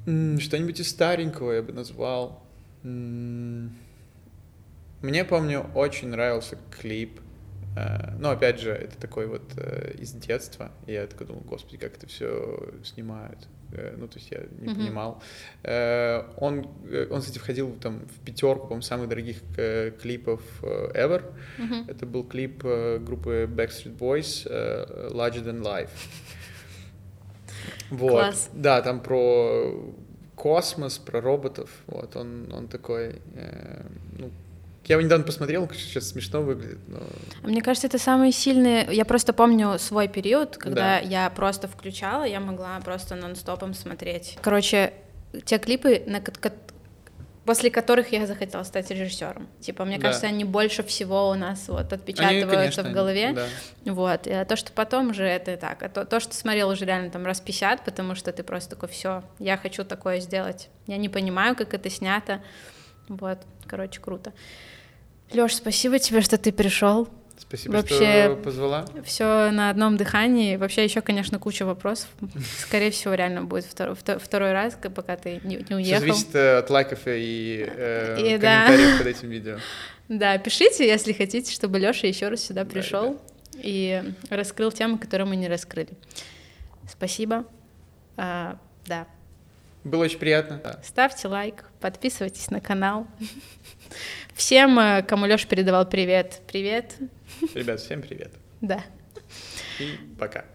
Что-нибудь из старенького я бы назвал. Мне, помню, очень нравился клип. Э, ну, опять же, это такой вот э, из детства. И я такой думал, господи, как это все снимают. Э, ну, то есть я не mm-hmm. понимал. Он, он, кстати, входил там в пятерку, по самых дорогих клипов ever. Mm-hmm. Это был клип группы Backstreet Boys Larger Than Life. Вот. Класс. Да, там про космос, про роботов. Вот, он, он такой, э, ну, я его недавно посмотрел, сейчас смешно выглядит, но... Мне кажется, это самые сильные... Я просто помню свой период, когда да. я просто включала, я могла просто нон-стопом смотреть. Короче, те клипы, на, после которых я захотела стать режиссером. Типа, мне да. кажется, они больше всего у нас вот отпечатываются они, конечно, в голове. Да. Вот. И то, что потом уже это так. А то, то, что смотрел уже реально там раз 50, потому что ты просто такой, все, я хочу такое сделать. Я не понимаю, как это снято. Вот. Короче, круто. Лёш, спасибо тебе, что ты пришел. Спасибо, Вообще, что позвала. Все на одном дыхании. Вообще еще, конечно, куча вопросов. Скорее всего, реально будет второй, второй раз, пока ты не, не уехал. Все зависит э, от лайков и, э, и комментариев да. под этим видео. Да, пишите, если хотите, чтобы Леша еще раз сюда пришел да, и раскрыл темы, которые мы не раскрыли. Спасибо. А, да. Было очень приятно. Ставьте лайк, подписывайтесь на канал. Всем, э, кому Леша передавал привет, привет. Ребят, всем привет. Да. И пока.